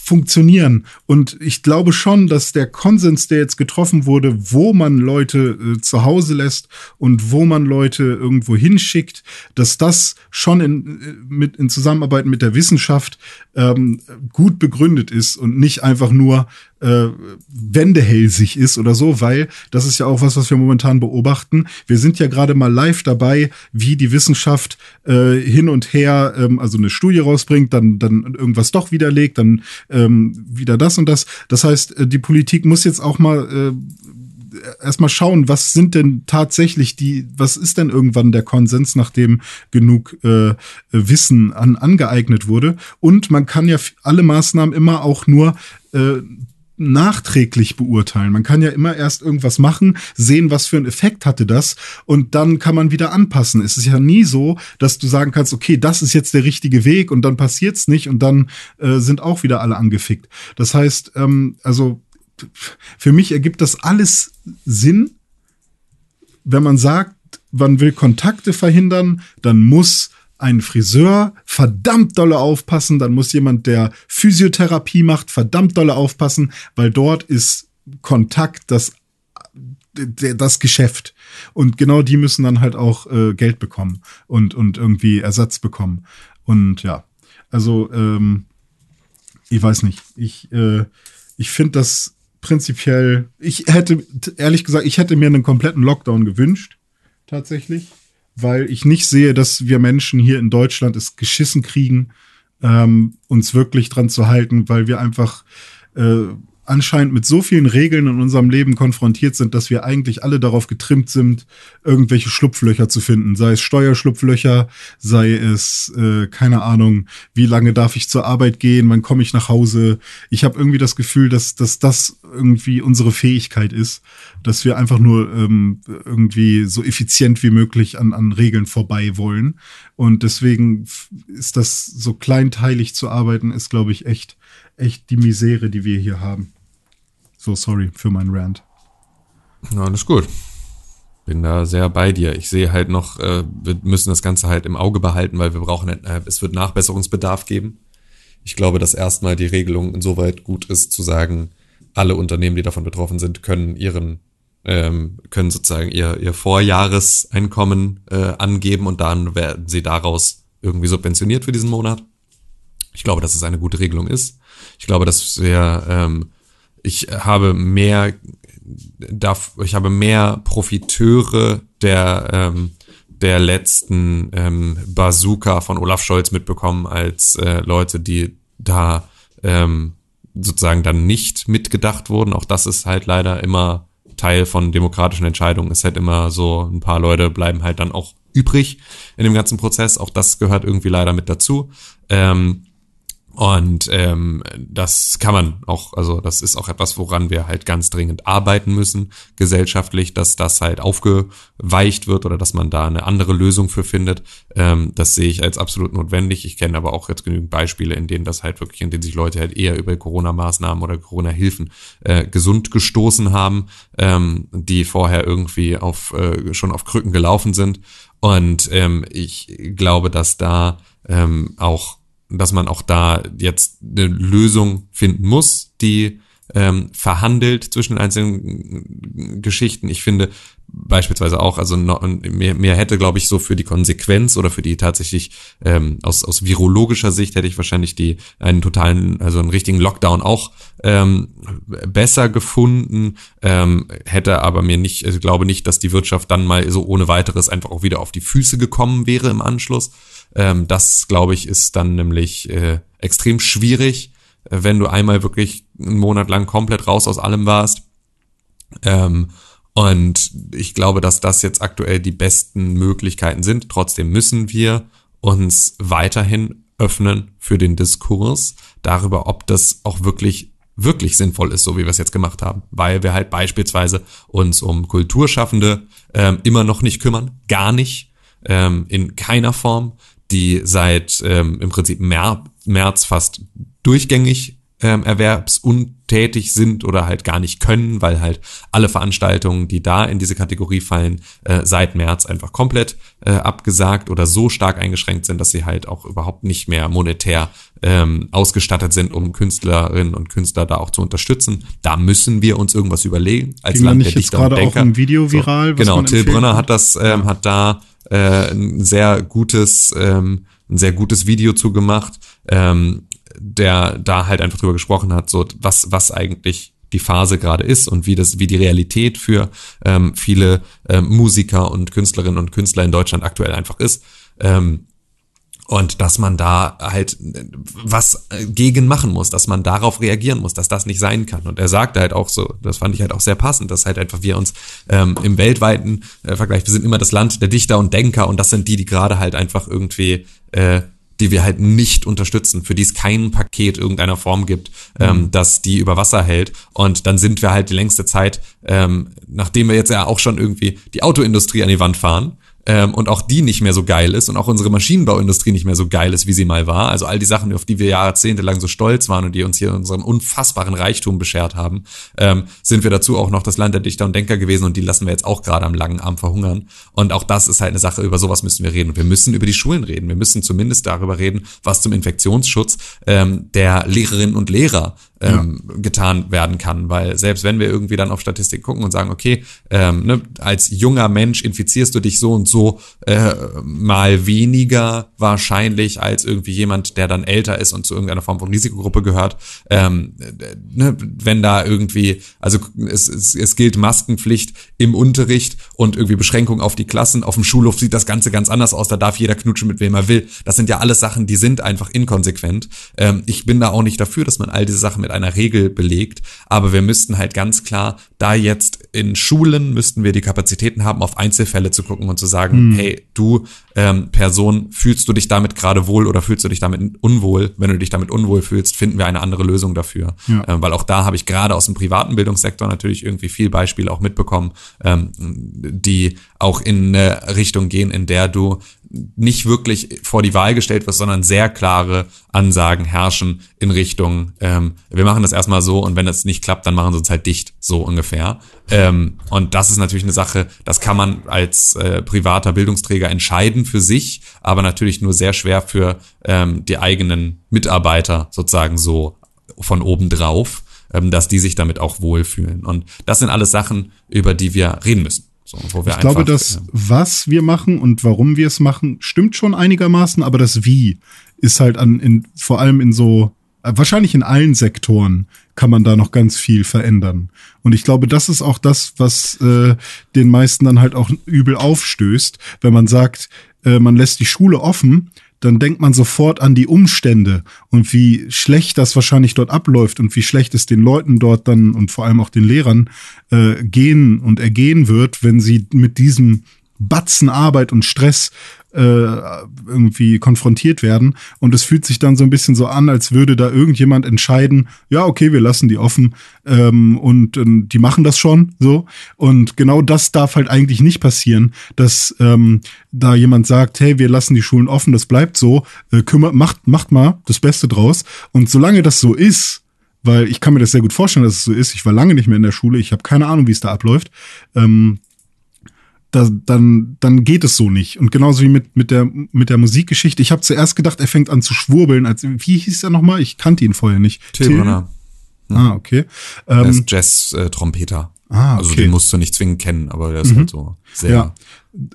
funktionieren. Und ich glaube schon, dass der Konsens, der jetzt getroffen wurde, wo man Leute äh, zu Hause lässt und wo man Leute irgendwo hinschickt, dass das schon in, äh, mit, in Zusammenarbeit mit der Wissenschaft ähm, gut begründet ist und nicht einfach nur äh, wendehälsig ist oder so, weil das ist ja auch was, was wir momentan beobachten. Wir sind ja gerade mal live dabei, wie die Wissenschaft äh, hin und her, ähm, also eine Studie rausbringt, dann, dann irgendwas doch widerlegt, dann ähm, wieder das und das. Das heißt, äh, die Politik muss jetzt auch mal äh, erstmal schauen, was sind denn tatsächlich die, was ist denn irgendwann der Konsens, nachdem genug äh, Wissen an, angeeignet wurde. Und man kann ja alle Maßnahmen immer auch nur äh, nachträglich beurteilen. Man kann ja immer erst irgendwas machen, sehen, was für einen Effekt hatte das und dann kann man wieder anpassen. Es ist ja nie so, dass du sagen kannst, okay, das ist jetzt der richtige Weg und dann passiert's nicht und dann äh, sind auch wieder alle angefickt. Das heißt, ähm, also für mich ergibt das alles Sinn, wenn man sagt, man will Kontakte verhindern, dann muss ein Friseur verdammt dolle aufpassen, dann muss jemand, der Physiotherapie macht, verdammt dolle aufpassen, weil dort ist Kontakt das, das Geschäft. Und genau die müssen dann halt auch äh, Geld bekommen und, und irgendwie Ersatz bekommen. Und ja, also ähm, ich weiß nicht. Ich, äh, ich finde das prinzipiell, ich hätte, ehrlich gesagt, ich hätte mir einen kompletten Lockdown gewünscht, tatsächlich, weil ich nicht sehe, dass wir Menschen hier in Deutschland es geschissen kriegen, ähm, uns wirklich dran zu halten, weil wir einfach äh, anscheinend mit so vielen Regeln in unserem Leben konfrontiert sind, dass wir eigentlich alle darauf getrimmt sind, irgendwelche Schlupflöcher zu finden. Sei es Steuerschlupflöcher, sei es, äh, keine Ahnung, wie lange darf ich zur Arbeit gehen, wann komme ich nach Hause. Ich habe irgendwie das Gefühl, dass, dass das irgendwie unsere Fähigkeit ist, dass wir einfach nur ähm, irgendwie so effizient wie möglich an, an Regeln vorbei wollen. Und deswegen ist das so kleinteilig zu arbeiten, ist, glaube ich, echt, echt die Misere, die wir hier haben. So, sorry für meinen Rant. Ja, alles gut. Bin da sehr bei dir. Ich sehe halt noch, äh, wir müssen das Ganze halt im Auge behalten, weil wir brauchen, äh, es wird Nachbesserungsbedarf geben. Ich glaube, dass erstmal die Regelung insoweit gut ist, zu sagen, alle Unternehmen, die davon betroffen sind, können ihren, ähm, können sozusagen ihr, ihr Vorjahreseinkommen äh, angeben und dann werden sie daraus irgendwie subventioniert für diesen Monat. Ich glaube, dass es eine gute Regelung ist. Ich glaube, dass wir, ähm, ich habe mehr, darf, ich habe mehr Profiteure der, ähm, der letzten ähm, Bazooka von Olaf Scholz mitbekommen als äh, Leute, die da ähm, sozusagen dann nicht mitgedacht wurden. Auch das ist halt leider immer Teil von demokratischen Entscheidungen. Es halt immer so, ein paar Leute bleiben halt dann auch übrig in dem ganzen Prozess. Auch das gehört irgendwie leider mit dazu. Ähm, und ähm, das kann man auch, also das ist auch etwas, woran wir halt ganz dringend arbeiten müssen, gesellschaftlich, dass das halt aufgeweicht wird oder dass man da eine andere Lösung für findet. Ähm, das sehe ich als absolut notwendig. Ich kenne aber auch jetzt genügend Beispiele, in denen das halt wirklich, in denen sich Leute halt eher über Corona-Maßnahmen oder Corona-Hilfen äh, gesund gestoßen haben, ähm, die vorher irgendwie auf äh, schon auf Krücken gelaufen sind. Und ähm, ich glaube, dass da ähm, auch, dass man auch da jetzt eine Lösung finden muss, die ähm, verhandelt zwischen einzelnen Geschichten. Ich finde beispielsweise auch, also mir, mir hätte, glaube ich, so für die Konsequenz oder für die tatsächlich ähm, aus, aus virologischer Sicht hätte ich wahrscheinlich die einen totalen, also einen richtigen Lockdown auch ähm, besser gefunden, ähm, hätte aber mir nicht, also glaube nicht, dass die Wirtschaft dann mal so ohne weiteres einfach auch wieder auf die Füße gekommen wäre im Anschluss. Ähm, das, glaube ich, ist dann nämlich äh, extrem schwierig wenn du einmal wirklich einen Monat lang komplett raus aus allem warst. Ähm, und ich glaube, dass das jetzt aktuell die besten Möglichkeiten sind. Trotzdem müssen wir uns weiterhin öffnen für den Diskurs darüber, ob das auch wirklich wirklich sinnvoll ist, so wie wir es jetzt gemacht haben, weil wir halt beispielsweise uns um Kulturschaffende ähm, immer noch nicht kümmern, gar nicht, ähm, in keiner Form, die seit ähm, im Prinzip März, März fast durchgängig ähm, erwerbsuntätig sind oder halt gar nicht können, weil halt alle Veranstaltungen, die da in diese Kategorie fallen, äh, seit März einfach komplett äh, abgesagt oder so stark eingeschränkt sind, dass sie halt auch überhaupt nicht mehr monetär ähm, ausgestattet sind, um Künstlerinnen und Künstler da auch zu unterstützen. Da müssen wir uns irgendwas überlegen als Ging Land der Dichter und gerade auch Denker. ein Video viral? So, genau, Till Brünner hat das, ähm, hat da äh, ein sehr gutes, ähm, ein sehr gutes Video zu gemacht, ähm, der da halt einfach drüber gesprochen hat, so was, was eigentlich die Phase gerade ist und wie das, wie die Realität für ähm, viele ähm, Musiker und Künstlerinnen und Künstler in Deutschland aktuell einfach ist. Ähm, und dass man da halt was gegen machen muss, dass man darauf reagieren muss, dass das nicht sein kann. Und er sagte halt auch so, das fand ich halt auch sehr passend, dass halt einfach wir uns ähm, im weltweiten äh, Vergleich, wir sind immer das Land der Dichter und Denker und das sind die, die gerade halt einfach irgendwie äh, die wir halt nicht unterstützen, für die es kein Paket irgendeiner Form gibt, ähm, das die über Wasser hält. Und dann sind wir halt die längste Zeit, ähm, nachdem wir jetzt ja auch schon irgendwie die Autoindustrie an die Wand fahren, ähm, und auch die nicht mehr so geil ist und auch unsere Maschinenbauindustrie nicht mehr so geil ist, wie sie mal war. Also all die Sachen, auf die wir jahrzehntelang so stolz waren und die uns hier unseren unfassbaren Reichtum beschert haben, ähm, sind wir dazu auch noch das Land der Dichter und Denker gewesen und die lassen wir jetzt auch gerade am langen Arm verhungern. Und auch das ist halt eine Sache, über sowas müssen wir reden. Und wir müssen über die Schulen reden. Wir müssen zumindest darüber reden, was zum Infektionsschutz ähm, der Lehrerinnen und Lehrer ähm, getan werden kann. Weil selbst wenn wir irgendwie dann auf Statistik gucken und sagen, okay, ähm, ne, als junger Mensch infizierst du dich so und so äh, mal weniger wahrscheinlich als irgendwie jemand, der dann älter ist und zu irgendeiner Form von Risikogruppe gehört. Ähm, äh, ne, wenn da irgendwie, also es, es, es gilt Maskenpflicht im Unterricht und irgendwie Beschränkung auf die Klassen. Auf dem Schulhof sieht das Ganze ganz anders aus. Da darf jeder knutschen mit wem er will. Das sind ja alles Sachen, die sind einfach inkonsequent. Ähm, ich bin da auch nicht dafür, dass man all diese Sachen mit einer Regel belegt. Aber wir müssten halt ganz klar, da jetzt in Schulen müssten wir die Kapazitäten haben, auf Einzelfälle zu gucken und zu sagen, hey, du ähm, Person, fühlst du dich damit gerade wohl oder fühlst du dich damit unwohl? Wenn du dich damit unwohl fühlst, finden wir eine andere Lösung dafür. Ja. Ähm, weil auch da habe ich gerade aus dem privaten Bildungssektor natürlich irgendwie viel Beispiele auch mitbekommen, ähm, die auch in eine Richtung gehen, in der du nicht wirklich vor die Wahl gestellt wirst, sondern sehr klare Ansagen herrschen in Richtung, ähm, wir machen das erstmal so und wenn das nicht klappt, dann machen sie uns halt dicht, so ungefähr. Ähm, und das ist natürlich eine Sache, das kann man als äh, privater Bildungsträger entscheiden für sich, aber natürlich nur sehr schwer für ähm, die eigenen Mitarbeiter sozusagen so von oben drauf, ähm, dass die sich damit auch wohlfühlen. Und das sind alles Sachen, über die wir reden müssen. So, Ich glaube, das, äh, was wir machen und warum wir es machen, stimmt schon einigermaßen, aber das Wie ist halt an, in, vor allem in so, äh, wahrscheinlich in allen Sektoren kann man da noch ganz viel verändern. Und ich glaube, das ist auch das, was äh, den meisten dann halt auch übel aufstößt, wenn man sagt, äh, man lässt die Schule offen, dann denkt man sofort an die Umstände und wie schlecht das wahrscheinlich dort abläuft und wie schlecht es den Leuten dort dann und vor allem auch den Lehrern äh, gehen und ergehen wird, wenn sie mit diesem Batzen Arbeit und Stress äh, irgendwie konfrontiert werden. Und es fühlt sich dann so ein bisschen so an, als würde da irgendjemand entscheiden, ja, okay, wir lassen die offen ähm, und ähm, die machen das schon so. Und genau das darf halt eigentlich nicht passieren, dass ähm, da jemand sagt, hey, wir lassen die Schulen offen, das bleibt so, äh, kümmert, macht, macht mal das Beste draus. Und solange das so ist, weil ich kann mir das sehr gut vorstellen, dass es so ist. Ich war lange nicht mehr in der Schule, ich habe keine Ahnung, wie es da abläuft. Ähm, da, dann, dann geht es so nicht. Und genauso wie mit, mit, der, mit der Musikgeschichte. Ich habe zuerst gedacht, er fängt an zu schwurbeln. Als, wie hieß er nochmal? Ich kannte ihn vorher nicht. Till Brunner. Ah, okay. Er Ähm, ist Jazz-Trompeter. Ah, Also okay. Mhm. den musst du nicht zwingend kennen, aber der ist halt so sehr. Ja.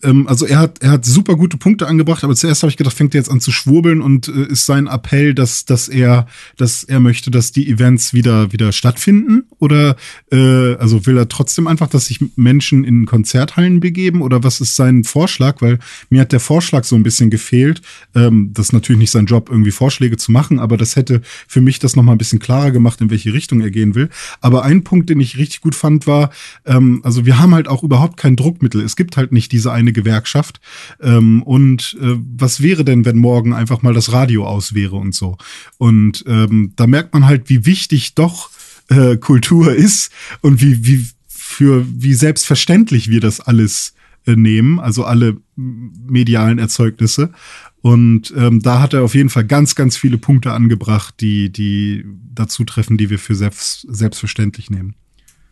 Ähm, also er hat, er hat super gute Punkte angebracht, aber zuerst habe ich gedacht, fängt er jetzt an zu schwurbeln und äh, ist sein Appell, dass, dass er, dass er möchte, dass die Events wieder, wieder stattfinden? Oder äh, also will er trotzdem einfach, dass sich Menschen in Konzerthallen begeben? Oder was ist sein Vorschlag? Weil mir hat der Vorschlag so ein bisschen gefehlt. Ähm, das ist natürlich nicht sein Job, irgendwie Vorschläge zu machen, aber das hätte für mich das nochmal ein bisschen klarer gemacht, in welche Richtung er gehen will. Aber ein Punkt, den ich richtig gut fand, war, ähm, also wir haben halt auch überhaupt kein Druckmittel. Es gibt halt nicht diese eine Gewerkschaft. Ähm, und äh, was wäre denn, wenn morgen einfach mal das Radio aus wäre und so? Und ähm, da merkt man halt, wie wichtig doch äh, Kultur ist und wie, wie für wie selbstverständlich wir das alles äh, nehmen, also alle medialen Erzeugnisse. Und ähm, da hat er auf jeden Fall ganz, ganz viele Punkte angebracht, die, die dazu treffen, die wir für selbst, selbstverständlich nehmen.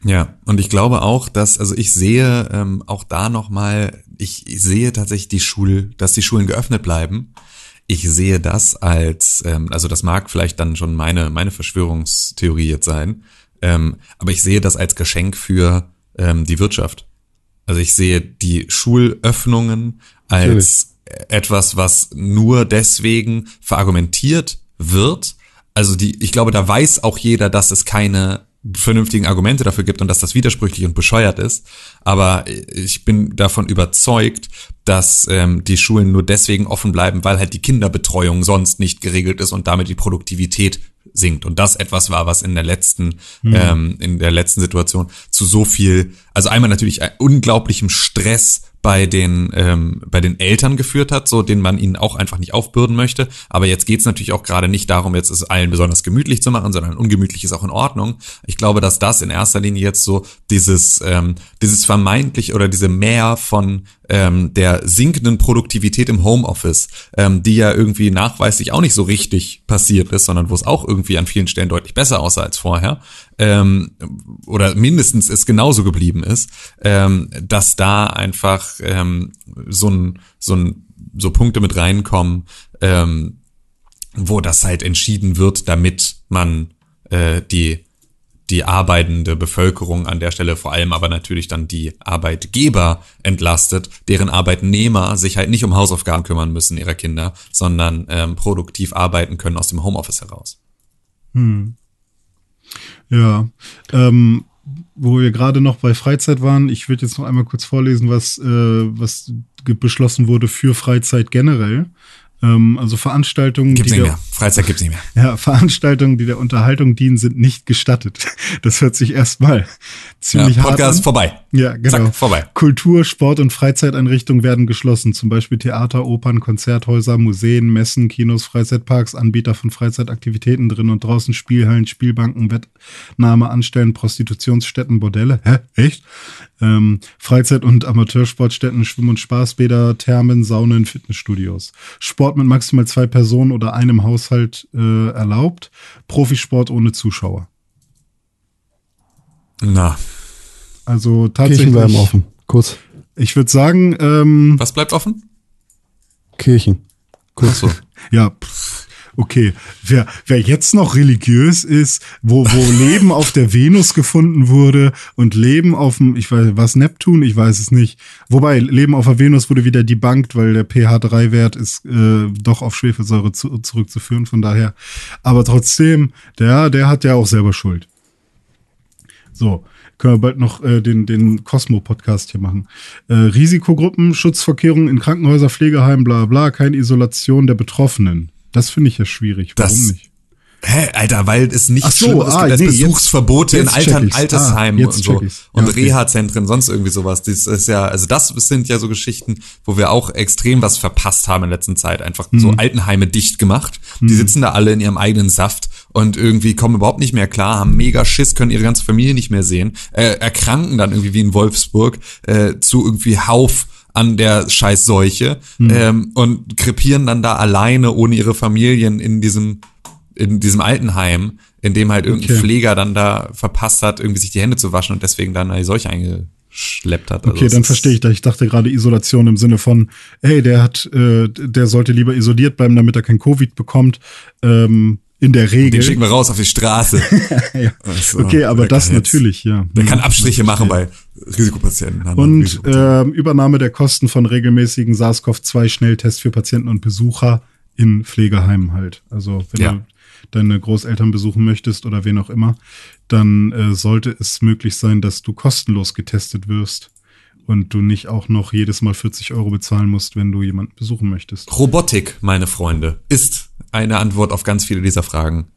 Ja, und ich glaube auch, dass, also ich sehe ähm, auch da nochmal, ich sehe tatsächlich die Schul, dass die Schulen geöffnet bleiben. Ich sehe das als, ähm, also das mag vielleicht dann schon meine, meine Verschwörungstheorie jetzt sein, ähm, aber ich sehe das als Geschenk für ähm, die Wirtschaft. Also ich sehe die Schulöffnungen als etwas, was nur deswegen verargumentiert wird. Also die, ich glaube, da weiß auch jeder, dass es keine vernünftigen Argumente dafür gibt und dass das widersprüchlich und bescheuert ist. Aber ich bin davon überzeugt, dass ähm, die Schulen nur deswegen offen bleiben, weil halt die Kinderbetreuung sonst nicht geregelt ist und damit die Produktivität sinkt. Und das etwas war, was in der letzten, ähm, in der letzten Situation zu so viel, also einmal natürlich ein unglaublichem Stress bei den ähm, bei den Eltern geführt hat, so den man ihnen auch einfach nicht aufbürden möchte. Aber jetzt geht's natürlich auch gerade nicht darum, jetzt es allen besonders gemütlich zu machen, sondern ungemütlich ist auch in Ordnung. Ich glaube, dass das in erster Linie jetzt so dieses ähm, dieses vermeintlich oder diese Mehr von ähm, der sinkenden Produktivität im Homeoffice, ähm, die ja irgendwie nachweislich auch nicht so richtig passiert ist, sondern wo es auch irgendwie an vielen Stellen deutlich besser aussah als vorher, ähm, oder mindestens es genauso geblieben ist, ähm, dass da einfach ähm, so ein, so ein, so Punkte mit reinkommen, ähm, wo das halt entschieden wird, damit man äh, die die arbeitende Bevölkerung an der Stelle vor allem aber natürlich dann die Arbeitgeber entlastet, deren Arbeitnehmer sich halt nicht um Hausaufgaben kümmern müssen ihrer Kinder, sondern ähm, produktiv arbeiten können aus dem Homeoffice heraus. Ja, ähm, wo wir gerade noch bei Freizeit waren, ich würde jetzt noch einmal kurz vorlesen, was, äh, was beschlossen wurde für Freizeit generell. Ähm, also Veranstaltungen, Gibt's die nicht der, mehr. Freizeit gibt's nicht mehr. ja, Veranstaltungen, die der Unterhaltung dienen, sind nicht gestattet. Das hört sich erstmal Ja, ziemlich hart Podcast an. vorbei. Ja, genau. Zack, vorbei. Kultur, Sport und Freizeiteinrichtungen werden geschlossen, zum Beispiel Theater, Opern, Konzerthäuser, Museen, Messen, Kinos, Freizeitparks, Anbieter von Freizeitaktivitäten drin und draußen, Spielhallen, Spielbanken, Wettnahmeanstellen, Prostitutionsstätten, Bordelle. Hä? Echt? Ähm, Freizeit- und Amateursportstätten, Schwimm- und Spaßbäder, Thermen, Saunen, Fitnessstudios. Sport mit maximal zwei Personen oder einem Haushalt äh, erlaubt. Profisport ohne Zuschauer. Na, Also Kirchen tatsächlich. bleiben offen. Kurz. Ich würde sagen, ähm, was bleibt offen? Kirchen. Ach so. Ja, pff, okay. Wer, wer jetzt noch religiös ist, wo, wo Leben auf der Venus gefunden wurde und Leben auf dem, ich weiß, was Neptun, ich weiß es nicht. Wobei, Leben auf der Venus wurde wieder debunked, weil der pH3-Wert ist äh, doch auf Schwefelsäure zu, zurückzuführen, von daher. Aber trotzdem, der, der hat ja auch selber Schuld. So, können wir bald noch äh, den, den Cosmo-Podcast hier machen. Äh, Risikogruppen, Schutzvorkehrungen in Krankenhäuser, Pflegeheimen, bla bla, keine Isolation der Betroffenen. Das finde ich ja schwierig. Warum Das- nicht? Hä, Alter, weil es nicht Ach so, schlimm ist. Es ah, gibt als nee, jetzt- Besuchsverbote in jetzt Altern, check ich's. Altersheimen Ah, jetzt und so. Ja, Und okay. Reha-Zentren, sonst irgendwie sowas. Das ist ja, also das sind ja so Geschichten, wo wir auch extrem was verpasst haben in letzter Zeit. Einfach so Mhm. Altenheime dicht gemacht. Die sitzen da alle in ihrem eigenen Saft und irgendwie kommen überhaupt nicht mehr klar, haben mega Schiss, können ihre ganze Familie nicht mehr sehen, äh, erkranken dann irgendwie wie in Wolfsburg äh, zu irgendwie Hauf an der Scheißseuche Mhm. ähm, und krepieren dann da alleine ohne ihre Familien in diesem in diesem Altenheim, in dem halt irgendein Okay. Pfleger dann da verpasst hat, irgendwie sich die Hände zu waschen und deswegen dann eine Seuche eingeschleppt geschleppt hat. Also Okay, dann verstehe ich das. Ich dachte gerade Isolation im Sinne von, hey, der hat, äh, der sollte lieber isoliert bleiben, damit er kein Covid bekommt. Ähm, in der Regel. Den schicken wir raus auf die Straße. ja. Also, Okay, aber das natürlich, ja. Der kann Abstriche machen bei Risikopatienten. Und Risikopatienten. ähm, Übernahme der Kosten von regelmäßigen SARS-CoV-2-Schnelltests für Patienten und Besucher in Pflegeheimen halt. Also wenn Ja. du deine Großeltern besuchen möchtest oder wen auch immer, dann äh, sollte es möglich sein, dass du kostenlos getestet wirst und du nicht auch noch jedes Mal 40 Euro bezahlen musst, wenn du jemanden besuchen möchtest. Robotik, meine Freunde, ist eine Antwort auf ganz viele dieser Fragen.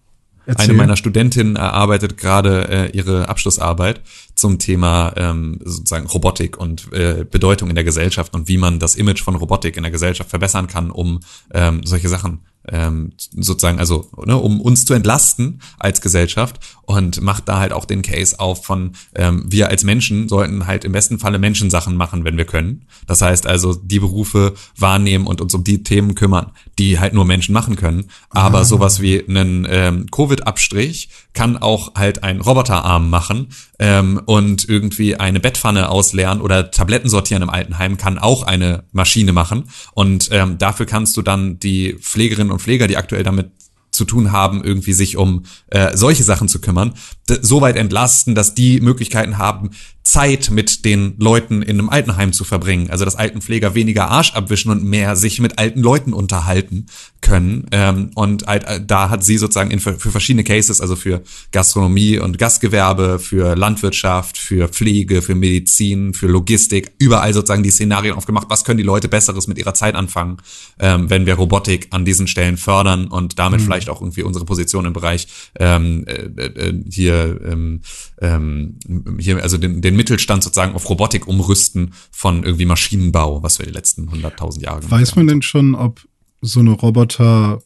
Erzähl. Eine meiner Studentinnen erarbeitet gerade äh, ihre Abschlussarbeit zum Thema ähm, sozusagen Robotik und äh, Bedeutung in der Gesellschaft und wie man das Image von Robotik in der Gesellschaft verbessern kann, um ähm, solche Sachen ähm, sozusagen, also ne, um uns zu entlasten als Gesellschaft und macht da halt auch den Case auf von ähm, wir als Menschen sollten halt im besten Falle Menschensachen machen, wenn wir können. Das heißt also die Berufe wahrnehmen und uns um die Themen kümmern, die halt nur Menschen machen können. Aber sowas wie einen ähm, Covid-Abstrich kann auch halt ein Roboterarm machen ähm, und irgendwie eine Bettpfanne ausleeren oder Tabletten sortieren im Altenheim kann auch eine Maschine machen. Und ähm, dafür kannst du dann die Pflegerinnen und Pfleger, die aktuell damit zu tun haben, irgendwie sich um äh, solche Sachen zu kümmern, so weit entlasten, dass die Möglichkeiten haben, Zeit mit den Leuten in einem Altenheim zu verbringen. Also dass Altenpfleger weniger Arsch abwischen und mehr sich mit alten Leuten unterhalten können. Ähm, und halt, äh, da hat sie sozusagen in, für verschiedene Cases, also für Gastronomie und Gastgewerbe, für Landwirtschaft, für Pflege, für Medizin, für Logistik, überall sozusagen die Szenarien aufgemacht, was können die Leute Besseres mit ihrer Zeit anfangen, ähm, wenn wir Robotik an diesen Stellen fördern und damit vielleicht auch irgendwie unsere Position im Bereich ähm, äh, äh, hier, ähm, ähm, hier also den, den Mittelstand sozusagen auf Robotik umrüsten von irgendwie Maschinenbau, was wir die letzten 100.000 Jahre gemacht Weiß haben. man denn schon, ob so eine Roboter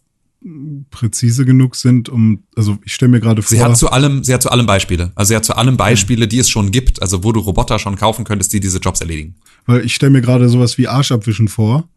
präzise genug sind, um, also ich stelle mir gerade vor, Sie hat zu allem, sie hat zu allem Beispiele. Also sie hat zu allem Beispiele, die es schon gibt, also wo du Roboter schon kaufen könntest, die diese Jobs erledigen. weil ich stelle mir gerade sowas wie Arschabwischen vor.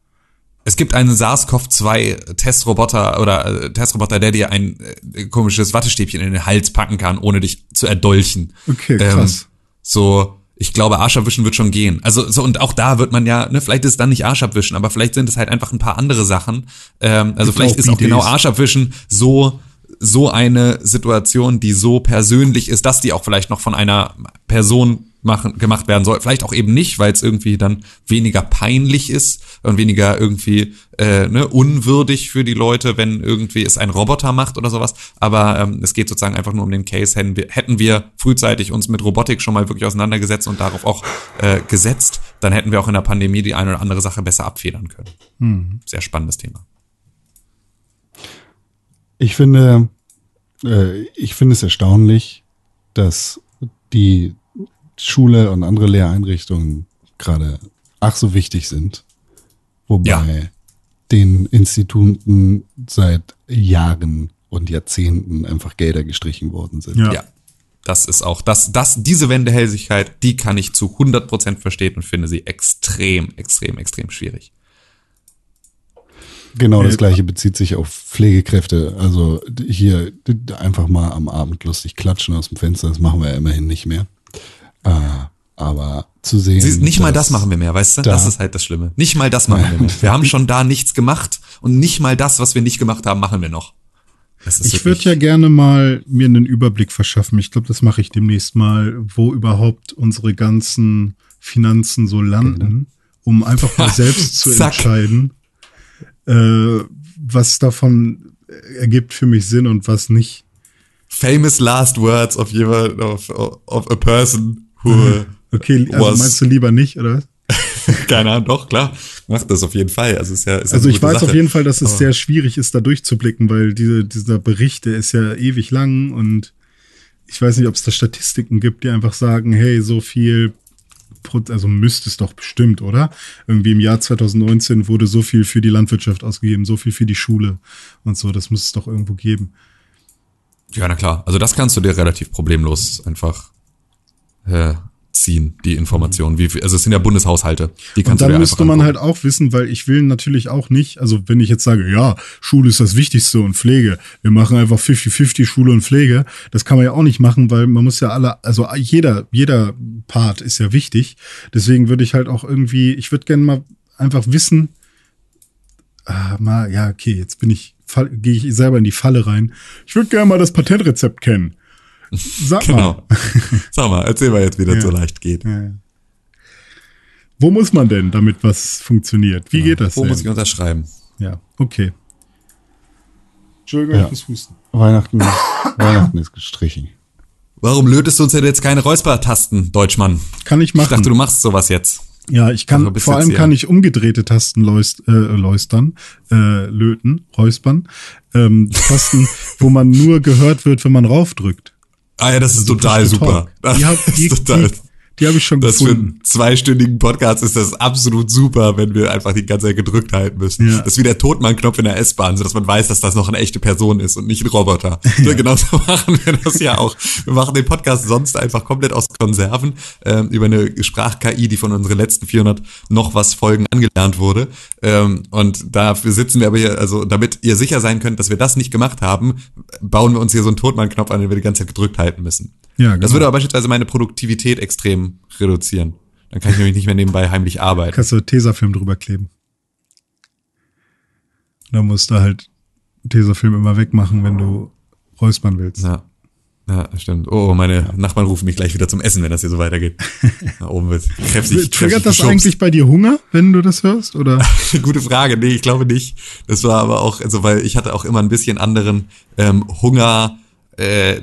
Es gibt einen SARS-CoV-2-Testroboter oder äh, Testroboter, der dir ein äh, komisches Wattestäbchen in den Hals packen kann, ohne dich zu erdolchen. Okay, krass. Ähm, so, ich glaube, Arschabwischen wird schon gehen. Also so und auch da wird man ja, ne, vielleicht ist es dann nicht Arschabwischen, aber vielleicht sind es halt einfach ein paar andere Sachen. Ähm, also Gibt vielleicht ist auch genau Bidets. Arschabwischen so so eine Situation, die so persönlich ist, dass die auch vielleicht noch von einer Person machen, gemacht werden soll. Vielleicht auch eben nicht, weil es irgendwie dann weniger peinlich ist und weniger irgendwie äh, ne, unwürdig für die Leute, wenn irgendwie es ein Roboter macht oder sowas. Aber ähm, es geht sozusagen einfach nur um den Case. Hätten wir, hätten wir frühzeitig uns mit Robotik schon mal wirklich auseinandergesetzt und darauf auch äh, gesetzt, dann hätten wir auch in der Pandemie die eine oder andere Sache besser abfedern können. Sehr spannendes Thema. Ich finde, äh, ich finde es erstaunlich, dass die Schule und andere Lehreinrichtungen gerade ach so wichtig sind. Wobei Ja. den Instituten seit Jahren und Jahrzehnten einfach Gelder gestrichen worden sind. Ja. Ja. Das ist auch, das, das, diese Wendehälsigkeit, die kann ich zu 100% verstehen und finde sie extrem, extrem, extrem schwierig. Genau das Äh, gleiche bezieht sich auf Pflegekräfte. Also hier einfach mal am Abend lustig klatschen aus dem Fenster, das machen wir ja immerhin nicht mehr. Äh, aber zu sehen. Siehst, nicht mal das machen wir mehr, weißt du? da- Das ist halt das Schlimme. Nicht mal das machen wir mehr. Wir haben schon da nichts gemacht und nicht mal das, was wir nicht gemacht haben, machen wir noch. Ich würde ja gerne mal mir einen Überblick verschaffen. Ich glaube, das mache ich demnächst mal, wo überhaupt unsere ganzen Finanzen so landen, um einfach mal selbst zu entscheiden, äh, was davon ergibt für mich Sinn und was nicht. famous last words of of, of a person Okay, also meinst du lieber nicht, oder? was? keine Ahnung, doch, klar, macht das auf jeden Fall. Also, ist ja, ist Also ich weiß Sache. auf jeden Fall, dass es Aber- sehr schwierig ist, da durchzublicken, weil diese, dieser Bericht, der ist ja ewig lang und ich weiß nicht, ob es da Statistiken gibt, die einfach sagen, hey, so viel, also müsste es doch bestimmt, oder? Irgendwie im Jahr 2019 wurde so viel für die Landwirtschaft ausgegeben, so viel für die Schule und so, das muss es doch irgendwo geben. Ja, na klar. Also das kannst du dir relativ problemlos einfach äh, ziehen, die Informationen. Wie, viel- also es sind ja Bundeshaushalte. Die Und kannst dann du müsste man angucken. halt auch wissen, weil ich will natürlich auch nicht, also wenn ich jetzt sage, ja, Schule ist das Wichtigste und Pflege, wir machen einfach 50-50 Schule und Pflege, das kann man ja auch nicht machen, weil man muss ja alle, also jeder, jeder Part ist ja wichtig. Deswegen würde ich halt auch irgendwie, ich würde gerne mal einfach wissen, ah, mal, ja, okay, jetzt bin ich, gehe ich selber in die Falle rein. Ich würde gerne mal das Patentrezept kennen. Sag Genau. mal. Sag mal, erzähl mal jetzt, wie das Ja. so leicht geht. Ja. Wo muss man denn, damit was funktioniert? Wie geht das Wo denn? muss ich unterschreiben? Ja, okay. Entschuldigung, Ja. ich muss husten. Weihnachten, Weihnachten ist gestrichen. Warum lötest du uns denn jetzt keine Räuspertasten, Deutschmann? Kann ich Ich machen. dachte, du machst sowas jetzt. ja, ich Also kann, bis vor allem hier. kann ich umgedrehte Tasten läust, äh, läustern, äh, löten, räuspern. Ähm, Tasten, wo man nur gehört wird, wenn man raufdrückt. Ah ja, das ist total super. Das hab, die, ist total. die, die habe ich schon Das für gefunden. einen zweistündigen Podcast ist das absolut super, wenn wir einfach die ganze Zeit gedrückt halten müssen. Ja. Das ist wie der Totmann-Knopf in der S-Bahn, sodass man weiß, dass das noch eine echte Person ist und nicht ein Roboter. Ja. Genauso machen wir das ja auch. Wir machen den Podcast sonst einfach komplett aus Konserven ähm, über eine Sprach-KI, die von unseren letzten 400 noch was Folgen angelernt wurde. Ähm, und dafür sitzen wir aber hier, also damit ihr sicher sein könnt, dass wir das nicht gemacht haben, bauen wir uns hier so einen Totmann-Knopf an, den wir die ganze Zeit gedrückt halten müssen. Ja, Das genau. würde aber beispielsweise meine Produktivität extrem reduzieren. Dann kann ich nämlich nicht mehr nebenbei heimlich arbeiten. Kannst du Tesafilm drüber kleben. Da musst du halt Tesafilm immer wegmachen, wenn du räuspern willst. Ja. Ja, stimmt. Oh, meine Nachbarn rufen mich gleich wieder zum Essen, wenn das hier so weitergeht. Da oben wird kräftig, kräftig Triggert das geschubst. eigentlich bei dir Hunger, wenn du das hörst? Oder? Gute Frage. Nee, ich glaube nicht. Das war aber auch, also weil ich hatte auch immer ein bisschen anderen ähm, Hunger äh,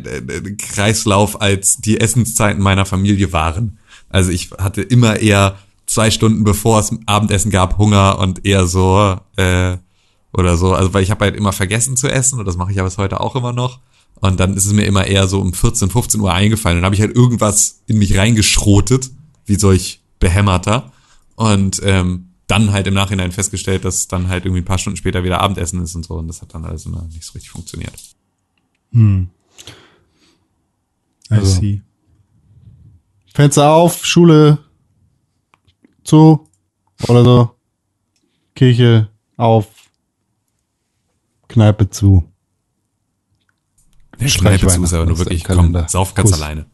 Kreislauf als die Essenszeiten meiner Familie waren. Also ich hatte immer eher zwei Stunden bevor es Abendessen gab Hunger und eher so äh, oder so. Also weil ich habe halt immer vergessen zu essen und das mache ich aber bis heute auch immer noch. Und dann ist es mir immer eher so um 14, 15 Uhr eingefallen. Und dann habe ich halt irgendwas in mich reingeschrotet, wie solch behämmerter. Und ähm, dann halt im Nachhinein festgestellt, dass dann halt irgendwie ein paar Stunden später wieder Abendessen ist und so. Und das hat dann alles immer nicht so richtig funktioniert. I Also- see. Fenster auf, Schule zu oder so. Kirche auf, Kneipe zu. Der Kneipe zu ist aber nur wirklich, komm, sauf ganz Kuss. alleine.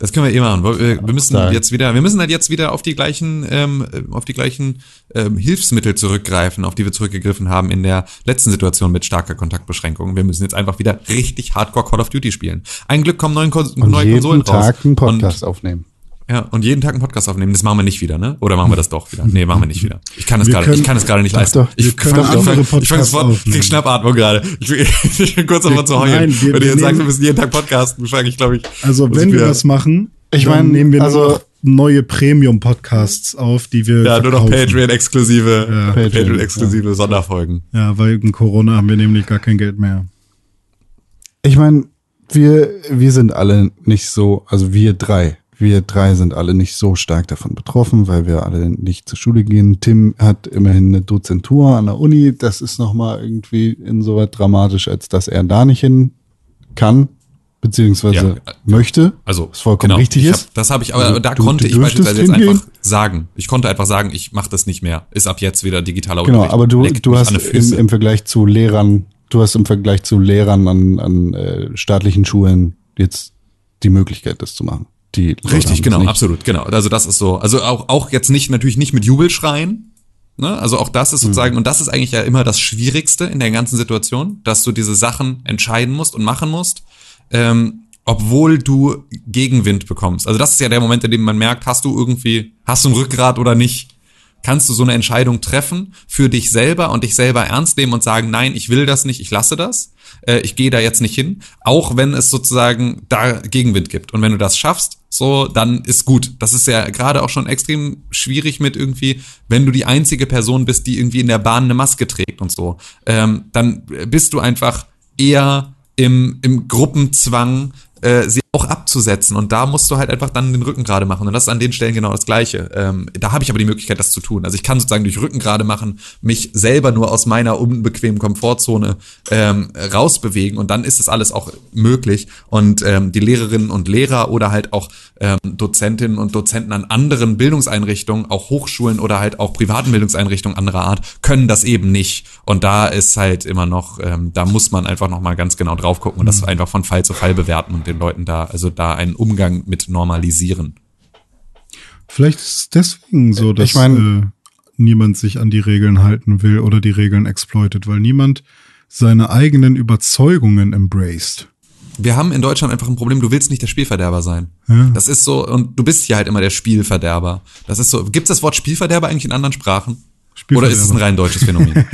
Das können wir eh machen. Wir, wir müssen Stark. jetzt wieder, wir müssen halt jetzt wieder auf die gleichen, ähm, auf die gleichen ähm, Hilfsmittel zurückgreifen, auf die wir zurückgegriffen haben in der letzten Situation mit starker Kontaktbeschränkung. Wir müssen jetzt einfach wieder richtig Hardcore Call of Duty spielen. Ein Glück kommen neuen Kons Und neue jeden Konsolen raus. Tag einen Podcast aufnehmen. Ja, und jeden Tag einen Podcast aufnehmen. Das machen wir nicht wieder, ne? Oder machen wir das doch wieder? Nee, machen wir nicht wieder. Ich kann das Wir gerade, ich kann es gerade nicht leisten. doch, ich wir können fang- ich andere fang- ich fang Podcasts sofort, ich krieg Schnappatmung gerade. Ich, bin- ich bin kurz davor zu heulen. Nein, wir- Wenn ihr jetzt sagt, wir müssen jeden Tag podcasten, fange ich, glaube ich. Also wenn ich wir das machen, Ich dann mein, nehmen wir also- nur noch neue Premium-Podcasts auf, die wir Ja, nur noch verkaufen. Patreon-exklusive, Ja. Patreon-exklusive Sonderfolgen. Ja, weil wegen Corona haben wir nämlich gar kein Geld mehr. Ich meine, wir, wir sind alle nicht so, also wir drei, wir drei sind alle nicht so stark davon betroffen, weil wir alle nicht zur Schule gehen. Tim hat immerhin eine Dozentur an der Uni. Das ist nochmal irgendwie insoweit dramatisch, als dass er da nicht hin kann, beziehungsweise Ja, möchte. Also, was vollkommen genau, richtig ist. Hab, das habe ich, aber Also, da du- konnte du ich beispielsweise jetzt hingehen. einfach sagen. Ich konnte einfach sagen, ich mache das nicht mehr. Ist ab jetzt wieder digitaler Genau, Unterricht. aber du, Leckt du hast im, im Vergleich zu Lehrern, du hast im Vergleich zu Lehrern an, an äh, staatlichen Schulen jetzt die Möglichkeit, das zu machen. Die Leute Richtig, genau, nicht. absolut, genau. Also das ist so. Also auch, auch jetzt nicht, natürlich nicht mit Jubelschreien. Ne? Also auch das ist sozusagen, und das ist eigentlich ja immer das Schwierigste in der ganzen Situation, dass du diese Sachen entscheiden musst und machen musst, ähm, obwohl du Gegenwind bekommst. Also das ist ja der Moment, in dem man merkt, hast du irgendwie, hast du ein Rückgrat oder nicht? kannst du so eine Entscheidung treffen für dich selber und dich selber ernst nehmen und sagen, nein, ich will das nicht, ich lasse das, äh, ich gehe da jetzt nicht hin, auch wenn es sozusagen da Gegenwind gibt. Und wenn du das schaffst, so, dann ist gut. Das ist ja gerade auch schon extrem schwierig mit irgendwie, wenn du die einzige Person bist, die irgendwie in der Bahn eine Maske trägt und so, ähm, dann bist du einfach eher im, im Gruppenzwang, äh, sie auch abzusetzen und da musst du halt einfach dann den Rücken gerade machen und das ist an den Stellen genau das Gleiche. Ähm, da habe ich aber die Möglichkeit, das zu tun. Also ich kann sozusagen durch Rücken gerade machen, mich selber nur aus meiner unbequemen Komfortzone ähm, rausbewegen und dann ist das alles auch möglich und ähm, die Lehrerinnen und Lehrer oder halt auch ähm, Dozentinnen und Dozenten an anderen Bildungseinrichtungen, auch Hochschulen oder halt auch privaten Bildungseinrichtungen anderer Art, können das eben nicht. Und da ist halt immer noch, ähm, da muss man einfach noch mal ganz genau drauf gucken und das einfach von Fall zu Fall bewerten und den Leuten da, also da einen Umgang mit normalisieren. Vielleicht ist es deswegen so, dass Ich mein- äh, niemand sich an die Regeln halten will oder die Regeln exploitet, weil niemand seine eigenen Überzeugungen embraced. Wir haben in Deutschland einfach ein Problem, du willst nicht der Spielverderber sein. Ja. Das ist so, und du bist hier halt immer der Spielverderber. Das ist so, gibt es das Wort Spielverderber eigentlich in anderen Sprachen? Oder ist es ein rein deutsches Phänomen?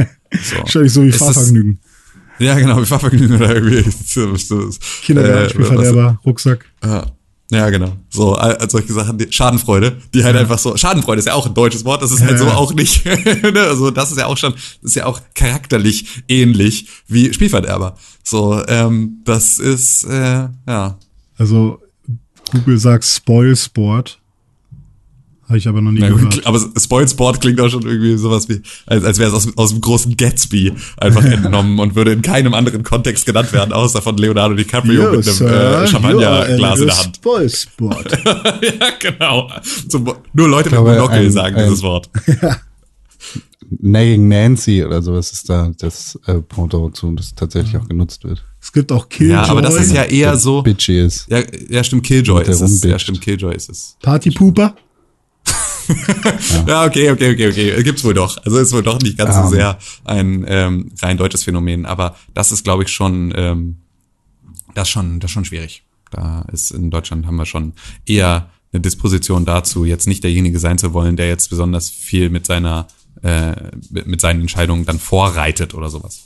So. Wahrscheinlich so wie Ist das- Fahrvergnügen. Ja, genau, wie Fahrvergnügen oder irgendwie. so- so- Kindergarten, äh, Spielverderber, Rucksack. Ja. Ja, genau. So, all solche Sachen. Die, Schadenfreude, die halt einfach so. Schadenfreude ist ja auch ein deutsches Wort, das ist halt Ja. so auch nicht. ne? Also, das ist ja auch schon, das ist ja auch charakterlich ähnlich wie Spielverderber. So, ähm, das ist, äh, ja. Also Google sagt Spoilsport. Habe ich aber noch nie Ja, gehört. aber Spoilsport klingt auch schon irgendwie sowas wie, als, als wäre es aus, aus dem großen Gatsby einfach entnommen und würde in keinem anderen Kontext genannt werden, außer von Leonardo DiCaprio mit einem äh, Champagnerglas in der Hand. Spoilsport. ja, genau. Zum, nur Leute glaube, mit Monokel ein- sagen ein- dieses Wort. Nagging Nancy oder sowas ist da das äh, Pendant zu, das tatsächlich auch genutzt wird. es gibt auch Killjoy. Ja, aber das ist ja eher so. Bitchy ist. Ja, ja stimmt, Killjoy ist es. Ja, stimmt, Killjoy ist es. Partypooper. Ja, okay, okay, okay, okay. Gibt's wohl doch. Also ist wohl doch nicht ganz so Ähm. sehr ein ähm, rein deutsches Phänomen, aber das ist, glaube ich, schon, ähm, das schon, das schon schwierig. Da ist in Deutschland haben wir schon eher eine Disposition dazu, jetzt nicht derjenige sein zu wollen, der jetzt besonders viel mit seiner, äh, mit seinen Entscheidungen dann vorreitet oder sowas.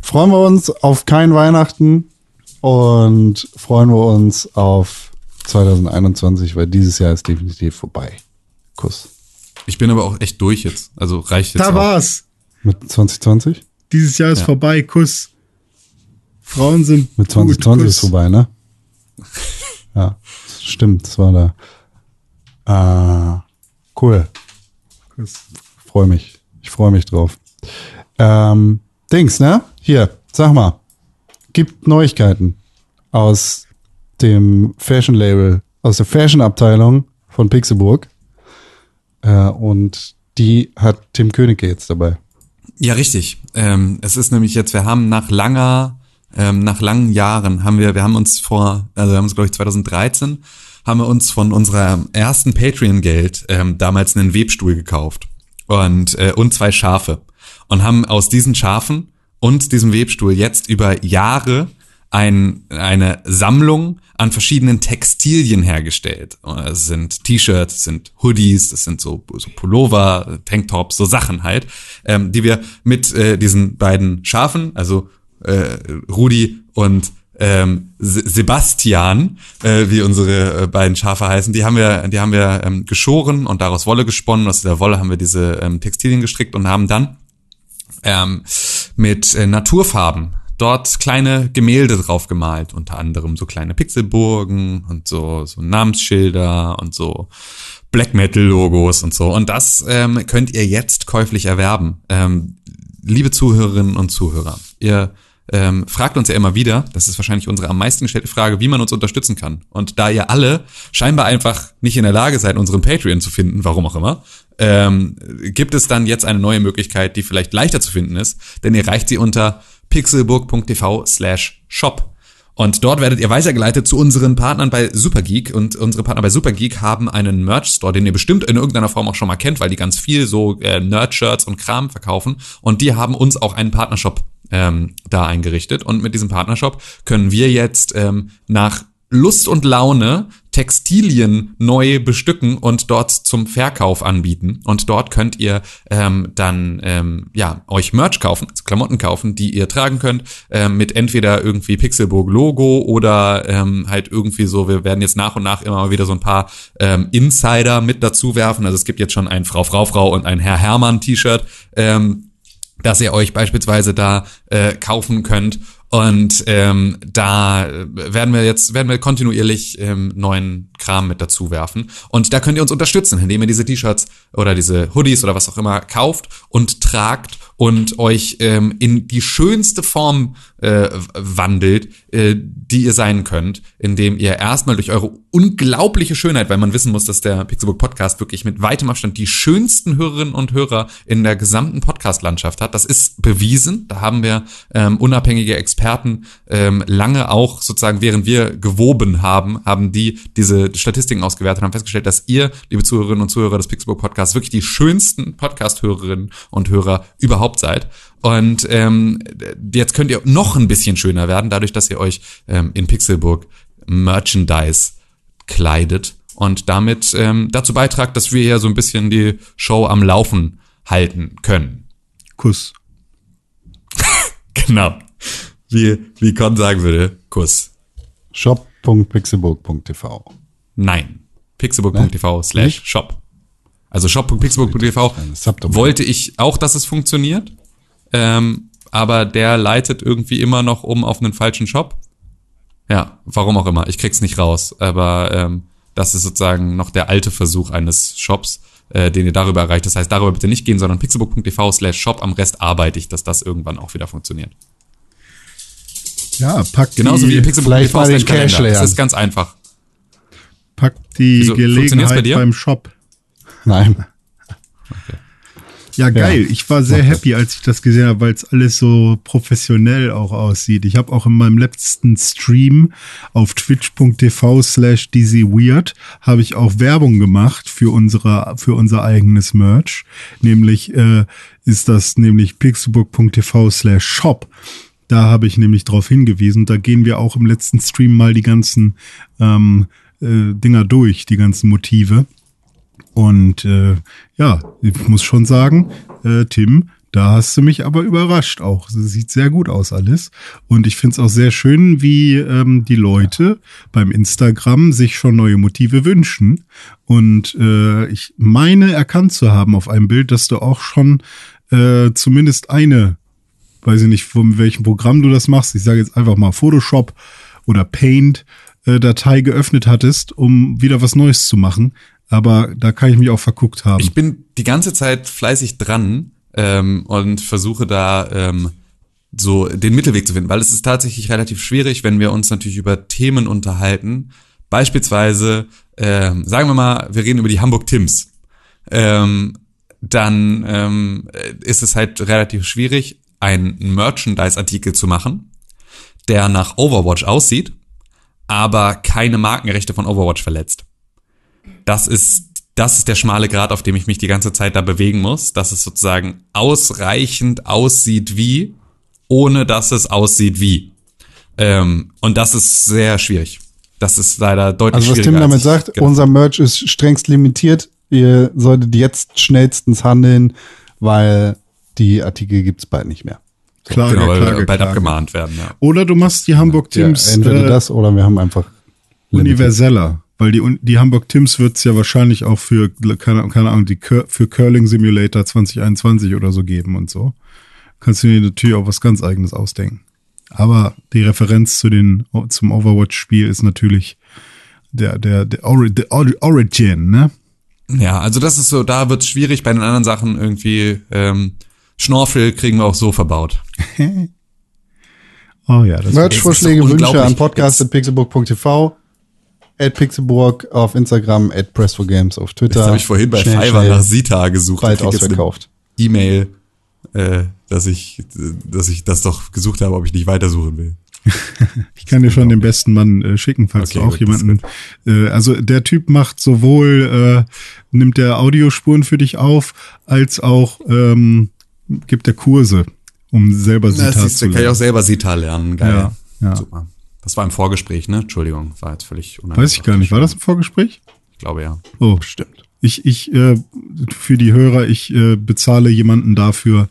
Freuen wir uns auf kein Weihnachten und freuen wir uns auf 2021, weil dieses Jahr ist definitiv vorbei. Kuss. Ich bin aber auch echt durch jetzt. Also reicht jetzt Da auch. war's. Mit 2020? Dieses Jahr ist Ja. vorbei. Kuss. Frauen sind Mit gut. 2020 Kuss. ist vorbei, ne? Ja, stimmt, das war da. Ah, cool. Kuss. Freue mich. Ich freue mich drauf. Ähm, Dings, ne? Hier, sag mal. Gibt Neuigkeiten aus dem Fashion Label, aus der Fashion Abteilung von Pixelburg. Äh, und die hat Tim Königke jetzt dabei. Ja, richtig. Ähm, es ist nämlich jetzt, wir haben nach langer, ähm, nach langen Jahren haben wir, wir haben uns vor, also wir haben uns glaube ich 2013, haben wir uns von unserem ersten Patreon-Geld ähm, damals einen Webstuhl gekauft und äh, und zwei Schafe und haben aus diesen Schafen und diesem Webstuhl jetzt über Jahre ein, eine Sammlung an verschiedenen Textilien hergestellt. Es sind T-Shirts, es sind Hoodies, das sind so, so Pullover, Tanktops, so Sachen halt, ähm, die wir mit äh, diesen beiden Schafen, also äh, Rudi und ähm, Se- Sebastian, äh, wie unsere äh, beiden Schafe heißen, die haben wir, die haben wir ähm, geschoren und daraus Wolle gesponnen. Aus der Wolle haben wir diese ähm, Textilien gestrickt und haben dann ähm, mit äh, Naturfarben dort kleine Gemälde drauf gemalt, unter anderem so kleine Pixelburgen und so, so Namensschilder und so Black Metal Logos und so. Und das ähm, könnt ihr jetzt käuflich erwerben. Ähm, liebe Zuhörerinnen und Zuhörer, ihr ähm, fragt uns ja immer wieder, das ist wahrscheinlich unsere am meisten gestellte Frage, wie man uns unterstützen kann. Und da ihr alle scheinbar einfach nicht in der Lage seid, unseren Patreon zu finden, warum auch immer, ähm, gibt es dann jetzt eine neue Möglichkeit, die vielleicht leichter zu finden ist, denn ihr reicht sie unter pixelburg.tv slash shop. Und dort werdet ihr weitergeleitet zu unseren Partnern bei Supergeek. Und unsere Partner bei Supergeek haben einen Merch-Store, den ihr bestimmt in irgendeiner Form auch schon mal kennt, weil die ganz viel so äh, Nerd-Shirts und Kram verkaufen. Und die haben uns auch einen Partnershop ähm, da eingerichtet. Und mit diesem Partnershop können wir jetzt ähm, nach Lust und Laune Textilien neu bestücken und dort zum Verkauf anbieten. Und dort könnt ihr ähm, dann ähm, ja euch Merch kaufen, also Klamotten kaufen, die ihr tragen könnt, ähm, mit entweder irgendwie Pixelburg Logo oder ähm, halt irgendwie so. Wir werden jetzt nach und nach immer mal wieder so ein paar ähm, Insider mit dazu werfen. Also es gibt jetzt schon ein Frau Frau Frau und ein Herr Hermann T-Shirt. Ähm, dass ihr euch beispielsweise da äh, kaufen könnt. Und ähm, da äh, werden wir jetzt werden wir kontinuierlich ähm, neuen Kram mit dazu werfen. Und da könnt ihr uns unterstützen, indem ihr diese T-Shirts oder diese Hoodies oder was auch immer kauft und tragt und euch ähm, in die schönste Form äh, wandelt, äh, die ihr sein könnt, indem ihr erstmal durch eure unglaubliche Schönheit, weil man wissen muss, dass der Pixelbook Podcast wirklich mit weitem Abstand die schönsten Hörerinnen und Hörer in der gesamten Podcast-Landschaft hat. Das ist bewiesen. Da haben wir ähm, unabhängige Experten ähm, lange auch sozusagen, während wir gewoben haben, haben die diese Statistiken ausgewertet, haben festgestellt, dass ihr, liebe Zuhörerinnen und Zuhörer des Pixelbook Podcasts, wirklich die schönsten Podcast-Hörerinnen und Hörer überhaupt seid. Und ähm, jetzt könnt ihr noch ein bisschen schöner werden, dadurch, dass ihr euch ähm, in Pixelburg Merchandise kleidet und damit ähm, dazu beitragt, dass wir hier so ein bisschen die Show am Laufen halten können. Kuss. Genau. Wie, wie Con sagen würde, Kuss. shop.pixelburg.tv. Nein. Pixelburg.tv slash shop. Also shop.pixelburg.tv Subdomain. wollte ich auch, dass es funktioniert. Ähm, aber der leitet irgendwie immer noch um auf einen falschen Shop. Ja, warum auch immer. Ich krieg's nicht raus. Aber ähm, das ist sozusagen noch der alte Versuch eines Shops, äh, den ihr darüber erreicht. Das heißt, darüber bitte nicht gehen, sondern pixelbook.tv slash shop. Am Rest arbeite ich, dass das irgendwann auch wieder funktioniert. Ja, pack Genauso die, wie pixelbook.tv slash. Cash Das ist ganz einfach. pack die Wieso, bei Gelegenheit dir? beim Shop. Nein. Ja, geil. Ich war sehr happy, als ich das gesehen habe, weil es alles so professionell auch aussieht. Ich habe auch in meinem letzten Stream auf twitch.tv slash dizzyweird habe ich auch Werbung gemacht für unsere, für unser eigenes Merch. Nämlich äh, ist das nämlich pixelburg.tv slash shop. Da habe ich nämlich darauf hingewiesen. Da gehen wir auch im letzten Stream mal die ganzen ähm, äh, Dinger durch, die ganzen Motive. Und äh, ja, ich muss schon sagen, äh, Tim, da hast du mich aber überrascht auch. Es sieht sehr gut aus alles. Und ich finde es auch sehr schön, wie ähm, die Leute beim Instagram sich schon neue Motive wünschen. Und äh, ich meine erkannt zu haben auf einem Bild, dass du auch schon äh, zumindest eine, weiß ich nicht, von welchem Programm du das machst. Ich sage jetzt einfach mal Photoshop oder Paint. äh, Datei geöffnet hattest, um wieder was Neues zu machen. Aber da kann ich mich auch verguckt haben. Ich bin die ganze Zeit fleißig dran ähm, und versuche da ähm, so den Mittelweg zu finden, weil es ist tatsächlich relativ schwierig, wenn wir uns natürlich über Themen unterhalten. Beispielsweise, ähm, sagen wir mal, wir reden über die Hamburg Tims. Ähm, dann ähm, ist es halt relativ schwierig, einen Merchandise-Artikel zu machen, der nach Overwatch aussieht, aber keine Markenrechte von Overwatch verletzt das ist, das ist der schmale Grad, auf dem ich mich die ganze Zeit da bewegen muss, dass es sozusagen ausreichend aussieht wie, ohne dass es aussieht wie. Ähm, und das ist sehr schwierig. Das ist leider deutlich Also was schwieriger. Tim damit sagt, gedacht unser Merch ist strengst limitiert. Ihr solltet jetzt schnellstens handeln, weil die Artikel gibt's bald nicht mehr. Klage, Genau, weil Klage, wir bald Klage. abgemahnt werden, ja. Oder du machst die Hamburg Ja, entweder äh, das oder wir haben einfach limited. universeller. Weil die, die Hamburg Tims wird's ja wahrscheinlich auch für, keine, keine Ahnung, die Cur für Curling Simulator 2021 oder so geben und so. Kannst du dir natürlich auch was ganz eigenes ausdenken. Aber die Referenz zu den, zum Overwatch-Spiel ist natürlich der, der, der, Ori, der Ori- Origin, ne? Ja, also das ist so, da wird's schwierig. Bei den anderen Sachen irgendwie ähm, Schnorfel kriegen wir auch so verbaut. Oh ja, das Merch-Vorschläge, Wünsche an podcast.pixelburg.tv, at pixelburg auf Instagram, at press4games auf Twitter. Das habe ich vorhin bei Schnell, Fiverr schnell, nach Sita gesucht. Bald ausverkauft. E-Mail, äh, dass ich, dass ich das doch gesucht habe, ob ich nicht weitersuchen will. Ich kann dir schon den besten Mann äh, schicken, falls Okay, du auch jemanden. Äh, also der Typ macht sowohl äh, nimmt der Audiospuren für dich auf, als auch ähm, gibt er Kurse, um selber Sita zu du, kann ich auch lernen. selber Sita lernen. Geil. Ja, ja. Super. Das war im Vorgespräch, ne? Entschuldigung, war jetzt völlig unangenehm. Weiß ich gar nicht. War das ein Vorgespräch? Ich glaube ja. Oh, stimmt. Ich, ich, äh, für die Hörer, ich äh, bezahle jemanden dafür,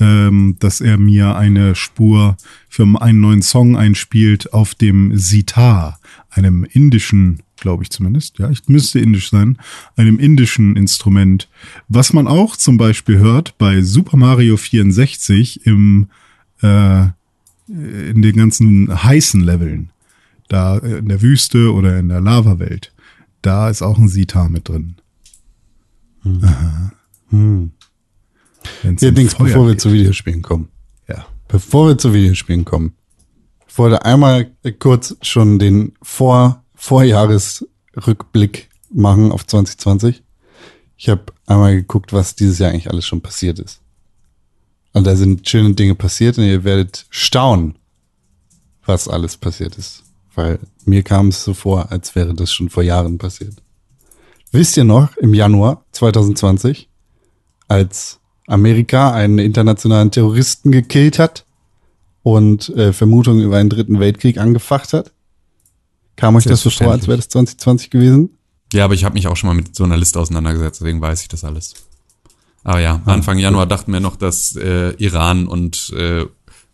ähm, dass er mir eine Spur für einen neuen Song einspielt auf dem Sitar, einem indischen, glaube ich zumindest, ja, ich müsste indisch sein, einem indischen Instrument, was man auch zum Beispiel hört bei Super Mario 64 im, äh, in den ganzen heißen Leveln, da äh, in der Wüste oder in der Lava-Welt, da ist auch ein Sitar mit drin. Aha. Wenn's Ja, Dings, Feuer bevor wir geht. zu Videospielen kommen. Ja. Bevor wir zu Videospielen kommen. Ich wollte einmal kurz schon den Vor Vorjahresrückblick machen auf 2020. Ich habe einmal geguckt, was dieses Jahr eigentlich alles schon passiert ist. Und da sind schöne Dinge passiert und ihr werdet staunen, was alles passiert ist. Weil mir kam es so vor, als wäre das schon vor Jahren passiert. Wisst ihr noch, im Januar 2020, als Amerika einen internationalen Terroristen gekillt hat und äh, Vermutungen über einen dritten Weltkrieg angefacht hat? Kam euch das so vor, als wäre das 2020 gewesen? Ja, aber ich habe mich auch schon mal mit so einer Liste auseinandergesetzt, deswegen weiß ich das alles. Aber ja, Ah, Anfang Januar dachten wir noch, dass äh, Iran und äh,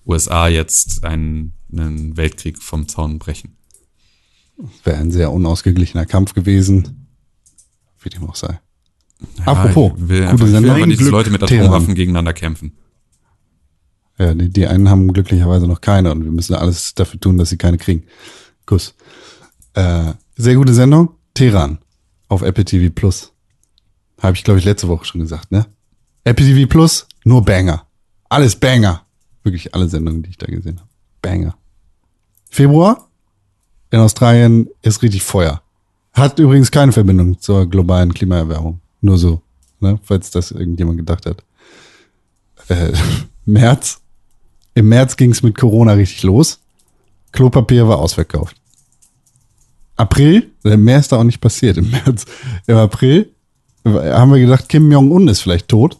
USA jetzt einen, einen Weltkrieg vom Zaun brechen. Wäre ein sehr unausgeglichener Kampf gewesen. Wie dem auch sei. Apropos, ich will gute einfach, ich will Sendung. Glück, Leute mit. Atomwaffen gegeneinander kämpfen. Ja, die, die einen haben glücklicherweise noch keine und wir müssen alles dafür tun, dass sie keine kriegen. Kuss. Äh, sehr gute Sendung. Teheran auf Apple TV Plus. Habe ich, glaube ich, letzte Woche schon gesagt, ne? Apple TV Plus, nur Banger. Alles Banger. Wirklich alle Sendungen, die ich da gesehen habe. Banger. Februar in Australien ist richtig Feuer. Hat übrigens keine Verbindung zur globalen Klimaerwärmung. Nur so, ne? falls das irgendjemand gedacht hat. Äh, März. Im März ging es mit Corona richtig los. Klopapier war ausverkauft. April, äh, mehr ist da auch nicht passiert im März. Im April haben wir gedacht, Kim Jong-un ist vielleicht tot,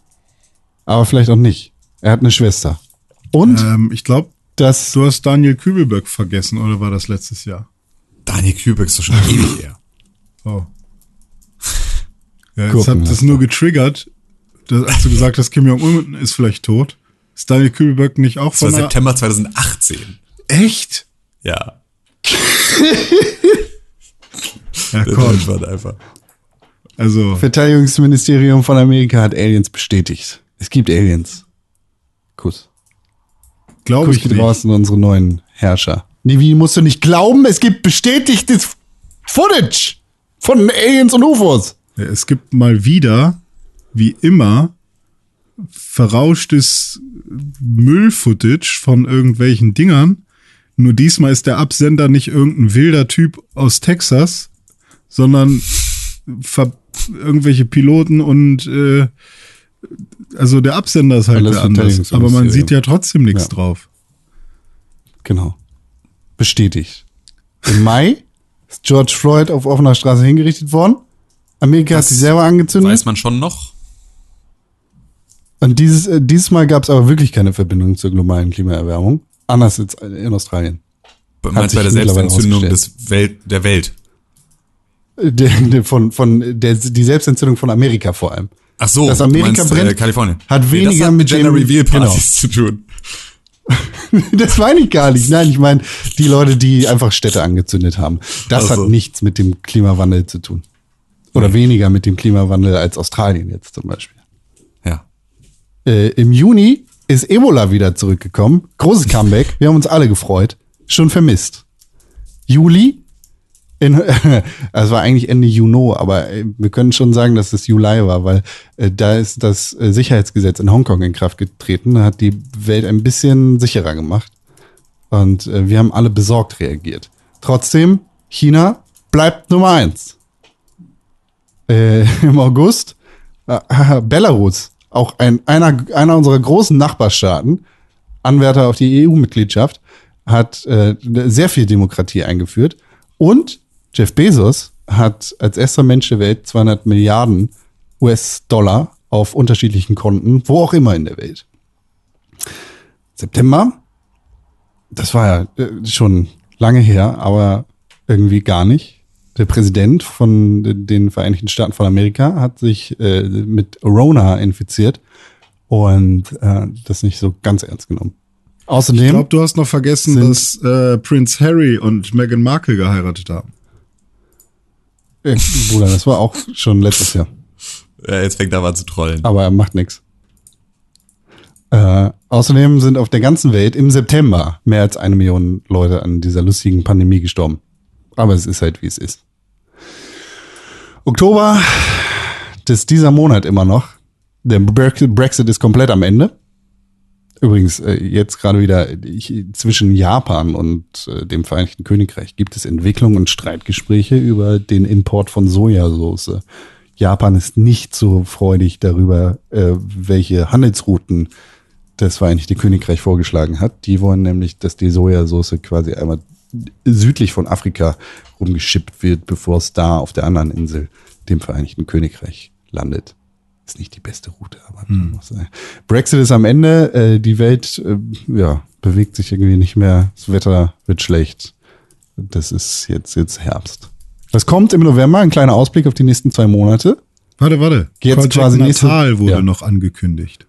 aber vielleicht auch nicht. Er hat eine Schwester. Und Ähm, ich glaube, das, du hast Daniel Kübelberg vergessen, oder war das letztes Jahr? Daniel Kübeck ist doch schon ewig her. Oh. Ja, jetzt hat das nur getriggert, dass, als du gesagt hast, Kim Jong-un ist vielleicht tot. Ist Daniel Kübelberg nicht auch Das war von einer... September 2018. Echt? Ja. Ja, komm. Deutschland einfach. Also, Verteidigungsministerium von Amerika hat Aliens bestätigt. Es gibt Aliens. Kuss. glaube Kuss ich geht nicht. raus an unsere neuen Herrscher. Nee, wie musst du nicht glauben? Es gibt bestätigtes Footage von Aliens und UFOs. Ja, Es gibt mal wieder, wie immer, verrauschtes Müllfootage von irgendwelchen Dingern. Nur diesmal ist der Absender nicht irgendein wilder Typ aus Texas, sondern ver irgendwelche Piloten und äh, also der Absender ist halt anders. Aber man sieht ja trotzdem nichts Ja. drauf. Genau. Bestätigt. Im Mai ist George Floyd auf offener Straße hingerichtet worden. Amerika Das hat sich selber angezündet. Weiß man schon noch? Und dieses, äh, dieses Mal gab es aber wirklich keine Verbindung zur globalen Klimaerwärmung. Anders als in Australien. Du meinst sich bei der Selbstentzündung des Welt, der Welt. Äh, Der, der, von, von der, die Selbstentzündung von Amerika vor allem. Ach so, Dass du Amerika meinst, äh, brennt, Kalifornien. hat das weniger hat mit Gender dem- Reveal genau. Partys zu tun. Das meine ich gar nicht. Nein, ich meine die Leute, die einfach Städte angezündet haben. Das Ach so. hat nichts mit dem Klimawandel zu tun. Oder weniger mit dem Klimawandel als Australien jetzt zum Beispiel. Ja. Äh, Im Juni ist Ebola wieder zurückgekommen. Großes Comeback. Wir haben uns alle gefreut. Schon vermisst. Juli. In, es war eigentlich Ende Juni, aber äh, wir können schon sagen, dass es Juli war, weil äh, da ist das äh, Sicherheitsgesetz in Hongkong in Kraft getreten, hat die Welt ein bisschen sicherer gemacht. Und äh, wir haben alle besorgt reagiert. Trotzdem, China bleibt Nummer eins. Äh, Im August äh, Belarus, auch ein, einer, einer unserer großen Nachbarstaaten, Anwärter auf die EU-Mitgliedschaft, hat äh, sehr viel Demokratie eingeführt. Und Jeff Bezos hat als erster Mensch der Welt 200 Milliarden US-Dollar auf unterschiedlichen Konten, wo auch immer in der Welt. September, das war ja äh, schon lange her, aber irgendwie gar nicht. Der Präsident von den Vereinigten Staaten von Amerika hat sich äh, mit Rona infiziert und äh, das nicht so ganz ernst genommen. Außerdem, Ich glaube, du hast noch vergessen, dass äh, Prince Harry und Meghan Markle geheiratet haben. Äh, Bruder, das war auch schon letztes Jahr. ja. Jetzt fängt er an zu trollen. Aber er macht nichts. Äh, außerdem sind auf der ganzen Welt im September mehr als eine Million Leute an dieser lustigen Pandemie gestorben. Aber es ist halt, wie es ist. Oktober, das ist dieser Monat immer noch. Der Brexit ist komplett am Ende. Übrigens, äh, jetzt gerade wieder ich, zwischen Japan und äh, dem Vereinigten Königreich gibt es Entwicklung und Streitgespräche über den Import von Sojasauce. Japan ist nicht so freudig darüber, äh, welche Handelsrouten das Vereinigte Königreich vorgeschlagen hat. Die wollen nämlich, dass die Sojasauce quasi einmal südlich von Afrika rumgeschippt wird, bevor es da auf der anderen Insel, dem Vereinigten Königreich, landet. Ist nicht die beste Route, aber muss sein. Brexit ist am Ende, äh, die Welt äh, ja, bewegt sich irgendwie nicht mehr, das Wetter wird schlecht. Das ist jetzt, jetzt Herbst. Was kommt im November? Ein kleiner Ausblick auf die nächsten zwei Monate. Warte, warte. Jetzt Project quasi nächste- Natal wurde ja. noch angekündigt.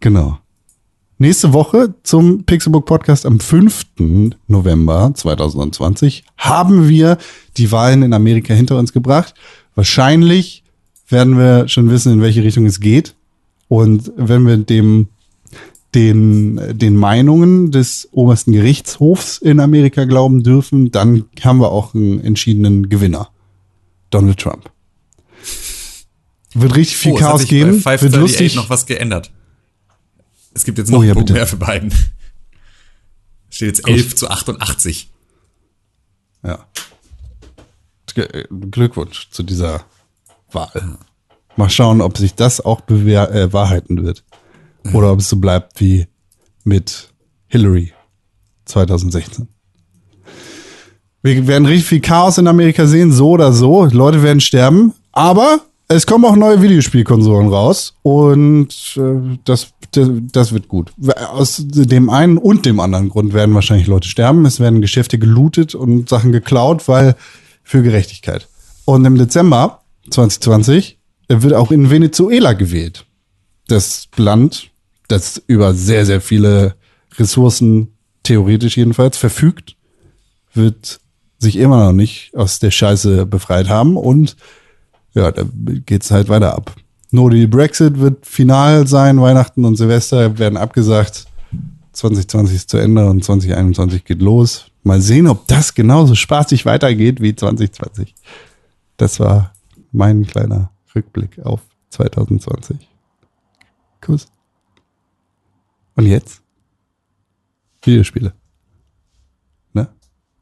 Genau. Nächste Woche zum Pixelbook Podcast am 5. November 2020 haben wir die Wahlen in Amerika hinter uns gebracht. Wahrscheinlich werden wir schon wissen, in welche Richtung es geht. Und wenn wir dem, den, den Meinungen des obersten Gerichtshofs in Amerika glauben dürfen, dann haben wir auch einen entschiedenen Gewinner. Donald Trump. Wird richtig viel Oh, Chaos sich bei geben. Wird 538 lustig. noch was geändert. Es gibt jetzt Oh noch ja, einen Punkt bitte. mehr für beiden. Es steht jetzt 11 zu 88. Ja. Glückwunsch zu dieser Wahl. Mal schauen, ob sich das auch bewahr äh, wahrheiten wird. Oder ob es so bleibt wie mit Hillary 2016. Wir werden richtig viel Chaos in Amerika sehen, so oder so. Leute werden sterben. Aber es kommen auch neue Videospielkonsolen raus. Und äh, das, das wird gut. Aus dem einen und dem anderen Grund werden wahrscheinlich Leute sterben. Es werden Geschäfte gelootet und Sachen geklaut, weil für Gerechtigkeit. Und im Dezember 2020 wird auch in Venezuela gewählt. Das Land, das über sehr, sehr viele Ressourcen, theoretisch jedenfalls, verfügt, wird sich immer noch nicht aus der Scheiße befreit haben und ja, da geht's halt weiter ab. No Deal Brexit wird final sein, Weihnachten und Silvester werden abgesagt. 2020 ist zu Ende und 2021 geht los. Mal sehen, ob das genauso spaßig weitergeht wie 2020. Das war mein kleiner Rückblick auf 2020. Kuss. Und jetzt? Videospiele. Ne?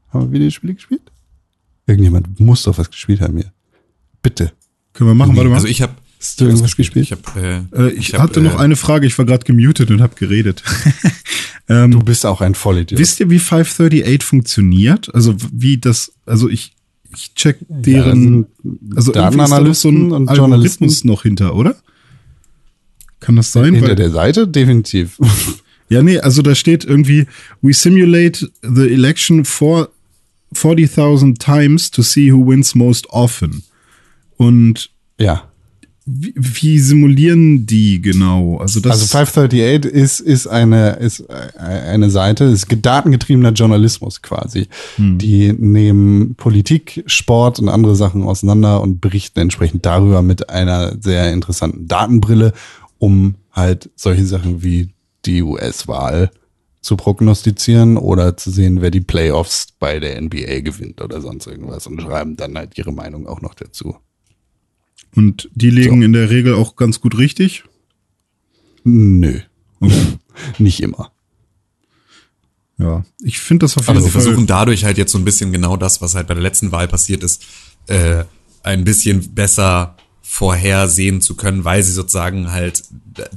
Haben wir Videospiele gespielt? Irgendjemand muss doch was gespielt haben hier. Bitte. Können wir machen, warte mal. Also ich habe Hast du irgendwas gespielt? ich hab, äh, äh, ich, hab, hatte noch äh, eine Frage, ich war gerade gemutet und habe geredet. ähm, Du bist auch ein Vollidiot. wisst ihr, wie 538 funktioniert? Also wie das, also ich, ich check deren, also irgendwie ist da noch so ein Datenanalysten und Journalisten noch hinter, oder? Kann das sein? hinter Weil- der Seite? Definitiv. Ja, nee, also da steht irgendwie, we simulate the election for 40.000 times to see who wins most often. Und ja. Wie, wie simulieren die genau? Also das Also 538 ist, ist eine, ist eine Seite, ist datengetriebener Journalismus quasi. Die nehmen Politik, Sport und andere Sachen auseinander und berichten entsprechend darüber mit einer sehr interessanten Datenbrille, um halt solche Sachen wie die US-Wahl zu prognostizieren oder zu sehen, wer die Playoffs bei der NBA gewinnt oder sonst irgendwas und schreiben dann halt ihre Meinung auch noch dazu. Und die legen in der Regel auch ganz gut richtig. Nö. Nicht immer. Ja, ich finde das auf Aber jeden sie Fall. versuchen dadurch halt jetzt so ein bisschen genau das, was halt bei der letzten Wahl passiert ist, äh, ein bisschen besser vorhersehen zu können, weil sie sozusagen halt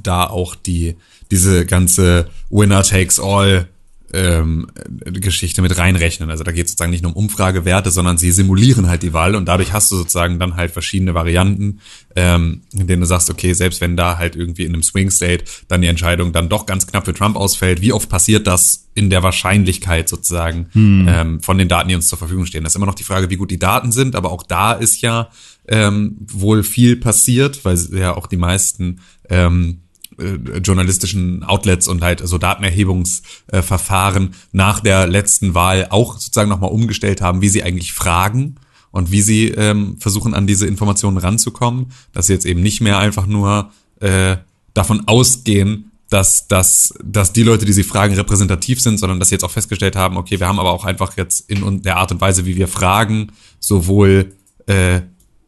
da auch die diese ganze Winner takes all ähm, Geschichte mit reinrechnen. Also da geht es sozusagen nicht nur um Umfragewerte, sondern sie simulieren halt die Wahl und dadurch hast du sozusagen dann halt verschiedene Varianten, ähm, in denen du sagst, okay, selbst wenn da halt irgendwie in einem Swing State dann die Entscheidung dann doch ganz knapp für Trump ausfällt, wie oft passiert das in der Wahrscheinlichkeit sozusagen ähm, von den Daten, die uns zur Verfügung stehen? Das ist immer noch die Frage, wie gut die Daten sind, aber auch da ist ja ähm, wohl viel passiert, weil ja auch die meisten ähm, äh, journalistischen Outlets und halt so Datenerhebungsverfahren nach der letzten Wahl auch sozusagen nochmal umgestellt haben, wie sie eigentlich fragen und wie sie ähm, versuchen, an diese Informationen ranzukommen, dass sie jetzt eben nicht mehr einfach nur äh, davon ausgehen, dass, dass, dass die Leute, die sie fragen, repräsentativ sind, sondern dass sie jetzt auch festgestellt haben, okay, wir haben aber auch einfach jetzt in der Art und Weise, wie wir fragen, sowohl äh,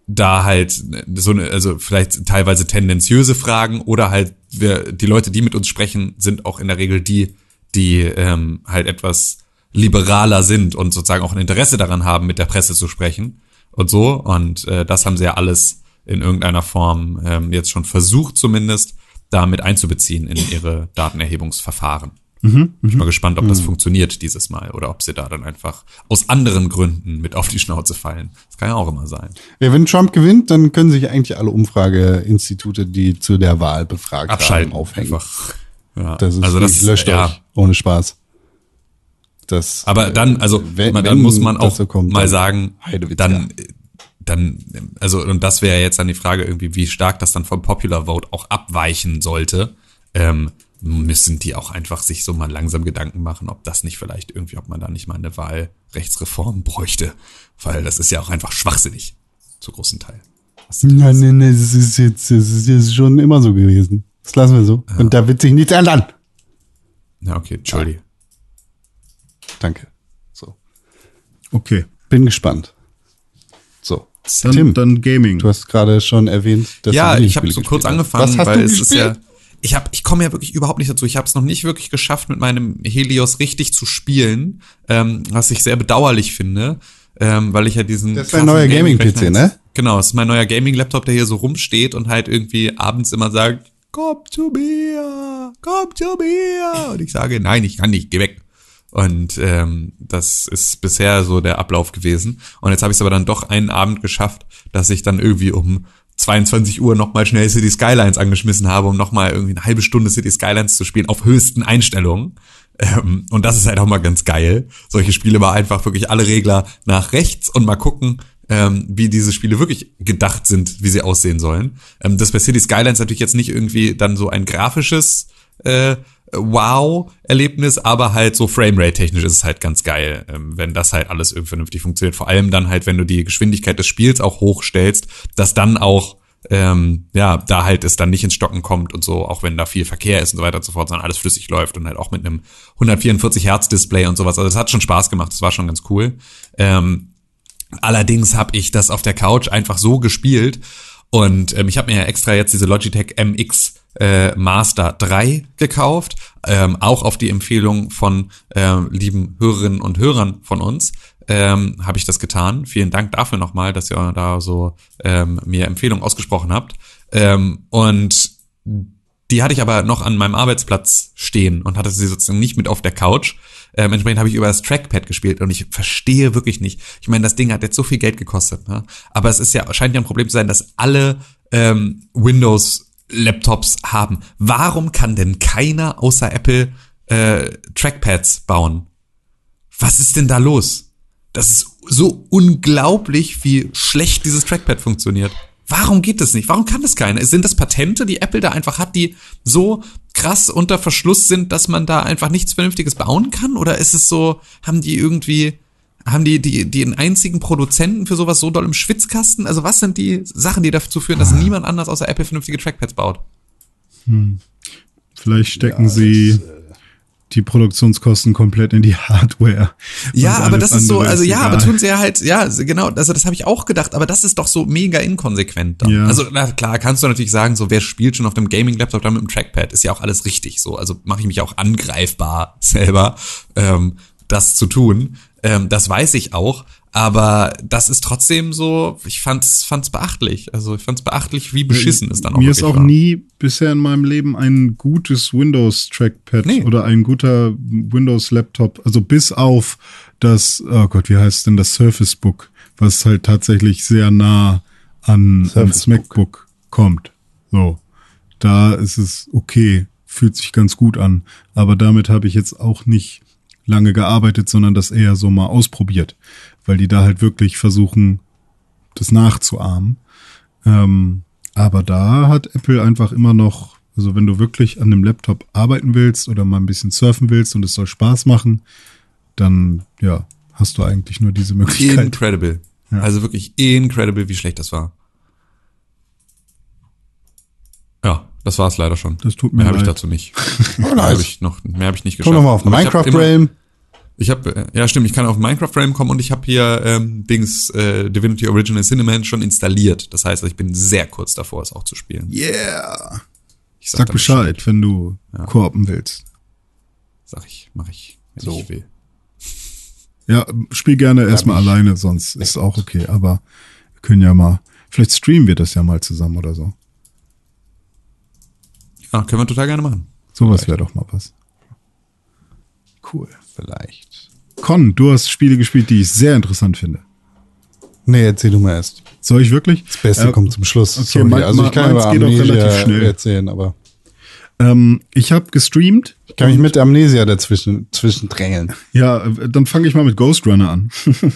da halt so eine, also vielleicht teilweise tendenziöse Fragen oder halt wir, die Leute, die mit uns sprechen, sind auch in der Regel die, die ähm, halt etwas liberaler sind und sozusagen auch ein Interesse daran haben, mit der Presse zu sprechen und so. Und äh, das haben sie ja alles in irgendeiner Form ähm, jetzt schon versucht, zumindest damit einzubeziehen in ihre Datenerhebungsverfahren. Mhm, Ich bin mal gespannt, ob das funktioniert dieses Mal oder ob sie da dann einfach aus anderen Gründen mit auf die Schnauze fallen. Das kann ja auch immer sein. Ja, wenn Trump gewinnt, dann können sich eigentlich alle Umfrageinstitute, die zu der Wahl befragt Abschalten haben, aufhängen. einfach. Ja. Das ist also das löscht ja. euch. Ohne Spaß. Das, Aber dann, also wenn- dann muss man auch so kommt, mal sagen, dann, dann, also und das wäre jetzt dann die Frage irgendwie, wie stark das dann vom Popular Vote auch abweichen sollte. Ähm, müssen die auch einfach sich so mal langsam Gedanken machen, ob das nicht vielleicht irgendwie, ob man da nicht mal eine Wahlrechtsreform bräuchte, weil das ist ja auch einfach schwachsinnig zu großen Teil. Nein, nein, nein, das ist jetzt, das ist jetzt schon immer so gewesen. Das lassen wir so. Und da wird sich nichts ändern. Ja, okay, Entschuldige. Danke. So. Okay. Bin gespannt. So. Dann, Tim, dann Gaming. du hast gerade schon erwähnt, dass ja, du ich habe so kurz angefangen, Was hast weil du es gespielt? ist ja ich habe ich komme ja wirklich überhaupt nicht dazu. Ich habe es noch nicht wirklich geschafft mit meinem Helios richtig zu spielen, ähm, was ich sehr bedauerlich finde, ähm, weil ich ja diesen Das ist dein neuer Gaming-PC, ne? Genau, es ist mein neuer Gaming Laptop, der hier so rumsteht und halt irgendwie abends immer sagt, komm zu mir, komm zu mir und ich sage, nein, ich kann nicht, geh weg. Und ähm, das ist bisher so der Ablauf gewesen. Und jetzt habe ich es aber dann doch einen Abend geschafft, dass ich dann irgendwie um 22 Uhr nochmal schnell City Skylines angeschmissen habe, um nochmal irgendwie eine halbe Stunde City Skylines zu spielen auf höchsten Einstellungen. Ähm, und das ist halt auch mal ganz geil. Solche Spiele mal einfach wirklich alle Regler nach rechts und mal gucken, ähm, wie diese Spiele wirklich gedacht sind, wie sie aussehen sollen. Ähm, das bei City Skylines natürlich jetzt nicht irgendwie dann so ein grafisches äh, Wow-Erlebnis, aber halt so Framerate-technisch ist es halt ganz geil, ähm, wenn das halt alles irgendwie vernünftig funktioniert. Vor allem dann halt, wenn du die Geschwindigkeit des Spiels auch hochstellst, dass dann auch ähm, ja, da halt es dann nicht ins Stocken kommt und so, auch wenn da viel Verkehr ist und so weiter und so fort, sondern alles flüssig läuft und halt auch mit einem 144 Hertz Display und sowas. Also es hat schon Spaß gemacht, das war schon ganz cool. Ähm, Allerdings habe ich das auf der Couch einfach so gespielt und ähm, ich habe mir ja extra jetzt diese Logitech MX äh, Master 3 gekauft, ähm, auch auf die Empfehlung von ähm, lieben Hörerinnen und Hörern von uns ähm, habe ich das getan. Vielen Dank dafür nochmal, dass ihr da so ähm, mir Empfehlungen ausgesprochen habt. Ähm, und die hatte ich aber noch an meinem Arbeitsplatz stehen und hatte sie sozusagen nicht mit auf der Couch. Ähm, entsprechend habe ich über das Trackpad gespielt und ich verstehe wirklich nicht. Ich meine, das Ding hat jetzt so viel Geld gekostet, ne? aber es ist ja scheint ja ein Problem zu sein, dass alle ähm, Windows Laptops haben. Warum kann denn keiner außer Apple äh, Trackpads bauen? Was ist denn da los? Das ist so unglaublich, wie schlecht dieses Trackpad funktioniert. Warum geht das nicht? Warum kann das keiner? Sind das Patente, die Apple da einfach hat, die so krass unter Verschluss sind, dass man da einfach nichts Vernünftiges bauen kann? Oder ist es so, haben die irgendwie, haben die, die, die einen einzigen Produzenten für sowas so doll im Schwitzkasten? Also was sind die Sachen, die dazu führen, dass niemand anders außer Apple vernünftige Trackpads baut? Vielleicht stecken sie die Produktionskosten komplett in die Hardware. Ja, aber das ist so, also ja, egal. aber tun sie ja halt, ja, genau, also das habe ich auch gedacht, aber das ist doch so mega inkonsequent dann. Ja. Also na klar, kannst du natürlich sagen, so wer spielt schon auf dem Gaming-Laptop dann mit dem Trackpad, ist ja auch alles richtig so. Also mache ich mich auch angreifbar selber, ähm, das zu tun. Ähm, das weiß ich auch, aber das ist trotzdem so, ich fand's, fand's beachtlich. Also ich fand's beachtlich, wie beschissen es dann auch Mir ist auch war. nie bisher in meinem Leben ein gutes Windows-Trackpad Nee. oder ein guter Windows-Laptop, also bis auf das, oh Gott, wie heißt denn das Surface Book, was halt tatsächlich sehr nah an, ans. MacBook kommt. So, da ist es okay, fühlt sich ganz gut an, aber damit habe ich jetzt auch nicht lange gearbeitet, sondern das eher so mal ausprobiert, weil die da halt wirklich versuchen, das nachzuahmen. Ähm, aber da hat Apple einfach immer noch, also wenn du wirklich an einem Laptop arbeiten willst oder mal ein bisschen surfen willst und es soll Spaß machen, dann ja, hast du eigentlich nur diese Möglichkeit. Incredible. Ja. Also wirklich incredible, wie schlecht das war. Ja, Das war's leider schon. Das tut mir mehr habe ich leid. dazu nicht. Oh, Mehr nice. habe ich noch, mehr habe ich nicht geschafft. Komm nochmal auf Aber ich hab Minecraft Realm. Ich habe, ja stimmt, ich kann auf Minecraft Realm kommen und ich habe hier ähm, Dings äh, Divinity Original Cinnamon schon installiert. Das heißt, ich bin sehr kurz davor, es auch zu spielen. Yeah. Ich Sag dann Bescheid, wenn du koop willst. Sag ich, mache ich, wenn So. ich will. Ja, spiel gerne erstmal alleine, sonst ist auch okay. Aber wir können ja mal, vielleicht streamen wir das ja mal zusammen oder so. Ja, können wir total gerne machen. Sowas wäre doch mal was. Cool. Vielleicht. Con, du hast Spiele gespielt, die ich sehr interessant finde. Nee, erzähl du mal erst. Soll ich wirklich? Das Beste Äh, kommt zum Schluss. okay, Sorry. mein- also ich kann über geht auch relativ schnell. erzählen, aber Ähm, ich habe gestreamt. ich kann mich mit Amnesia dazwischen zwischendrängeln. Ja, äh, dann fange ich mal mit Ghost Runner an.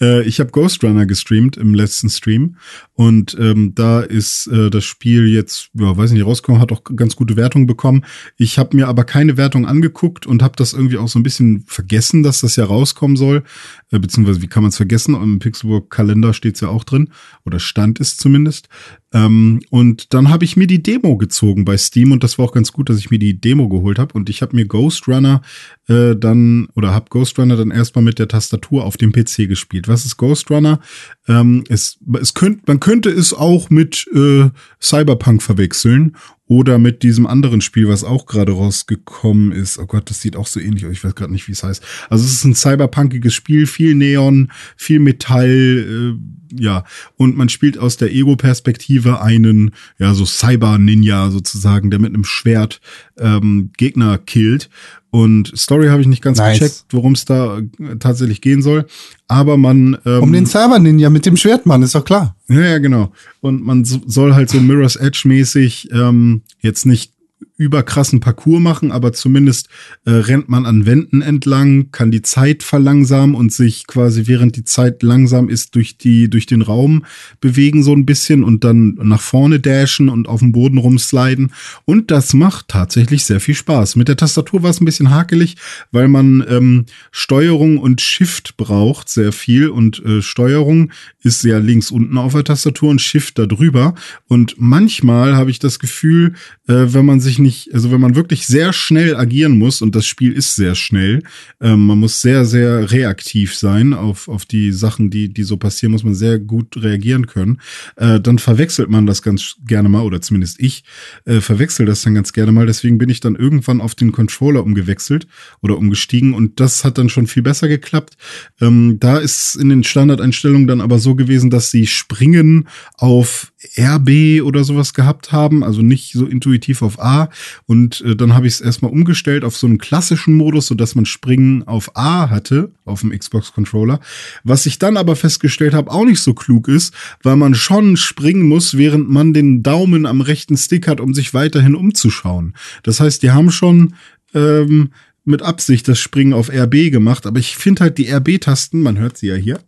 Äh, ich habe Ghost Runner gestreamt im letzten Stream und ähm, da ist äh, das Spiel jetzt, ja, weiß nicht, rausgekommen, hat auch ganz gute Wertungen bekommen. Ich habe mir aber keine Wertung angeguckt und habe das irgendwie auch so ein bisschen vergessen, dass das ja rauskommen soll. Äh, beziehungsweise, wie kann man es vergessen? Im Pixelburg-Kalender steht es ja auch drin oder stand es zumindest. Ähm, und dann habe ich mir die Demo gezogen bei Steam und das war auch ganz gut, dass ich mir die Demo geholt habe. Und ich habe mir Ghost Runner äh, dann oder habe Ghost Runner dann erstmal mit der Tastatur auf dem PC gespielt. Was ist Ghost Runner? Ähm, es, es könnt, man könnte es auch mit äh, Cyberpunk verwechseln oder mit diesem anderen Spiel, was auch gerade rausgekommen ist. Oh Gott, das sieht auch so ähnlich aus. Ich weiß gerade nicht, wie es heißt. Also es ist ein cyberpunkiges Spiel, viel Neon, viel Metall, äh, ja. Und man spielt aus der Ego-Perspektive einen, ja, so Cyber-Ninja sozusagen, der mit einem Schwert ähm, Gegner killt. Und Story habe ich nicht ganz Nice. gecheckt, worum es da äh, tatsächlich gehen soll. Aber man ähm, Um den Cyber Ninja mit dem Schwertmann, ist doch klar. ja, ja, genau. Und man so, soll halt so Mirror's Edge mäßig ähm, jetzt nicht überkrassen Parcours machen, aber zumindest äh, rennt man an Wänden entlang, kann die Zeit verlangsamen und sich quasi während die Zeit langsam ist durch die durch den Raum bewegen so ein bisschen und dann nach vorne dashen und auf dem Boden rumsliden und das macht tatsächlich sehr viel Spaß. Mit der Tastatur war es ein bisschen hakelig, weil man ähm, Steuerung und Shift braucht sehr viel und äh, Steuerung ist ja links unten auf der Tastatur und Shift da drüber und manchmal habe ich das Gefühl, äh, wenn man sich nicht, also wenn man wirklich sehr schnell agieren muss und das Spiel ist sehr schnell, ähm, man muss sehr, sehr reaktiv sein auf, auf die Sachen, die, die so passieren, muss man sehr gut reagieren können, äh, dann verwechselt man das ganz gerne mal oder zumindest ich äh, verwechsel das dann ganz gerne mal. Deswegen bin ich dann irgendwann auf den Controller umgewechselt oder umgestiegen und das hat dann schon viel besser geklappt. Ähm, da ist in den Standardeinstellungen dann aber so gewesen, dass sie Springen auf RB oder sowas gehabt haben, also nicht so intuitiv auf A. Und äh, dann habe ich es erstmal umgestellt auf so einen klassischen Modus, so dass man Springen auf A hatte, auf dem Xbox-Controller. Was ich dann aber festgestellt habe, auch nicht so klug ist, weil man schon springen muss, während man den Daumen am rechten Stick hat, um sich weiterhin umzuschauen. Das heißt, die haben schon ähm, mit Absicht das Springen auf RB gemacht, aber ich finde halt die RB-Tasten, man hört sie ja hier,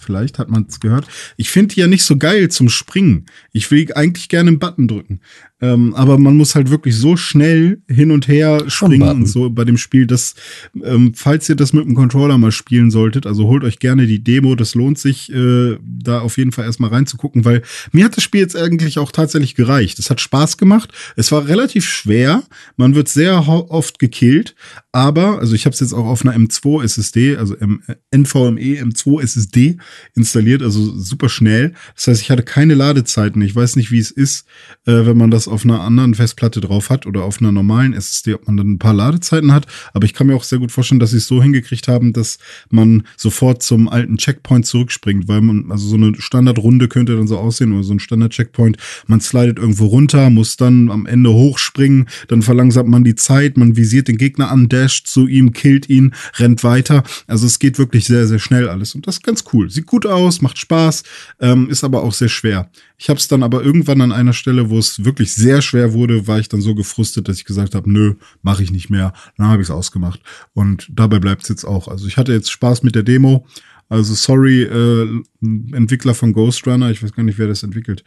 vielleicht hat man es gehört. Ich finde die ja nicht so geil zum Springen. Ich will eigentlich gerne einen Button drücken. Ähm, aber man muss halt wirklich so schnell hin und her springen und so bei dem Spiel, dass, ähm, falls ihr das mit dem Controller mal spielen solltet, also holt euch gerne die Demo, das lohnt sich, äh, da auf jeden Fall erstmal reinzugucken, weil mir hat das Spiel jetzt eigentlich auch tatsächlich gereicht. Es hat Spaß gemacht. Es war relativ schwer. Man wird sehr oft gekillt, aber, also ich habe es jetzt auch auf einer M2 SSD, also M NVMe M2 SSD installiert, also super schnell. Das heißt, ich hatte keine Ladezeiten. Ich weiß nicht, wie es ist, äh, wenn man das auf einer anderen Festplatte drauf hat oder auf einer normalen SSD, ob man dann ein paar Ladezeiten hat. Aber ich kann mir auch sehr gut vorstellen, dass sie es so hingekriegt haben, dass man sofort zum alten Checkpoint zurückspringt, weil man, also so eine Standardrunde könnte dann so aussehen oder so ein Standard-Checkpoint. Man slidet irgendwo runter, muss dann am Ende hochspringen, dann verlangsamt man die Zeit, man visiert den Gegner an, dasht zu ihm, killt ihn, rennt weiter. Also es geht wirklich sehr, sehr schnell alles. Und das ist ganz cool. Sieht gut aus, macht Spaß, ähm, ist aber auch sehr schwer. Ich habe es dann aber irgendwann an einer Stelle, wo es wirklich sehr schwer wurde, war ich dann so gefrustet, dass ich gesagt habe, nö, mache ich nicht mehr. Dann habe ich es ausgemacht. Und dabei bleibt es jetzt auch. Also ich hatte jetzt Spaß mit der Demo. Also sorry, äh, Entwickler von Ghost Runner, ich weiß gar nicht, wer das entwickelt.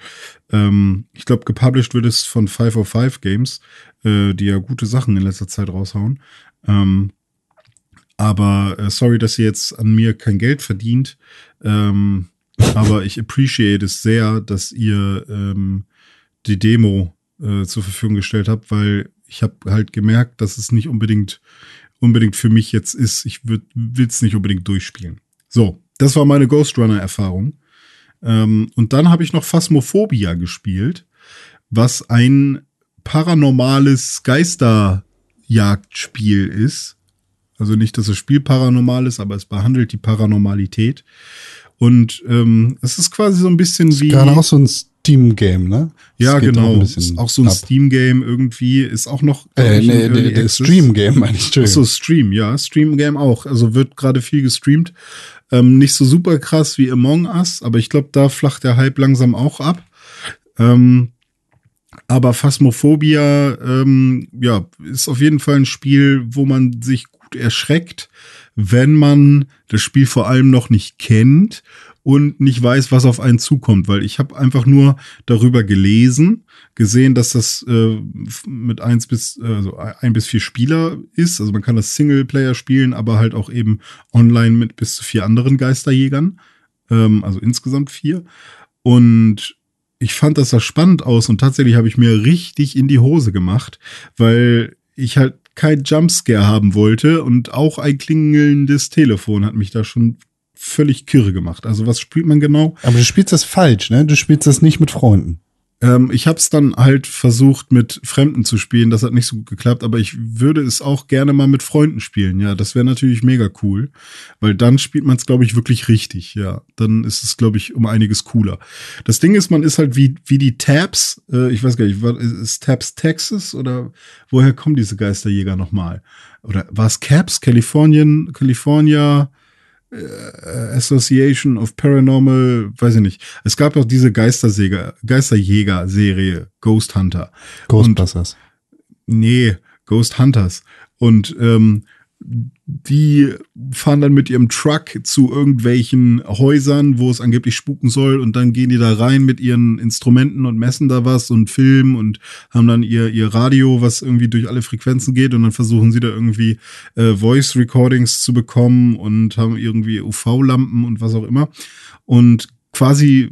Ähm, ich glaube, gepublished wird es von 505 Games, äh, die ja gute Sachen in letzter Zeit raushauen. Ähm, aber äh, sorry, dass ihr jetzt an mir kein Geld verdient. Ähm, aber ich appreciate es sehr, dass ihr ähm, die Demo äh, zur Verfügung gestellt habe, weil ich habe halt gemerkt, dass es nicht unbedingt unbedingt für mich jetzt ist. Ich will es nicht unbedingt durchspielen. So, das war meine Ghost Runner Erfahrung. Ähm, und dann habe ich noch Phasmophobia gespielt, was ein paranormales Geisterjagdspiel ist. Also nicht, dass das Spiel paranormal ist, aber es behandelt die Paranormalität. Und ähm, es ist quasi so ein bisschen wie. Gerade auch so ein Steam-Game, ne? Ja, Das geht genau. Auch ist auch so ein. Steam-Game irgendwie, ist auch noch. Äh, ich, nee, nee, Access. Stream-Game, meine ich. Ach so. Stream, ja. Stream-Game auch. Also wird gerade viel gestreamt. Ähm, nicht so super krass wie Among Us, aber ich glaube, da flacht der Hype langsam auch ab. Ähm, aber Phasmophobia, ähm, ja, ist auf jeden Fall ein Spiel, wo man sich gut erschreckt, wenn man das Spiel vor allem noch nicht kennt und nicht weiß, was auf einen zukommt, weil ich habe einfach nur darüber gelesen, gesehen, dass das äh, mit eins bis also ein bis vier Spieler ist, also man kann das Singleplayer spielen, aber halt auch eben online mit bis zu vier anderen Geisterjägern, ähm, also insgesamt vier. Und ich fand das da spannend aus und tatsächlich habe ich mir richtig in die Hose gemacht, weil ich halt kein Jumpscare haben wollte und auch ein klingelndes Telefon hat mich da schon völlig kirre gemacht. Also was spielt man genau? Aber du spielst das falsch, ne? Du spielst das nicht mit Freunden. Ähm, ich habe es dann halt versucht mit Fremden zu spielen. Das hat nicht so gut geklappt, aber ich würde es auch gerne mal mit Freunden spielen. Ja, das wäre natürlich mega cool, weil dann spielt man es, glaube ich, wirklich richtig. Ja, dann ist es, glaube ich, um einiges cooler. Das Ding ist, man ist halt wie wie die Tabs. Äh, ich weiß gar nicht, war, ist Tabs Texas oder woher kommen diese Geisterjäger nochmal? Oder war es Caps? Kalifornien, California? Äh, Association of Paranormal, weiß ich nicht. Es gab auch diese Geistersäger, Geisterjäger-Serie Ghost Hunter. Ghostbusters. Nee, Ghost Hunters. Und ähm, die fahren dann mit ihrem Truck zu irgendwelchen Häusern, wo es angeblich spuken soll, und dann gehen die da rein mit ihren Instrumenten und messen da was und filmen und haben dann ihr, ihr Radio, was irgendwie durch alle Frequenzen geht, und dann versuchen sie da irgendwie äh, Voice Recordings zu bekommen und haben irgendwie UV-Lampen und was auch immer. Und quasi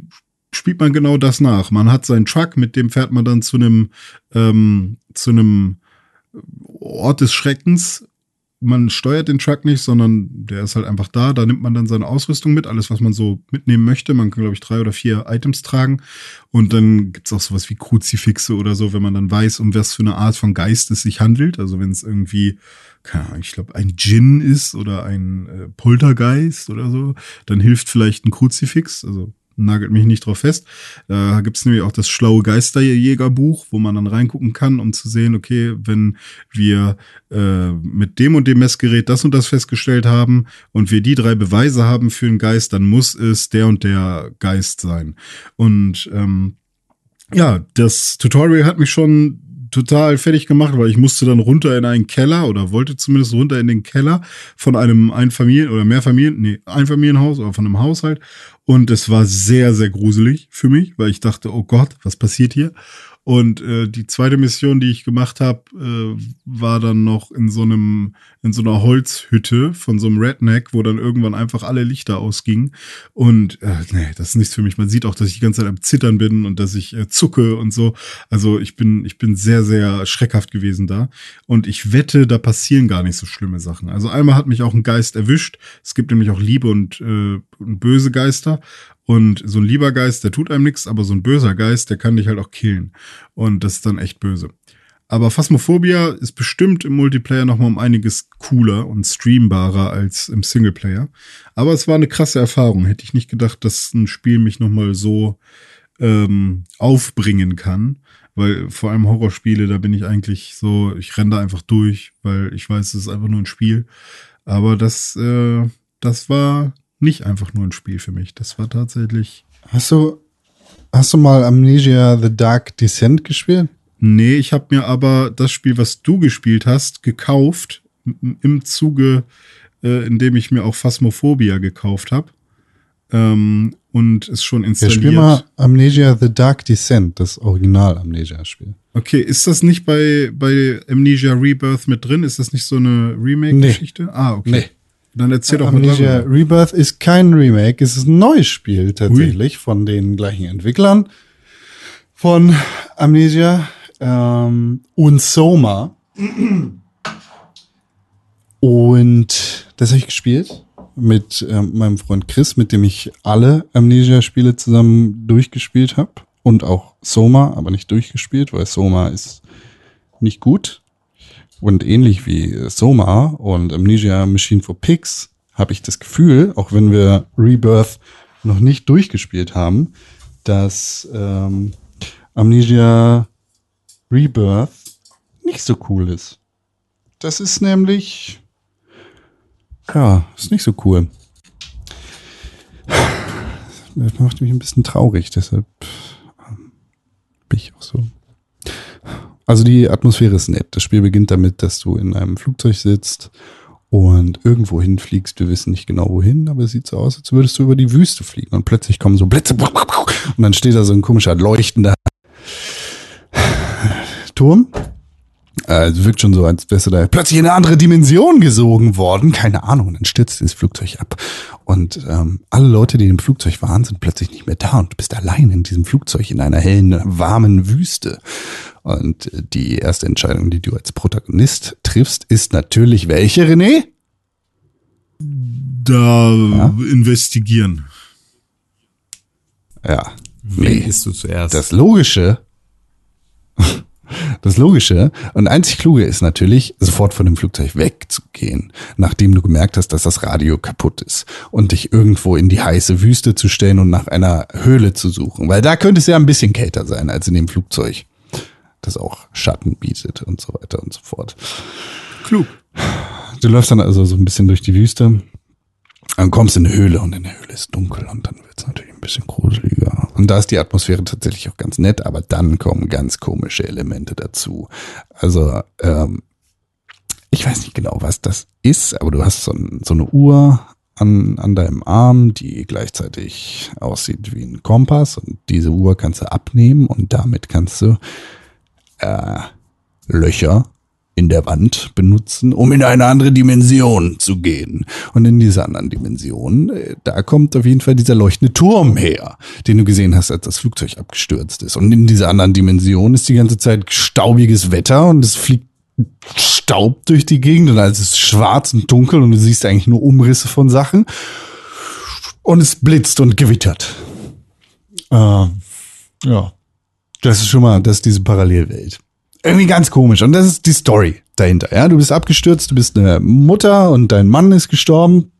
spielt man genau das nach. Man hat seinen Truck, mit dem fährt man dann zu einem ähm, zu einem Ort des Schreckens. Man steuert den Truck nicht, sondern der ist halt einfach da. Da nimmt man dann seine Ausrüstung mit, alles, was man so mitnehmen möchte. Man kann, glaube ich, drei oder vier Items tragen. Und dann gibt's auch sowas wie Kruzifixe oder so, wenn man dann weiß, um was für eine Art von Geist es sich handelt. Also wenn es irgendwie, keine Ahnung, ich glaube, ein Djinn ist oder ein äh, Poltergeist oder so, dann hilft vielleicht ein Kruzifix. Also nagelt mich nicht drauf fest. Da gibt's nämlich auch das schlaue Geisterjägerbuch, wo man dann reingucken kann, um zu sehen, okay, wenn wir äh, mit dem und dem Messgerät das und das festgestellt haben und wir die drei Beweise haben für einen Geist, dann muss es der und der Geist sein. Und ähm, ja, das Tutorial hat mich schon total fertig gemacht, weil ich musste dann runter in einen Keller oder wollte zumindest runter in den Keller von einem Einfamilien- oder Mehrfamilien, nee, Einfamilienhaus oder von einem Haushalt. Und es war sehr, sehr gruselig für mich, weil ich dachte, oh Gott, was passiert hier? Und äh, die zweite Mission, die ich gemacht habe, äh, war dann noch in so einem, in so einer Holzhütte von so einem Redneck, wo dann irgendwann einfach alle Lichter ausgingen. Und äh, nee, das ist nichts für mich. Man sieht auch, dass ich die ganze Zeit am Zittern bin und dass ich äh, zucke und so. Also ich bin, ich bin sehr, sehr schreckhaft gewesen da. Und ich wette, da passieren gar nicht so schlimme Sachen. Also einmal hat mich auch ein Geist erwischt. Es gibt nämlich auch Liebe und, äh, und böse Geister. Und so ein lieber Geist, der tut einem nichts, aber so ein böser Geist, der kann dich halt auch killen. Und das ist dann echt böse. Aber Phasmophobia ist bestimmt im Multiplayer noch mal um einiges cooler und streambarer als im Singleplayer. Aber es war eine krasse Erfahrung. Hätte ich nicht gedacht, dass ein Spiel mich noch mal so ähm, aufbringen kann. Weil vor allem Horrorspiele, da bin ich eigentlich so, ich renne da einfach durch, weil ich weiß, es ist einfach nur ein Spiel. Aber das, äh, das war nicht einfach nur ein Spiel für mich. Das war tatsächlich. Hast du, hast du mal Amnesia The Dark Descent gespielt? Nee, ich habe mir aber das Spiel, was du gespielt hast, gekauft im Zuge, äh, in dem ich mir auch Phasmophobia gekauft habe. Ähm, und es schon Ja, installiert. spiel mal Amnesia The Dark Descent, das Original Amnesia-Spiel. Okay, ist das nicht bei, bei Amnesia Rebirth mit drin? Ist das nicht so eine Remake-Geschichte? Ah, okay. Nee. Dann erzähl doch mal Amnesia darüber. Rebirth ist kein Remake, es ist ein neues Spiel tatsächlich von den gleichen Entwicklern von Amnesia. ähm, und Soma. Und das habe ich gespielt mit ähm, meinem Freund Chris, mit dem ich alle Amnesia-Spiele zusammen durchgespielt habe. Und auch Soma, aber nicht durchgespielt, weil Soma ist nicht gut. Und ähnlich wie Soma und Amnesia Machine for Pigs habe ich das Gefühl, auch wenn wir Rebirth noch nicht durchgespielt haben, dass ähm, Amnesia Rebirth nicht so cool ist. Das ist nämlich, ja, ist nicht so cool. Das macht mich ein bisschen traurig, deshalb ähm, bin ich auch so. Also die Atmosphäre ist nett. Das Spiel beginnt damit, dass du in einem Flugzeug sitzt und irgendwo hinfliegst. Wir wissen nicht genau wohin, aber es sieht so aus, als würdest du über die Wüste fliegen und plötzlich kommen so Blitze und dann steht da so ein komischer leuchtender Turm. Äh, Es wirkt schon so, als wärst du da plötzlich in eine andere Dimension gesogen worden. Keine Ahnung. Dann stürzt das Flugzeug ab. Und ähm, alle Leute, die im Flugzeug waren, sind plötzlich nicht mehr da. Und du bist allein in diesem Flugzeug in einer hellen, warmen Wüste. Und äh, die erste Entscheidung, die du als Protagonist triffst, ist natürlich welche, René? Da investigieren. Ja. Wen isst du zuerst? Das Logische, das Logische und einzig Kluge ist natürlich, sofort von dem Flugzeug wegzugehen, nachdem du gemerkt hast, dass das Radio kaputt ist und dich irgendwo in die heiße Wüste zu stellen und nach einer Höhle zu suchen, weil da könnte es ja ein bisschen kälter sein als in dem Flugzeug, das auch Schatten bietet und so weiter und so fort. Klug. Du läufst dann also so ein bisschen durch die Wüste, dann kommst in eine Höhle und in der Höhle ist dunkel und dann wird es natürlich ein bisschen gruseliger. Und da ist die Atmosphäre tatsächlich auch ganz nett, aber dann kommen ganz komische Elemente dazu. Also, ähm, ich weiß nicht genau, was das ist, aber du hast so, ein, so eine Uhr an, an deinem Arm, die gleichzeitig aussieht wie ein Kompass und diese Uhr kannst du abnehmen und damit kannst du äh, Löcher in der Wand benutzen, um in eine andere Dimension zu gehen. Und in dieser anderen Dimension, äh, da kommt auf jeden Fall dieser leuchtende Turm her, den du gesehen hast, als das Flugzeug abgestürzt ist. Und in dieser anderen Dimension ist die ganze Zeit staubiges Wetter und es fliegt Staub durch die Gegend und alles ist schwarz und dunkel und du siehst eigentlich nur Umrisse von Sachen. Und es blitzt und gewittert. Äh, ja. Das ist schon mal, das ist diese Parallelwelt irgendwie ganz komisch. Und das ist die Story dahinter. Ja, du bist abgestürzt, du bist eine Mutter und dein Mann ist gestorben.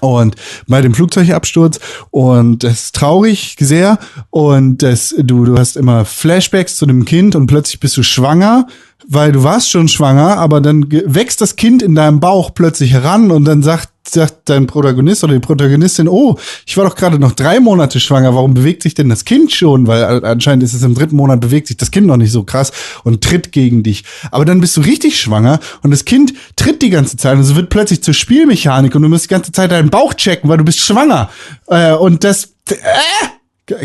Und bei dem Flugzeugabsturz und das ist traurig sehr und das du du hast immer Flashbacks zu dem Kind und plötzlich bist du schwanger, weil du warst schon schwanger, aber dann wächst das Kind in deinem Bauch plötzlich heran und dann sagt sagt dein Protagonist oder die Protagonistin, oh, ich war doch gerade noch drei Monate schwanger, warum bewegt sich denn das Kind schon? Weil anscheinend ist es im dritten Monat bewegt sich das Kind noch nicht so krass und tritt gegen dich. Aber dann bist du richtig schwanger und das Kind tritt die ganze Zeit und es wird plötzlich zur Spielmechanik und du musst die ganze Zeit deinen Bauch checken, weil du bist schwanger. Äh, und das, äh,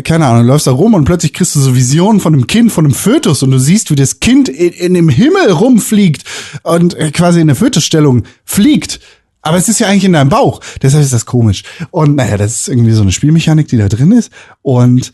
keine Ahnung, du läufst da rum und plötzlich kriegst du so Visionen von einem Kind, von einem Fötus und du siehst, wie das Kind in, in dem Himmel rumfliegt und äh, quasi in der Fötusstellung fliegt. Aber es ist ja eigentlich in deinem Bauch. Deshalb ist das komisch. Und naja, das ist irgendwie so eine Spielmechanik, die da drin ist. Und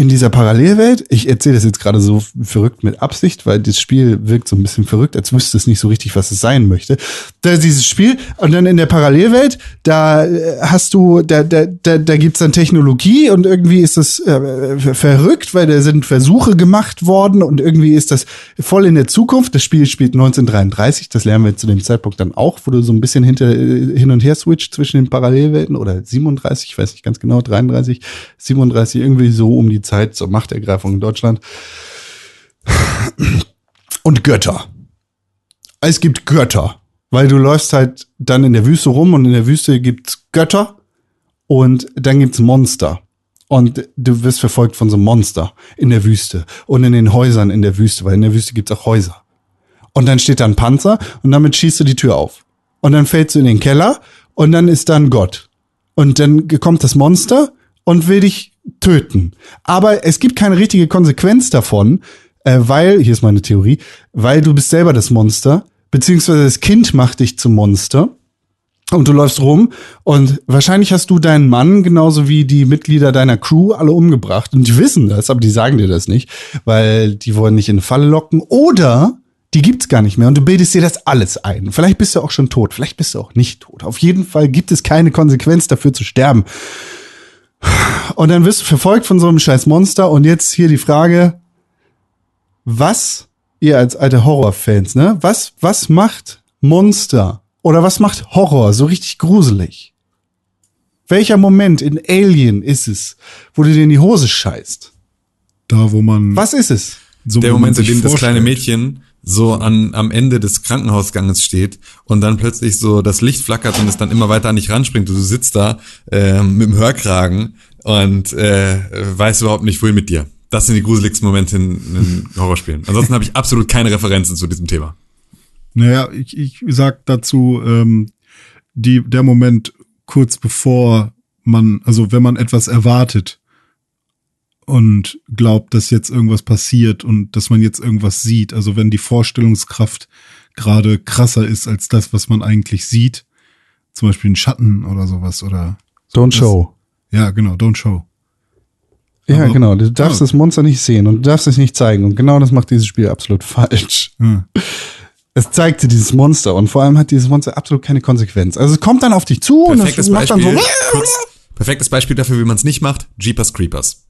in dieser Parallelwelt, ich erzähle das jetzt gerade so verrückt mit Absicht, weil das Spiel wirkt so ein bisschen verrückt, als wüsste es nicht so richtig, was es sein möchte. Da ist dieses Spiel und dann in der Parallelwelt, da äh, hast du, da, da, da, da gibt's dann Technologie und irgendwie ist das äh, ver- verrückt, weil da sind Versuche gemacht worden und irgendwie ist das voll in der Zukunft. Das Spiel spielt 1933, das lernen wir zu dem Zeitpunkt dann auch, wo du so ein bisschen hinter, äh, hin und her switcht zwischen den Parallelwelten oder 37, ich weiß nicht ganz genau, 33, 37, irgendwie so um die Zeit zur Machtergreifung in Deutschland. Und Götter. Es gibt Götter, weil du läufst halt dann in der Wüste rum und in der Wüste gibt's Götter und dann gibt's Monster. Und du wirst verfolgt von so einem Monster in der Wüste und in den Häusern in der Wüste, weil in der Wüste gibt's auch Häuser. Und dann steht da ein Panzer und damit schießt du die Tür auf. Und dann fällst du in den Keller und dann ist da ein Gott. Und dann kommt das Monster und will dich töten. Aber es gibt keine richtige Konsequenz davon, äh, weil, hier ist meine Theorie, weil du bist selber das Monster, beziehungsweise das Kind macht dich zum Monster. Und du läufst rum und wahrscheinlich hast du deinen Mann genauso wie die Mitglieder deiner Crew alle umgebracht. Und die wissen das, aber die sagen dir das nicht, weil die wollen nicht in eine Falle locken. Oder die gibt's gar nicht mehr und du bildest dir das alles ein. Vielleicht bist du auch schon tot, vielleicht bist du auch nicht tot. Auf jeden Fall gibt es keine Konsequenz dafür zu sterben. Und dann wirst du verfolgt von so einem scheiß Monster. Und jetzt hier die Frage, was, ihr als alte Horrorfans, ne? Was, was macht Monster oder was macht Horror so richtig gruselig? Welcher Moment in Alien ist es, wo du dir in die Hose scheißt? Da, wo man. Was ist es? So, Der Moment, in dem das kleine. Mädchen so an, am Ende des Krankenhausganges steht und dann plötzlich so das Licht flackert und es dann immer weiter an dich ranspringt. Du sitzt da ähm, mit dem Hörkragen und äh, weißt überhaupt nicht, wohin mit dir. Das sind die gruseligsten Momente in, in Horrorspielen. Ansonsten habe ich absolut keine Referenzen zu diesem Thema. Naja, ich, ich sag dazu, ähm, die, der Moment kurz bevor man, also wenn man etwas erwartet und glaubt, dass jetzt irgendwas passiert und dass man jetzt irgendwas sieht, also wenn die Vorstellungskraft gerade krasser ist als das, was man eigentlich sieht, zum Beispiel ein Schatten oder sowas oder Don't show. ja, genau, don't show. Ja, Aber- genau. Du darfst Ja. das Monster nicht sehen und du darfst es nicht zeigen. Und genau das macht dieses Spiel absolut falsch. Ja. Es zeigt dir dieses Monster und vor allem hat dieses Monster absolut keine Konsequenz. Also es kommt dann auf dich zu Perfektes und es macht dann Beispiel, so. kurz, perfektes Beispiel dafür, wie man es nicht macht, Jeepers Creepers.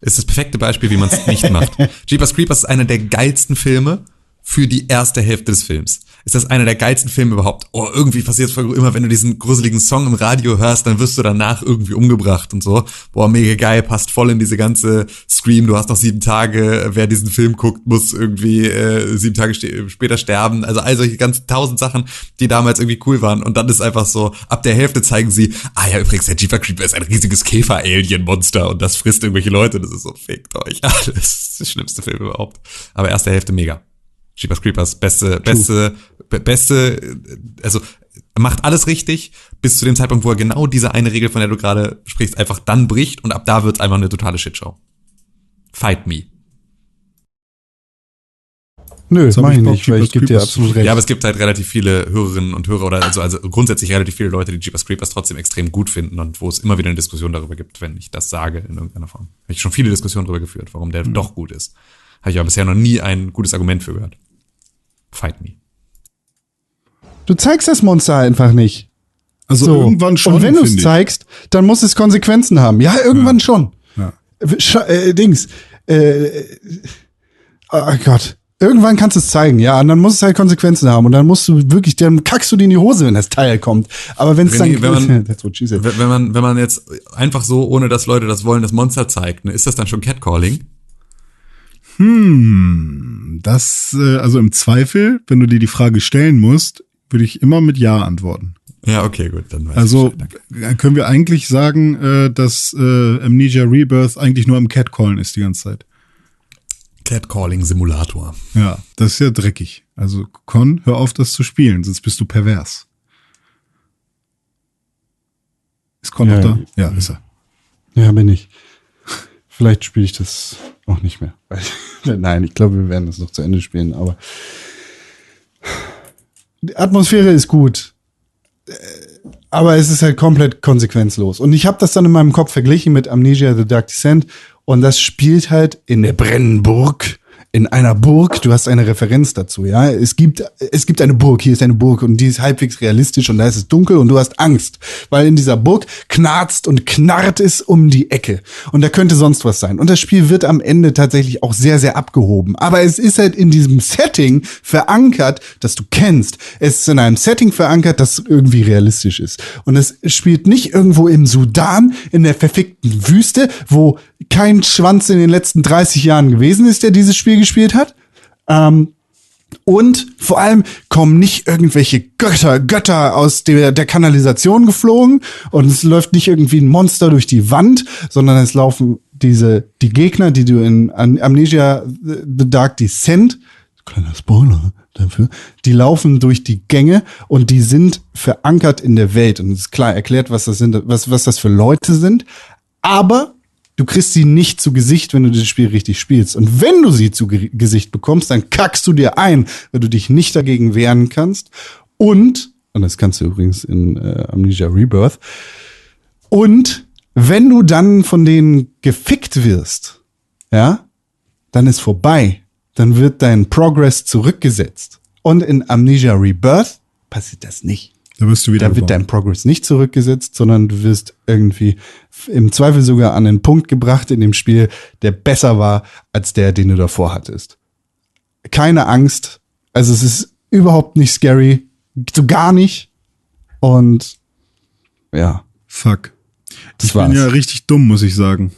Ist das perfekte Beispiel, wie man es nicht macht. Jeepers Creepers ist einer der geilsten Filme für die erste Hälfte des Films. Ist das einer der geilsten Filme überhaupt? Oh, irgendwie passiert es immer, wenn du diesen gruseligen Song im Radio hörst, dann wirst du danach irgendwie umgebracht und so. Boah, mega geil, passt voll in diese ganze Scream. Du hast noch sieben Tage, wer diesen Film guckt, muss irgendwie äh, sieben Tage später sterben. Also all solche ganz tausend Sachen, die damals irgendwie cool waren. Und dann ist einfach so, ab der Hälfte zeigen sie, ah ja, übrigens, der Jeeper Creeper ist ein riesiges Käfer-Alien-Monster und das frisst irgendwelche Leute. Das ist so, fickt euch alles. Das ist der schlimmste Film überhaupt. Aber erste Hälfte mega. Jeepers Creepers, beste, beste, be- beste, also macht alles richtig, bis zu dem Zeitpunkt, wo er genau diese eine Regel, von der du gerade sprichst, einfach dann bricht und ab da wird's einfach eine totale Shitshow. Fight me. Nö, hab mach ich nicht, weil ich gebe dir absolut recht. Ja, aber es gibt halt relativ viele Hörerinnen und Hörer oder also, also grundsätzlich relativ viele Leute, die Jeepers Creepers trotzdem extrem gut finden und wo es immer wieder eine Diskussion darüber gibt, wenn ich das sage in irgendeiner Form. Habe ich schon viele Diskussionen darüber geführt, warum der doch gut ist. Habe ich aber bisher noch nie ein gutes Argument für gehört. Fight me. du zeigst das Monster einfach nicht. Also So. irgendwann schon. Und wenn du es zeigst, dann muss es Konsequenzen haben. Ja, irgendwann schon. Ja. Sch äh, Dings. Äh, oh Gott. Irgendwann kannst du es zeigen, ja, und dann muss es halt Konsequenzen haben und dann musst du wirklich, dann kackst du dir in die Hose, wenn das Teil kommt. Aber wenn es dann, wenn man- wenn man, wenn man jetzt einfach so, ohne dass Leute das wollen, das Monster zeigt, ne, ist das dann schon Catcalling? Hm, das, äh, also im Zweifel, wenn du dir die Frage stellen musst, würde ich immer mit Ja antworten. Ja, okay, gut, dann weiß Also ich äh, können wir eigentlich sagen, äh, dass Amnesia Rebirth eigentlich nur am Catcallen ist die ganze Zeit. Catcalling Simulator. Ja, das ist ja dreckig. Also Con, hör auf, das zu spielen, sonst bist du pervers. Ist Con Ja, noch da? Ja, ist er. Ja, bin ich. Vielleicht spiele ich das auch nicht mehr. Nein, ich glaube, wir werden das noch zu Ende spielen, aber die Atmosphäre ist gut. Äh, Aber es ist halt komplett konsequenzlos. Und ich habe das dann in meinem Kopf verglichen mit Amnesia The Dark Descent. Und das spielt halt in der Brennenburg. In einer Burg, du hast eine Referenz dazu, ja. Es gibt, es gibt eine Burg, hier ist eine Burg und die ist halbwegs realistisch und da ist es dunkel und du hast Angst, weil in dieser Burg knarzt und knarrt es um die Ecke und da könnte sonst was sein. Und das Spiel wird am Ende tatsächlich auch sehr, sehr abgehoben. Aber es ist halt in diesem Setting verankert, das du kennst. Es ist in einem Setting verankert, das irgendwie realistisch ist. Und es spielt nicht irgendwo im Sudan, in der verfickten Wüste, wo kein Schwanz in den letzten 30 Jahren gewesen ist, der dieses Spiel gespielt hat. Ähm, und vor allem kommen nicht irgendwelche Götter, Götter aus der, der Kanalisation geflogen und es läuft nicht irgendwie ein Monster durch die Wand, sondern es laufen diese, die Gegner, die du in Am- Amnesia The Dark Descent, kleiner Spoiler dafür, die laufen durch die Gänge und die sind verankert in der Welt und es ist klar erklärt, was das sind, was, was das für Leute sind. Aber du kriegst sie nicht zu Gesicht, wenn du das Spiel richtig spielst. Und wenn du sie zu Ge Gesicht bekommst, dann kackst du dir ein, weil du dich nicht dagegen wehren kannst. Und Und das kannst du übrigens in äh, Amnesia Rebirth. Und wenn du dann von denen gefickt wirst, ja, dann ist vorbei. Dann wird dein Progress zurückgesetzt. Und in Amnesia Rebirth passiert das nicht. Da wirst du wieder Da wird geboren. dein Progress nicht zurückgesetzt, sondern du wirst irgendwie im Zweifel sogar an den Punkt gebracht in dem Spiel, der besser war als der, den du davor hattest. Keine Angst. Also es ist überhaupt nicht scary. So gar nicht. Und ja, Fuck. das Ich bin war's. ja richtig dumm, muss ich sagen.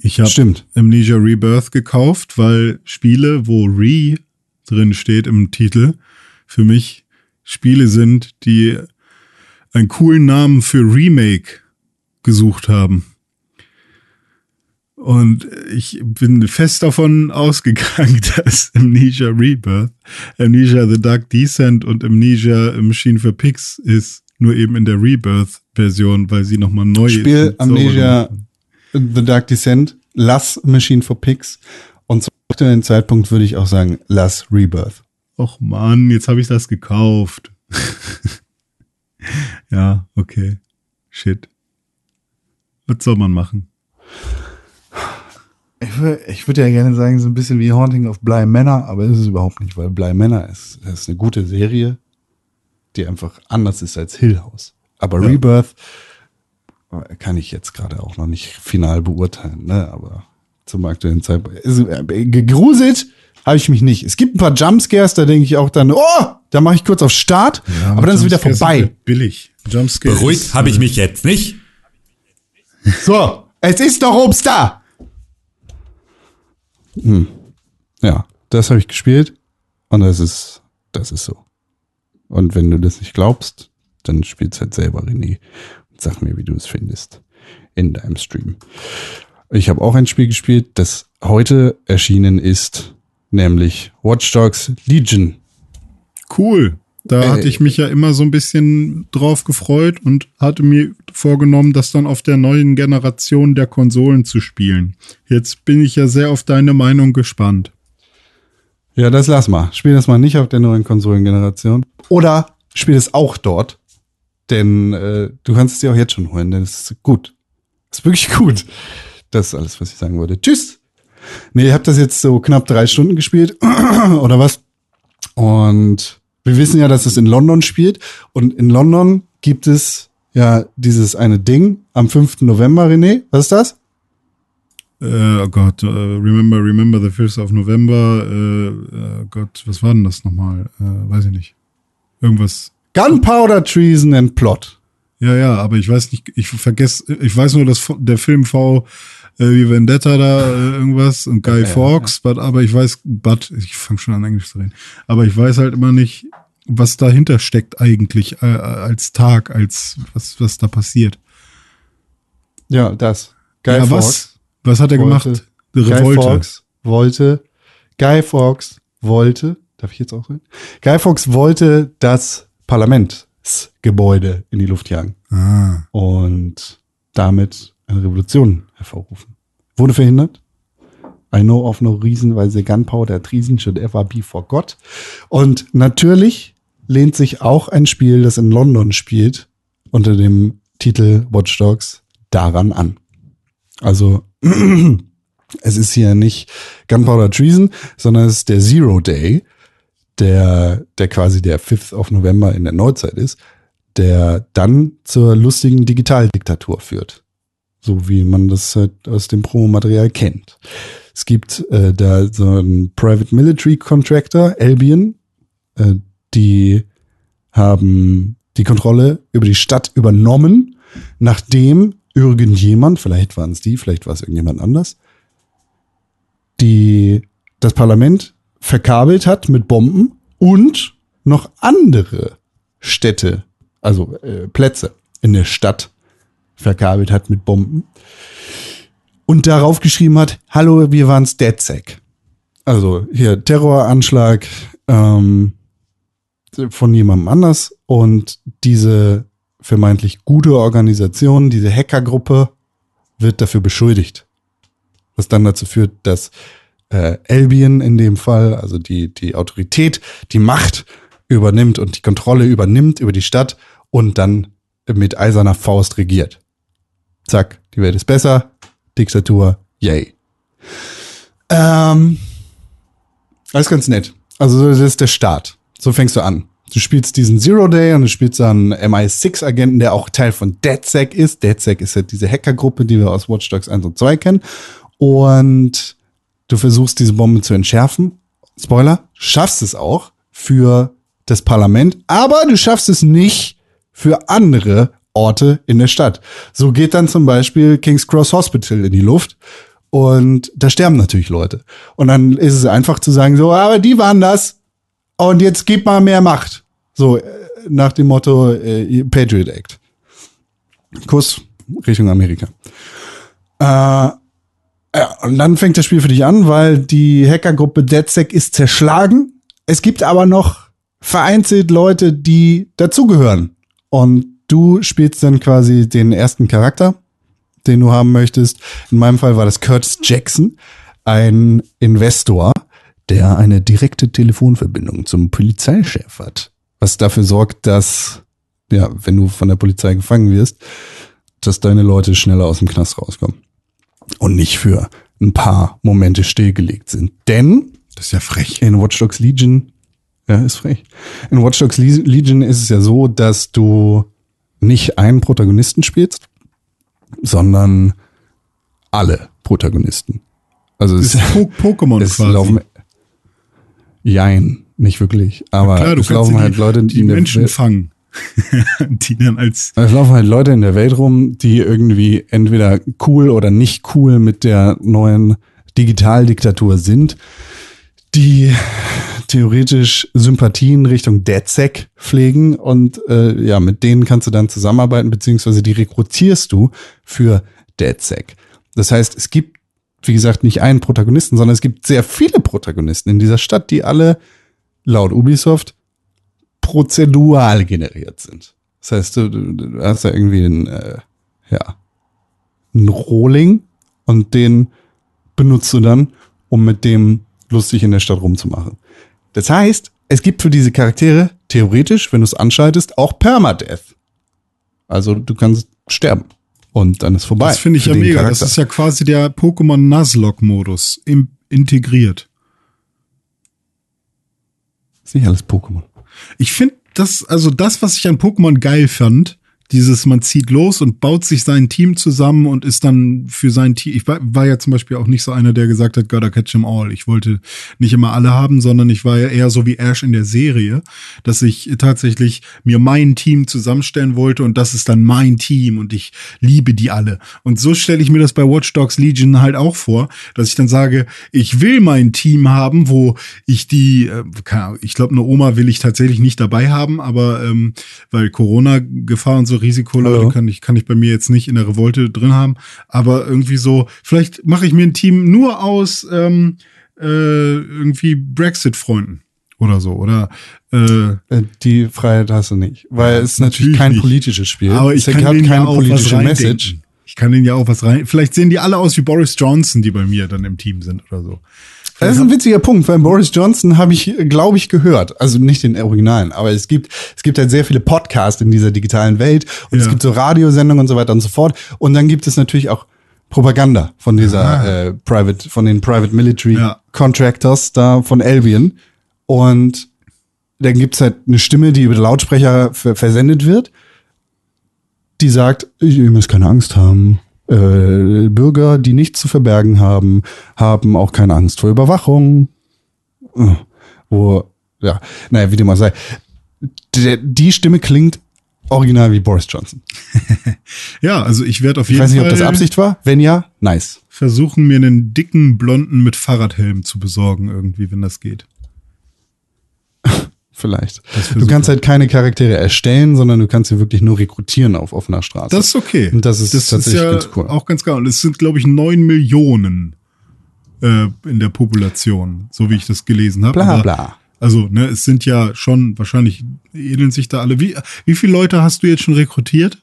Ich habe. Amnesia Rebirth gekauft, weil Spiele, wo Re drin steht im Titel, für mich Spiele sind, die einen coolen Namen für Remake gesucht haben. Und ich bin fest davon ausgegangen, dass Amnesia Rebirth, Amnesia The Dark Descent und Amnesia Machine for Pigs ist, nur eben in der Rebirth-Version, weil sie nochmal neu Spiel ist. Amnesia The Dark Descent, lass Machine for Pigs. Und zum aktuellen Zeitpunkt würde ich auch sagen, lass Rebirth. Och Mann, jetzt habe ich das gekauft. ja, okay. Shit. Was soll man machen? Ich, wür- ich würde ja gerne sagen, so ein bisschen wie Haunting of Bly Manor, aber ist es überhaupt nicht, weil Bly Manor ist, ist eine gute Serie, die einfach anders ist als Hill House. Aber Rebirth äh, kann ich jetzt gerade auch noch nicht final beurteilen, ne? aber zum aktuellen Zeitpunkt. Ist, äh, gegruselt habe ich mich nicht. Es gibt ein paar Jumpscares, da denke ich auch dann, oh, da mache ich kurz auf Start, aber dann ist es wieder Jumpscares vorbei. sind Billig. Jumpscare Beruhigt habe ich äh, mich jetzt nicht. So, es ist doch ob's da. Hm. Ja, das habe ich gespielt und das ist, das ist so. Und wenn du das nicht glaubst, dann spiel's halt selber, René. Und sag mir, wie du es findest in deinem Stream. Ich habe auch ein Spiel gespielt, das heute erschienen ist, nämlich Watch Dogs Legion. Cool. Da Äh, hatte ich mich ja immer so ein bisschen drauf gefreut und hatte mir vorgenommen, das dann auf der neuen Generation der Konsolen zu spielen. Jetzt bin ich ja sehr auf deine Meinung gespannt. Ja, das lass mal. Spiel das mal nicht auf der neuen Konsolengeneration. Oder spiel es auch dort. Denn äh, du kannst es dir auch jetzt schon holen, denn es ist gut. Es ist wirklich gut. Das ist alles, was ich sagen wollte. Tschüss. Nee, ihr habt das jetzt so knapp drei Stunden gespielt. Oder was? Und wir wissen ja, dass es in London spielt. Und in London gibt es ja dieses eine Ding am 5. November, René. Was ist das? Äh, oh Gott, äh, remember, remember the 5th of November. Äh, äh, Gott, was war denn das nochmal? Weiß ich nicht. Irgendwas. Gunpowder Treason and Plot. Ja, ja, aber ich weiß nicht, ich vergesse, ich weiß nur, dass der Film V äh, wie Vendetta da äh, irgendwas und Guy Fawkes, but, aber ich weiß, but, ich fange schon an Englisch zu reden, aber ich weiß halt immer nicht, was dahinter steckt eigentlich äh, als Tag, als was, was da passiert. Ja, das. Guy ja, Fawkes. was? Was hat er wollte- gemacht? Guy Revolte. Fawkes wollte, Guy Fawkes wollte, darf ich jetzt auch reden? Guy Fawkes wollte das Parlamentsgebäude in die Luft jagen Ah, und damit eine Revolution hervorrufen. Wurde verhindert. I know of no reason why the gunpowder treason should ever be forgot. Und natürlich lehnt sich auch ein Spiel, das in London spielt, unter dem Titel Watch Dogs daran an. Also es ist hier nicht Gunpowder Treason, sondern es ist der Zero Day, der, der quasi der 5th of November in der Neuzeit ist, der dann zur lustigen Digitaldiktatur führt. So wie man das halt aus dem Promomaterial kennt. Es gibt äh, da so einen Private Military Contractor, Albion, äh, die haben die Kontrolle über die Stadt übernommen, nachdem irgendjemand, vielleicht waren es die, vielleicht war es irgendjemand anders, die das Parlament verkabelt hat mit Bomben und noch andere Städte, also äh, Plätze in der Stadt verkabelt hat mit Bomben und darauf geschrieben hat, hallo, wir waren's DedSec. Also hier Terroranschlag ähm, von jemandem anders und diese vermeintlich gute Organisation, diese Hackergruppe wird dafür beschuldigt. Was dann dazu führt, dass äh, Albion in dem Fall, also die, die Autorität, die Macht übernimmt und die Kontrolle übernimmt über die Stadt und dann mit eiserner Faust regiert. Zack, die Welt ist besser, Diktatur, yay. Ähm, alles ganz nett. Also das ist der Start. So fängst du an. Du spielst diesen Zero Day und du spielst dann MI6-Agenten, der auch Teil von DedSec ist. DedSec ist ja diese Hackergruppe, die wir aus Watch Dogs 1 und 2 kennen. Und du versuchst diese Bombe zu entschärfen. Spoiler, schaffst es auch für das Parlament, aber du schaffst es nicht für andere Orte in der Stadt. So geht dann zum Beispiel King's Cross Hospital in die Luft und da sterben natürlich Leute. Und dann ist es einfach zu sagen, so, aber die waren das und jetzt gib mal mehr Macht. So, äh, nach dem Motto äh, Patriot Act. Kuss Richtung Amerika. Äh, ja, und dann fängt das Spiel für dich an, weil die Hackergruppe DedSec ist zerschlagen. Es gibt aber noch vereinzelt Leute, die dazugehören. Und du spielst dann quasi den ersten Charakter, den du haben möchtest. In meinem Fall war das Curtis Jackson, ein Investor, der eine direkte Telefonverbindung zum Polizeichef hat. Was dafür sorgt, dass, ja, wenn du von der Polizei gefangen wirst, dass deine Leute schneller aus dem Knast rauskommen. Und nicht für ein paar Momente stillgelegt sind. Denn Das ist ja frech. in Watch Dogs Legion, ja, ist frech. In Watch Dogs Le- Legion ist es ja so, dass du nicht einen Protagonisten spielst, sondern alle Protagonisten. Also es, ist Po- Pokémon es quasi. laufen, jein, nicht wirklich, aber Klar, du es laufen die, halt Leute, die in der Menschen Welt- fangen. die dann als es laufen halt Leute in der Welt rum, die irgendwie entweder cool oder nicht cool mit der neuen Digitaldiktatur sind, die theoretisch Sympathien Richtung DedSec pflegen und äh, ja, mit denen kannst du dann zusammenarbeiten, beziehungsweise die rekrutierst du für DedSec. Das heißt, es gibt, wie gesagt, nicht einen Protagonisten, sondern es gibt sehr viele Protagonisten in dieser Stadt, die alle laut Ubisoft prozedural generiert sind. Das heißt, du, du, hast da irgendwie einen, äh, ja, einen Rohling und den benutzt du dann, um mit dem lustig in der Stadt rumzumachen. Das heißt, es gibt für diese Charaktere theoretisch, wenn du es anschaltest, auch Permadeath. Also du kannst sterben und dann ist vorbei. Das finde ich ja mega. Charakter. Das ist ja quasi der Pokémon Nuzlocke-Modus integriert. ist nicht alles Pokémon. Ich finde das, also das, was ich an Pokémon geil fand, dieses, man zieht los und baut sich sein Team zusammen und ist dann für sein Team. Ich war, ja zum Beispiel auch nicht so einer, der gesagt hat, gotta catch them all. Ich wollte nicht immer alle haben, sondern ich war ja eher so wie Ash in der Serie, dass ich tatsächlich mir mein Team zusammenstellen wollte und das ist dann mein Team und ich liebe die alle. Und so stelle ich mir das bei Watch Dogs Legion halt auch vor, dass ich dann sage, ich will mein Team haben, wo ich die, äh, ich glaube, eine Oma will ich tatsächlich nicht dabei haben, aber ähm, weil Corona-Gefahr und so Risikoleute Ja. kann ich, kann ich bei mir jetzt nicht in der Revolte drin haben. Aber irgendwie so, vielleicht mache ich mir ein Team nur aus ähm, äh, irgendwie Brexit-Freunden oder so. Oder äh, Äh, Die Freiheit hast du nicht, weil es ist natürlich natürlich kein nicht. politisches Spiel. aber ich es kann denen ja keine auch was politische reindenken. Message. Ich kann denen ja auch was rein. Vielleicht sehen die alle aus wie Boris Johnson, die bei mir dann im Team sind oder so. Das ist ein witziger Punkt, weil Boris Johnson habe ich, glaube ich, gehört. Also nicht den Originalen, aber es gibt, es gibt halt sehr viele Podcasts in dieser digitalen Welt und es Ja. gibt so Radiosendungen und so weiter und so fort. Und dann gibt es natürlich auch Propaganda von dieser äh, Private, von den Private Military Ja. Contractors da von Albion. Und dann gibt's halt eine Stimme, die über den Lautsprecher ver versendet wird, die sagt, ihr müsst keine Angst haben. Äh, Bürger, die nichts zu verbergen haben, haben auch keine Angst vor Überwachung. Äh, Wo, ja, naja, wie dem auch sei. Der, die Stimme klingt original wie Boris Johnson. Ja, also ich werde auf Ich jeden weiß nicht, Fall ob das Absicht war. Wenn ja, nice. versuchen, mir einen dicken Blonden mit Fahrradhelm zu besorgen, irgendwie, wenn das geht. Vielleicht. Das Du kannst halt keine Charaktere erstellen, sondern du kannst sie wirklich nur rekrutieren auf offener Straße. Das ist okay. Und das ist tatsächlich ja ganz cool. auch ganz geil. Und es sind, glaube ich, neun Millionen äh, in der Population, so wie ich das gelesen habe. Bla Aber- bla. Also, ne, es sind ja schon, wahrscheinlich ähneln sich da alle. Wie, wie viele Leute hast du jetzt schon rekrutiert?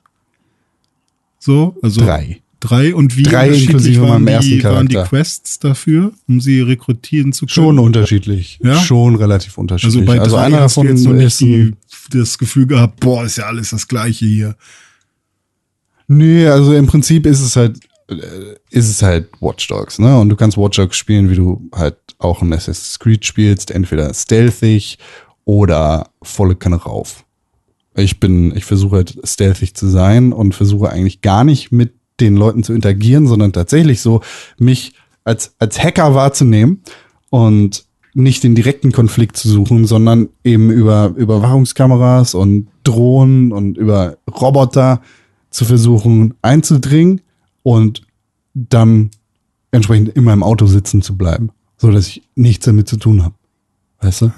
So, also. Drei. Drei und wie Drei unterschiedlich waren die, waren die. Quests dafür, um sie rekrutieren zu können? Schon unterschiedlich. Ja? Schon relativ unterschiedlich. Also bei also einer hast du davon jetzt noch nicht die, das Gefühl gehabt, boah, ist ja alles das Gleiche hier. Nee, also im Prinzip ist es halt, äh, ist es halt Watch Dogs, ne? Und du kannst Watch Dogs spielen, wie du halt auch ein Assassin's Creed spielst, entweder stealthig oder volle Kanne rauf. Ich bin, ich versuche halt stealthig zu sein und versuche eigentlich gar nicht mit den Leuten zu interagieren, sondern tatsächlich so mich als, als Hacker wahrzunehmen und nicht den direkten Konflikt zu suchen, sondern eben über Überwachungskameras und Drohnen und über Roboter zu versuchen einzudringen und dann entsprechend immer im Auto sitzen zu bleiben, so dass ich nichts damit zu tun habe. Weißt du?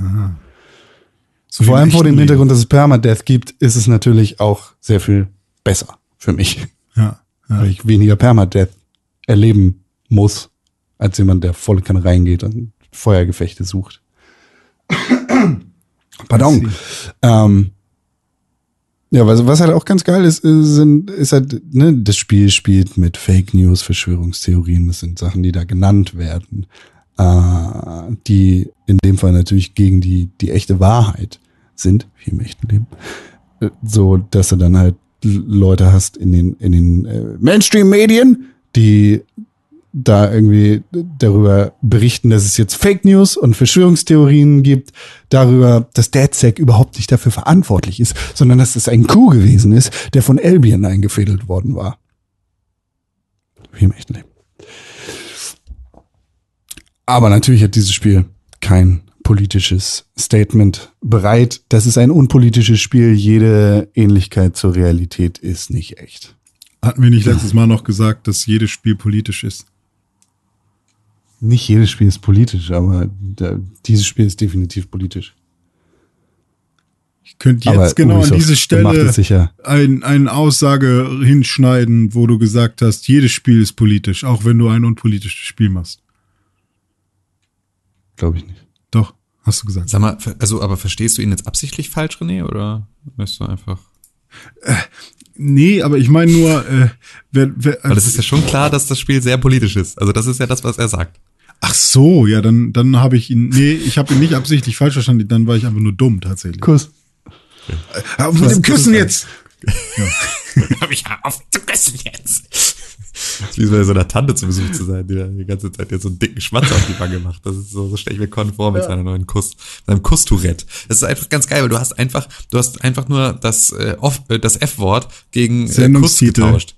So Vor allem vor dem Hintergrund, dass es Permadeath gibt, ist es natürlich auch sehr viel besser für mich. Weil ich weniger Permadeath erleben muss, als jemand, der volle Kanne reingeht und Feuergefechte sucht. Pardon. Ähm, ja, was, was halt auch ganz geil ist, ist, sind, ist halt, ne, das Spiel spielt mit Fake News, Verschwörungstheorien, das sind Sachen, die da genannt werden, äh, die in dem Fall natürlich gegen die, die echte Wahrheit sind, wie im echten Leben. Äh, So, dass du dann halt Leute hast in den, in den äh, Mainstream-Medien, die da irgendwie darüber berichten, dass es jetzt Fake News und Verschwörungstheorien gibt, darüber, dass DedSec überhaupt nicht dafür verantwortlich ist, sondern dass es ein Coup gewesen ist, der von Albion eingefädelt worden war. Wie im echten Leben. Aber natürlich hat dieses Spiel kein politisches Statement bereit. Das ist ein unpolitisches Spiel. Jede Ähnlichkeit zur Realität ist nicht echt. Hatten wir nicht letztes Mal noch gesagt, dass jedes Spiel politisch ist? Nicht jedes Spiel ist politisch, aber da, dieses Spiel ist definitiv politisch. Ich könnte Aber jetzt genau an Ubisoft diese macht Stelle ein, eine Aussage hinschneiden, wo du gesagt hast, jedes Spiel ist politisch, auch wenn du ein unpolitisches Spiel machst. Glaube ich nicht. Hast du gesagt. Sag mal, also, aber verstehst du ihn jetzt absichtlich falsch, René, oder bist du einfach? Nee, aber ich meine nur, äh, wer, wer, Weil es ist ja schon klar, dass das Spiel sehr politisch ist. Also das ist ja das, was er sagt. ach so, ja, dann, dann habe ich ihn, nee, ich habe ihn nicht absichtlich falsch verstanden, dann war ich einfach nur dumm tatsächlich. Kuss. Aber mit dem Küssen jetzt! Hab ich auf zu küssen jetzt. Das ist wie bei so einer Tante zu Besuch zu sein, die da die ganze Zeit jetzt so einen dicken Schmatz auf die Wange macht. Das ist so, so stelle ich mir Con vor mit seiner neuen Kuss, seinem Kusstourette. Das ist einfach ganz geil, weil du hast einfach, du hast einfach nur das, äh, off, äh, das F-Wort gegen äh, Kuss getauscht.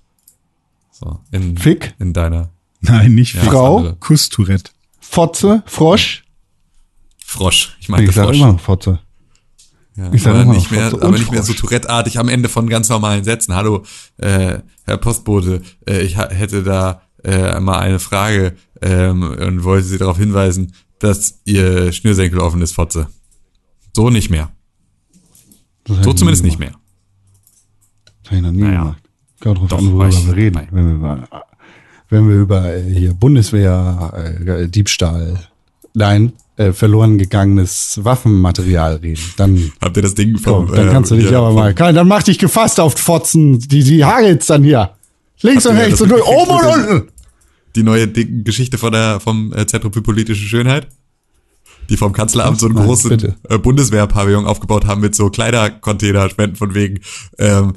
So, in, Fick? in deiner Nein, nicht Ja. Frau? andere. Kusstourette. Fotze, Frosch. Frosch. Ich sage Frosch. immer Fotze. Ja, Ich aber nicht noch mehr, aber nicht mehr so. Tourette-artig am Ende von ganz normalen Sätzen. Hallo, äh, Herr Postbote, äh, ich hätte da äh, mal eine Frage ähm, und wollte Sie darauf hinweisen, dass Ihr Schnürsenkel offen ist, Fotze. So nicht mehr. Das So zumindest nie nicht mehr. gemacht. Hab ich noch nie Naja. gemacht. Kommt drauf Doch, an, worüber wir reden. Wenn wir, über, wenn wir über äh, hier Bundeswehr, äh, Diebstahl, nein, äh, verloren gegangenes Waffenmaterial reden, dann, Habt ihr das Ding komm, vom, dann äh, kannst du dich hier aber mal, kann, dann mach dich gefasst auf Fotzen, die, die hagelt's dann hier. Links und rechts und durch, oben und unten. die neue Geschichte von der, vom äh, Zentrum für politische Schönheit? Die vom Kanzleramt so einen Nein, großen äh, Bundeswehrpavillon aufgebaut haben mit so Kleidercontainer spenden von wegen, ähm,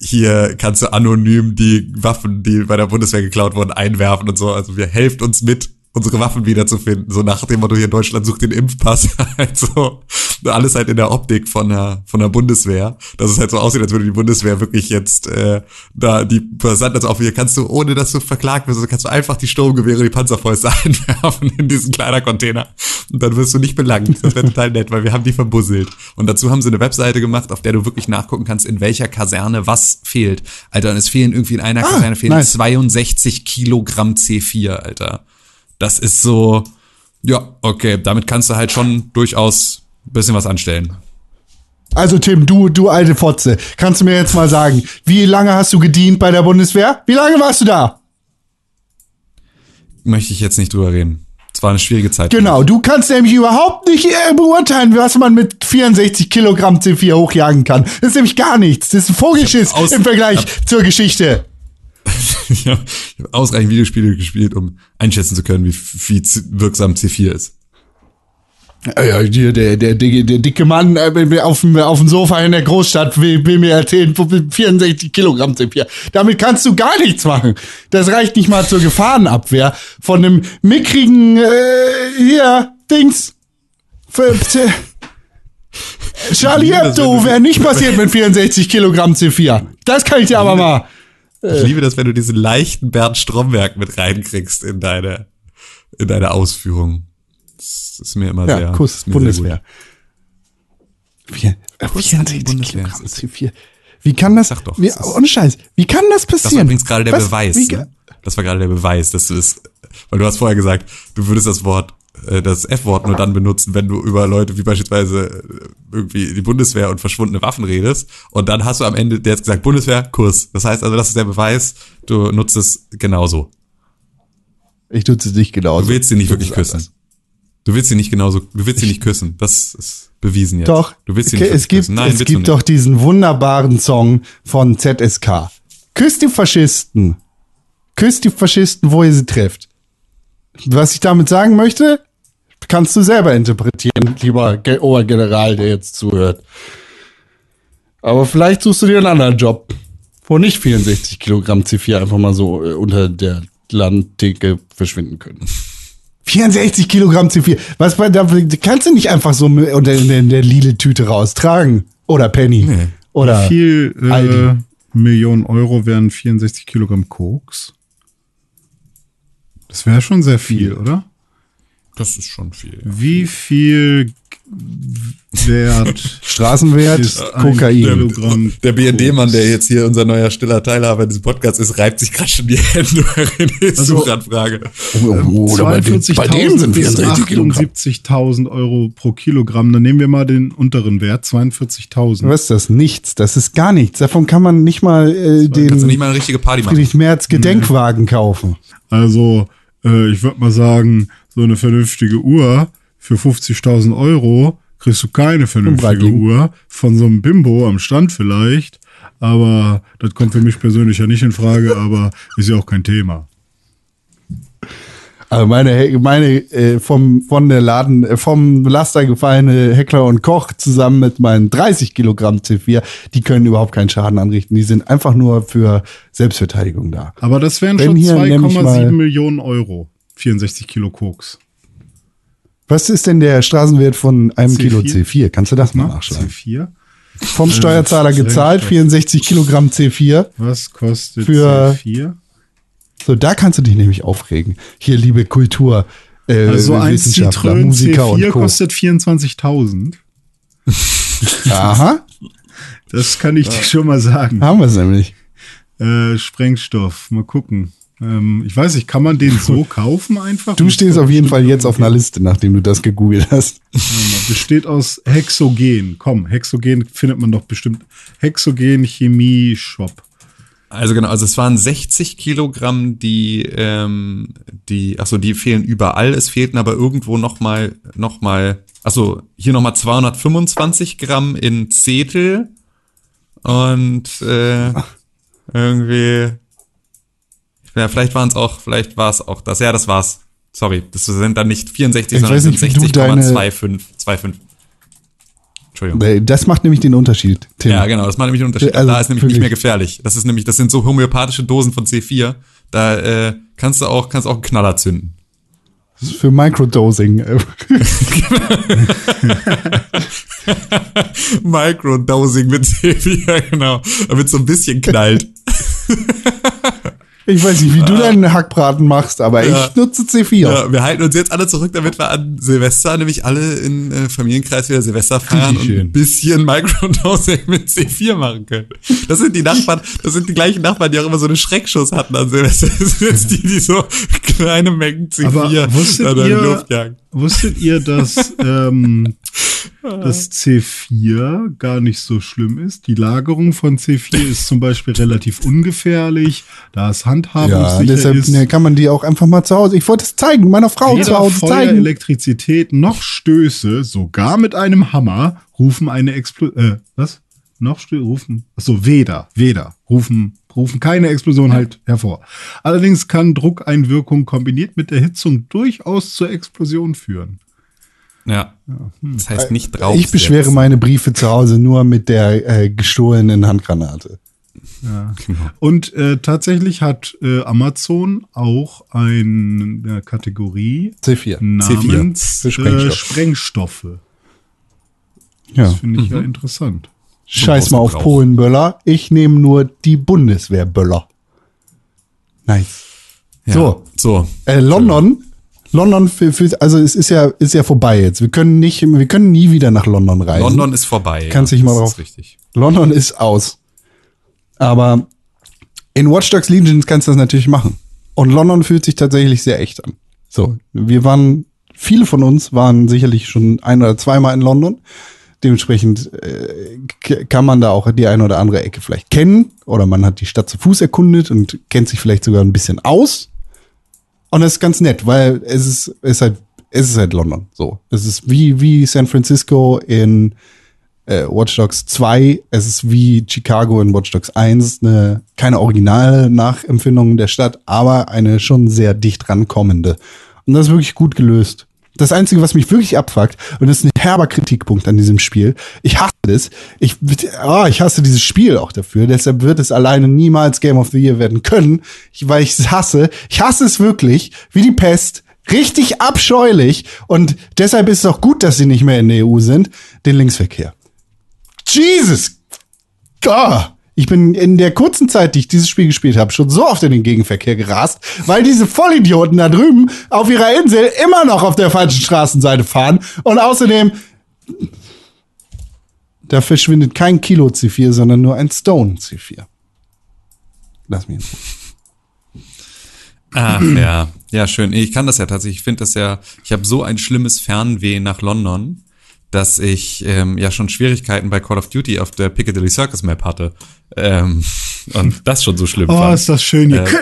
hier kannst du anonym die Waffen, die bei der Bundeswehr geklaut wurden, einwerfen und so. Also wir helft uns mit, unsere Waffen wiederzufinden. So nach dem Motto hier in Deutschland sucht den Impfpass. halt so. Alles halt in der Optik von der, von der Bundeswehr. Dass es halt so aussieht, als würde die Bundeswehr wirklich jetzt äh, da die Versand also auf hier kannst du, ohne dass du verklagt wirst, kannst du einfach die Sturmgewehre, die Panzerfäuste einwerfen in diesen Kleidercontainer. Und dann wirst du nicht belangt. Das wäre total nett, weil wir haben die verbusselt. Und dazu haben sie eine Webseite gemacht, auf der du wirklich nachgucken kannst, in welcher Kaserne was fehlt. Alter, und es fehlen irgendwie in einer Kaserne fehlen nice. 62 Kilogramm C4, Alter. Das ist so, ja, okay, damit kannst du halt schon durchaus ein bisschen was anstellen. Also Tim, du, du alte Fotze, kannst du mir jetzt mal sagen, wie lange hast du gedient bei der Bundeswehr? Wie lange warst du da? Möchte ich jetzt nicht drüber reden. Es war eine schwierige Zeit. Genau, du kannst nämlich überhaupt nicht äh, beurteilen, was man mit 64 Kilogramm C4 hochjagen kann. Das ist nämlich gar nichts. Das ist ein Vogelschiss im Vergleich zur Geschichte. ich habe hab ausreichend Videospiele gespielt, um einschätzen zu können, wie, wie wirksam C4 ist. Ja, der, der, der, der dicke Mann äh, auf, dem, auf dem Sofa in der Großstadt will, will mir erzählen, 64 Kilogramm C4. Damit kannst du gar nichts machen. Das reicht nicht mal zur Gefahrenabwehr von einem mickrigen, äh, hier, Dings. Charlie Hebdo wäre nicht passiert mit 64 Kilogramm C4. Das kann ich dir aber mal. Ich liebe das, wenn du diesen leichten Bernd Stromberg mit reinkriegst in deine, in deine Ausführung. Das ist mir immer Ja, sehr. Kuss, Bundeswehr. Vier, äh, Kuss 64 Bundeswehr. Kilogramm C4. Wie kann das, Sag doch, wie, ohne Scheiß, wie kann das Das war passieren? übrigens gerade der Was? Beweis. Ne? Das war gerade der Beweis, dass du es, weil du hast vorher gesagt, du würdest das Wort, äh, das F-Wort nur dann benutzen, wenn du über Leute wie beispielsweise äh, irgendwie die Bundeswehr und verschwundene Waffen redest. Und dann hast du am Ende, der hat gesagt, Bundeswehr, Kurs. Das heißt also, das ist der Beweis, du nutzt es genauso. Ich nutze es nicht genau. Du willst sie nicht wirklich küssen. Du willst sie nicht genauso, du willst sie nicht küssen. Das ist bewiesen jetzt. Doch. Du willst sie nicht es gibt, küssen. Nein, es gibt doch diesen wunderbaren Song von ZSK. Küsst die Faschisten. Küsst die Faschisten, wo ihr sie trefft. Was ich damit sagen möchte, kannst du selber interpretieren, lieber Ge Obergeneral, der jetzt zuhört. Aber vielleicht suchst du dir einen anderen Job, wo nicht 64 Kilogramm C4 einfach mal so äh, unter der Landtheke verschwinden können. 64 Kilogramm C4. Was bei, da kannst du nicht einfach so unter in der, Lidl-Tüte raustragen. Oder Penny. Nee. Oder Wie viel äh. Millionen Euro wären 64 Kilogramm Koks? Das wäre schon sehr viel, oder? Das ist schon viel. Wie viel Wert Straßenwert, ist ein Kokain. Kilogramm Der BND-Mann, der jetzt hier unser neuer stiller Teilhaber in diesem Podcast ist, reibt sich gerade schon die Hände in die Also- Suchanfrage. Oh, oh, bei, dem, bei dem sind bis 64 Kilogramm. 78.000 Euro pro Kilogramm. Dann nehmen wir mal den unteren Wert, 42.000. Was ist das? Nichts. Das ist gar nichts. Davon kann man nicht mal äh, Kannst du nicht den mal eine richtige Party machen. Friedrich Merz Gedenkwagen kaufen. Also, äh, ich würde mal sagen, so eine vernünftige Uhr für 50.000 Euro kriegst du keine vernünftige. Uhr. Von so einem Bimbo am Stand vielleicht. Aber das kommt für mich persönlich ja nicht in Frage, aber ist ja auch kein Thema. Also meine, meine äh, vom, von der Laden, äh, vom Laster gefallene Heckler und Koch zusammen mit meinen 30 Kilogramm C4, die können überhaupt keinen Schaden anrichten. Die sind einfach nur für Selbstverteidigung da. Aber das wären Wenn schon hier nämlich 2,7 mal- Millionen Euro. 64 Kilo Koks. Was ist denn der Straßenwert von einem C4? Kilo C4? Kannst du das mal Na, nachschlagen? C4. Vom Steuerzahler das ist gezahlt, recht. 64 Kilogramm C4. Was kostet Für- C4? So, da kannst du dich nämlich aufregen. Hier, liebe Kultur, äh, Also ein Wissenschaftler, Citroën Musiker C4 und Co. kostet 24.000. Aha, Das kann ich dir schon mal sagen. haben wir es nämlich. Äh, Sprengstoff, mal gucken. Ähm, ich weiß nicht, kann man den so kaufen einfach? Du stehst auf jeden Fall jetzt auf einer Liste, nachdem du das gegoogelt hast. Besteht aus Hexogen. Komm, Hexogen findet man doch bestimmt. Hexogen Chemie Shop. Also genau, also es waren 60 Kilogramm, die, ähm, die, achso, die fehlen überall. Es fehlten aber irgendwo noch mal, noch mal, achso, hier noch mal 225 Gramm in Zetel und äh, irgendwie, ja, vielleicht waren es auch, vielleicht war es auch das. Ja, das war's. Sorry, das sind dann nicht 64, Ich sondern weiß es nicht, wie sind du deine- 60,25. 25. Entschuldigung. Äh, Das macht nämlich den Unterschied, Tim. Ja, genau, das macht nämlich einen Unterschied. Also da ist nämlich wirklich. nicht mehr gefährlich. Das ist nämlich, das sind so homöopathische Dosen von C4. Da äh, kannst du auch, kannst auch einen Knaller zünden. Das ist für Microdosing. Microdosing mit C4, genau. Damit so ein bisschen knallt. Ich weiß nicht, wie du deinen Hackbraten machst, aber Ja. ich nutze C4. Ja, wir halten uns jetzt alle zurück, damit wir an Silvester nämlich alle in äh, Familienkreis wieder Silvester feiern und ein bisschen Microdosing mit C4 machen können. Das sind die Nachbarn, das sind die gleichen Nachbarn, die auch immer so einen Schreckschuss hatten an Silvester. Das sind jetzt die, die so kleine Mengen C4 Aber wusstet in die ihr- Luft jagen. Wusstet ihr, dass ähm, das C4 gar nicht so schlimm ist? Die Lagerung von C4 ist zum Beispiel relativ ungefährlich, da es Ja, handhabungssicher deshalb ist. ne, kann man die auch einfach mal zu Hause. Ich wollte es zeigen, meiner Frau zu Hause Feuer, zeigen. Elektrizität noch Stöße, sogar mit einem Hammer, rufen eine Explo äh, was? noch still rufen. Achso, weder, weder rufen, rufen keine Explosion halt hervor. Allerdings kann Druckeinwirkung kombiniert mit Erhitzung durchaus zur Explosion führen. Ja. Das heißt nicht drauf. Ich beschwere meine Briefe zu Hause nur mit der äh, gestohlenen Handgranate. Genau. Und äh, tatsächlich hat äh, Amazon auch eine Kategorie C4. namens Für Sprengstoff. Sprengstoff. Äh, Sprengstoffe. Ja. Das finde ich ja interessant. Scheiß mal auf. Polenböller. Ich nehme nur die Bundeswehrböller. Nice. Ja. So. So. Äh, London. London für, für, also es ist ja, ist ja vorbei jetzt. Wir können nicht, wir können nie wieder nach London reisen. London ist vorbei. Kannst dich mal das drauf- Ist richtig. London ist aus. Aber in Watch Dogs Legions kannst du das natürlich machen. Und London fühlt sich tatsächlich sehr echt an. So, wir waren, viele von uns waren sicherlich schon ein oder zweimal in London. Dementsprechend äh, kann man da auch die eine oder andere Ecke vielleicht kennen. Oder man hat die Stadt zu Fuß erkundet und kennt sich vielleicht sogar ein bisschen aus. Und das ist ganz nett, weil es ist, ist halt, es ist halt London. So. Es ist wie, wie San Francisco in äh, Watch Dogs 2. Es ist wie Chicago in Watch Dogs 1. Eine, keine originale Nachempfindung der Stadt, aber eine schon sehr dicht rankommende. Und das ist wirklich gut gelöst. Das Einzige, was mich wirklich abfuckt, und das ist ein herber Kritikpunkt an diesem Spiel, ich hasse es. Ich, ah, ich hasse dieses Spiel auch dafür. Deshalb wird es alleine niemals Game of the Year werden können, weil ich es hasse. Ich hasse es wirklich, wie die Pest. Richtig abscheulich. Und deshalb ist es auch gut, dass sie nicht mehr in der EU sind. Den Linksverkehr. Jesus! Gah! Ich bin in der kurzen Zeit, die ich dieses Spiel gespielt habe, schon so oft in den Gegenverkehr gerast, weil diese Vollidioten da drüben auf ihrer Insel immer noch auf der falschen Straßenseite fahren. Und außerdem, da verschwindet kein Kilo C4, sondern nur ein Stone C4. Lass mich. Ach ja, ja schön. Ich kann das ja tatsächlich. Ich finde das ja. Ich habe so ein schlimmes Fernweh nach London, dass ich ähm, ja schon Schwierigkeiten bei Call of Duty auf der Piccadilly Circus Map hatte ähm, und das schon so schlimm Oh, fand. ist das schön hier.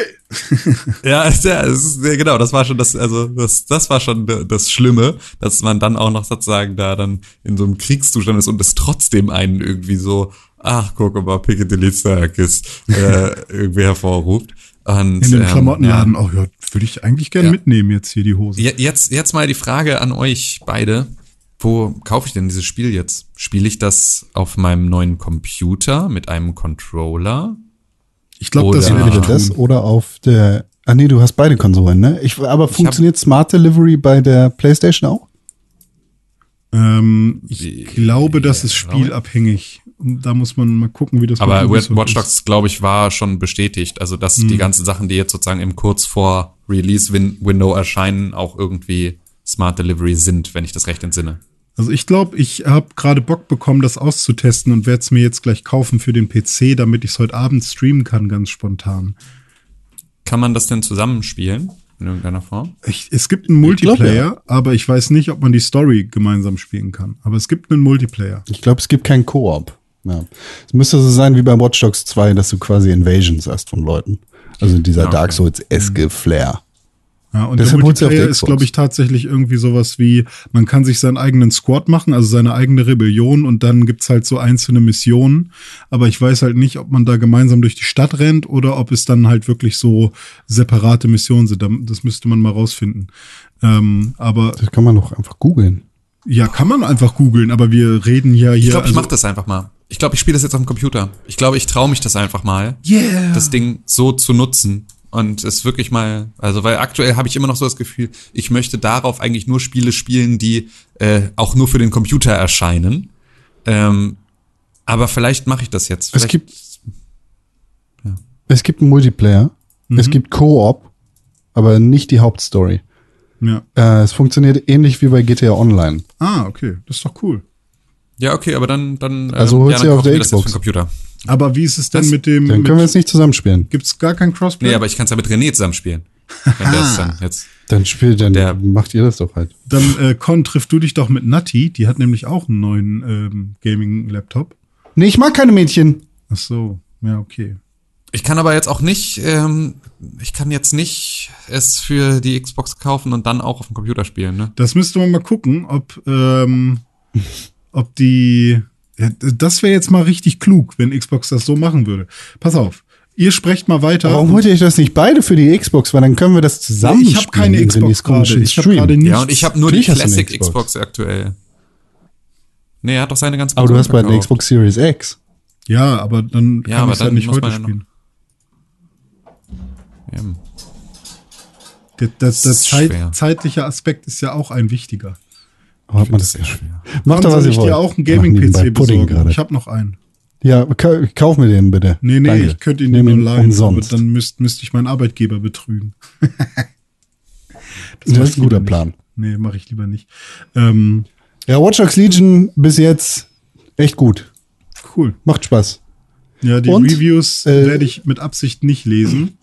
Ja, ist ja, es ist, ja, genau, das war schon das, also das, das war schon das Schlimme, dass man dann auch noch sozusagen da dann in so einem Kriegszustand ist und es trotzdem einen irgendwie so, ach, guck mal, Piccadilly Circus äh, irgendwie hervorruft. Und, In den ähm, Klamottenladen. Oh ja, würde ich eigentlich gerne Ja. mitnehmen jetzt hier die Hose. Ja, jetzt, jetzt mal die Frage an euch beide. Wo kaufe ich denn dieses Spiel jetzt? Spiele ich das auf meinem neuen Computer mit einem Controller? Ich glaube, das ich Entweder das oder auf der. Ah nee, du hast beide Konsolen, ne? Ich, aber funktioniert Smart Delivery bei der PlayStation auch? Ähm, ich Die- glaube, das ist spielabhängig. Und Da muss man mal gucken, wie das Aber Watch. Dogs, glaube ich, war schon bestätigt. Also, dass Hm. die ganzen Sachen, die jetzt sozusagen im kurz vor Release-Window erscheinen, auch irgendwie Smart Delivery sind, wenn ich das recht entsinne. Also ich glaube, ich habe gerade Bock bekommen, das auszutesten und werde es mir jetzt gleich kaufen für den PC, damit ich es heute Abend streamen kann, ganz spontan. Kann man das denn zusammenspielen? In irgendeiner Form? Ich, es gibt einen Ich glaub, Multiplayer, aber ich weiß nicht, ob man die Story gemeinsam spielen kann. Aber es gibt einen Multiplayer. Ich glaube, es gibt keinen Koop. Ja. Es müsste so sein wie bei Watch Dogs 2, dass du quasi Invasions hast von Leuten. Also dieser Ja, okay. Dark Souls-eske Flair. Ja, und der Deshalb auf Multiplayer der ist, glaube ich, tatsächlich irgendwie sowas wie, man kann sich seinen eigenen Squad machen, also seine eigene Rebellion und dann gibt's halt so einzelne Missionen. Aber ich weiß halt nicht, ob man da gemeinsam durch die Stadt rennt oder ob es dann halt wirklich so separate Missionen sind. Da- Das müsste man mal rausfinden. Ähm, aber Das kann man doch einfach googeln. ja, kann man einfach googeln, aber wir reden ja hier. Ich glaube, ich also- mach das einfach mal. Ich glaube, ich spiele das jetzt auf dem Computer. Ich glaube, ich traue mich das einfach mal. Yeah. das Ding so zu nutzen und es wirklich mal, also weil aktuell habe ich immer noch so das Gefühl, ich möchte darauf eigentlich nur Spiele spielen, die äh, auch nur für den Computer erscheinen. Ähm, aber vielleicht mache ich das jetzt. Es Vielleicht, gibt, es gibt einen Multiplayer, es gibt Koop, aber nicht die Hauptstory. ja. Äh, es funktioniert ähnlich wie bei GTA Online. Ah, okay. Das ist doch cool. ja, okay, aber dann dann ähm, Also holst ja, du dann auf der Xbox. für den Computer. Aber wie ist es denn Was? mit dem. Dann können wir jetzt nicht zusammenspielen. gibt's gar kein Crossplay? Nee, aber ich kann es ja mit René zusammen spielen. Wenn der es dann jetzt. Dann spielt, dann Der- macht ihr das doch halt. Dann, äh, Con, triff du dich doch mit Nati. Die hat nämlich auch einen neuen ähm, Gaming-Laptop. Nee, ich mag keine Mädchen. Ach so. Ja, okay. Ich kann aber jetzt auch nicht, ähm, ich kann jetzt nicht es für die Xbox kaufen und dann auch auf dem Computer spielen, ne? Das müsste man mal gucken, ob, ähm, ob die. Ja, das wäre jetzt mal richtig klug, wenn Xbox das so machen würde. Pass auf. Ihr sprecht mal weiter. Warum holt ihr euch das nicht beide für die Xbox? Weil dann können wir das zusammen ich habe keine Xbox gerade. Ich habe gerade nichts. Ja, und ich habe nur die Natürlich eine Classic Xbox. Xbox. aktuell. Nee, er hat doch seine ganzen Aber du hast bald eine. Xbox Series X. Ja, aber dann Ja, kann ich ja dann nicht heute ja spielen. Der, das, Das das ist Zeit, zeitliche Aspekt ist ja auch ein wichtiger. Hat man das sehr schwer. Macht doch, was ich wollt. dir auch einen Gaming-PC besorgen? Ich habe noch einen. Ja, ka kauf mir den bitte. Nee, nee, Danke. ich könnte ihn Nehm nur leihen, umsonst. dann müsste müsst ich meinen Arbeitgeber betrügen. das, mach ist ein guter Plan. Nicht. Nee, mache ich lieber nicht. Ähm, Ja, Watch Dogs Legion bis jetzt echt gut. cool. Macht Spaß. Ja, die Und, Reviews äh, werde ich mit Absicht nicht lesen,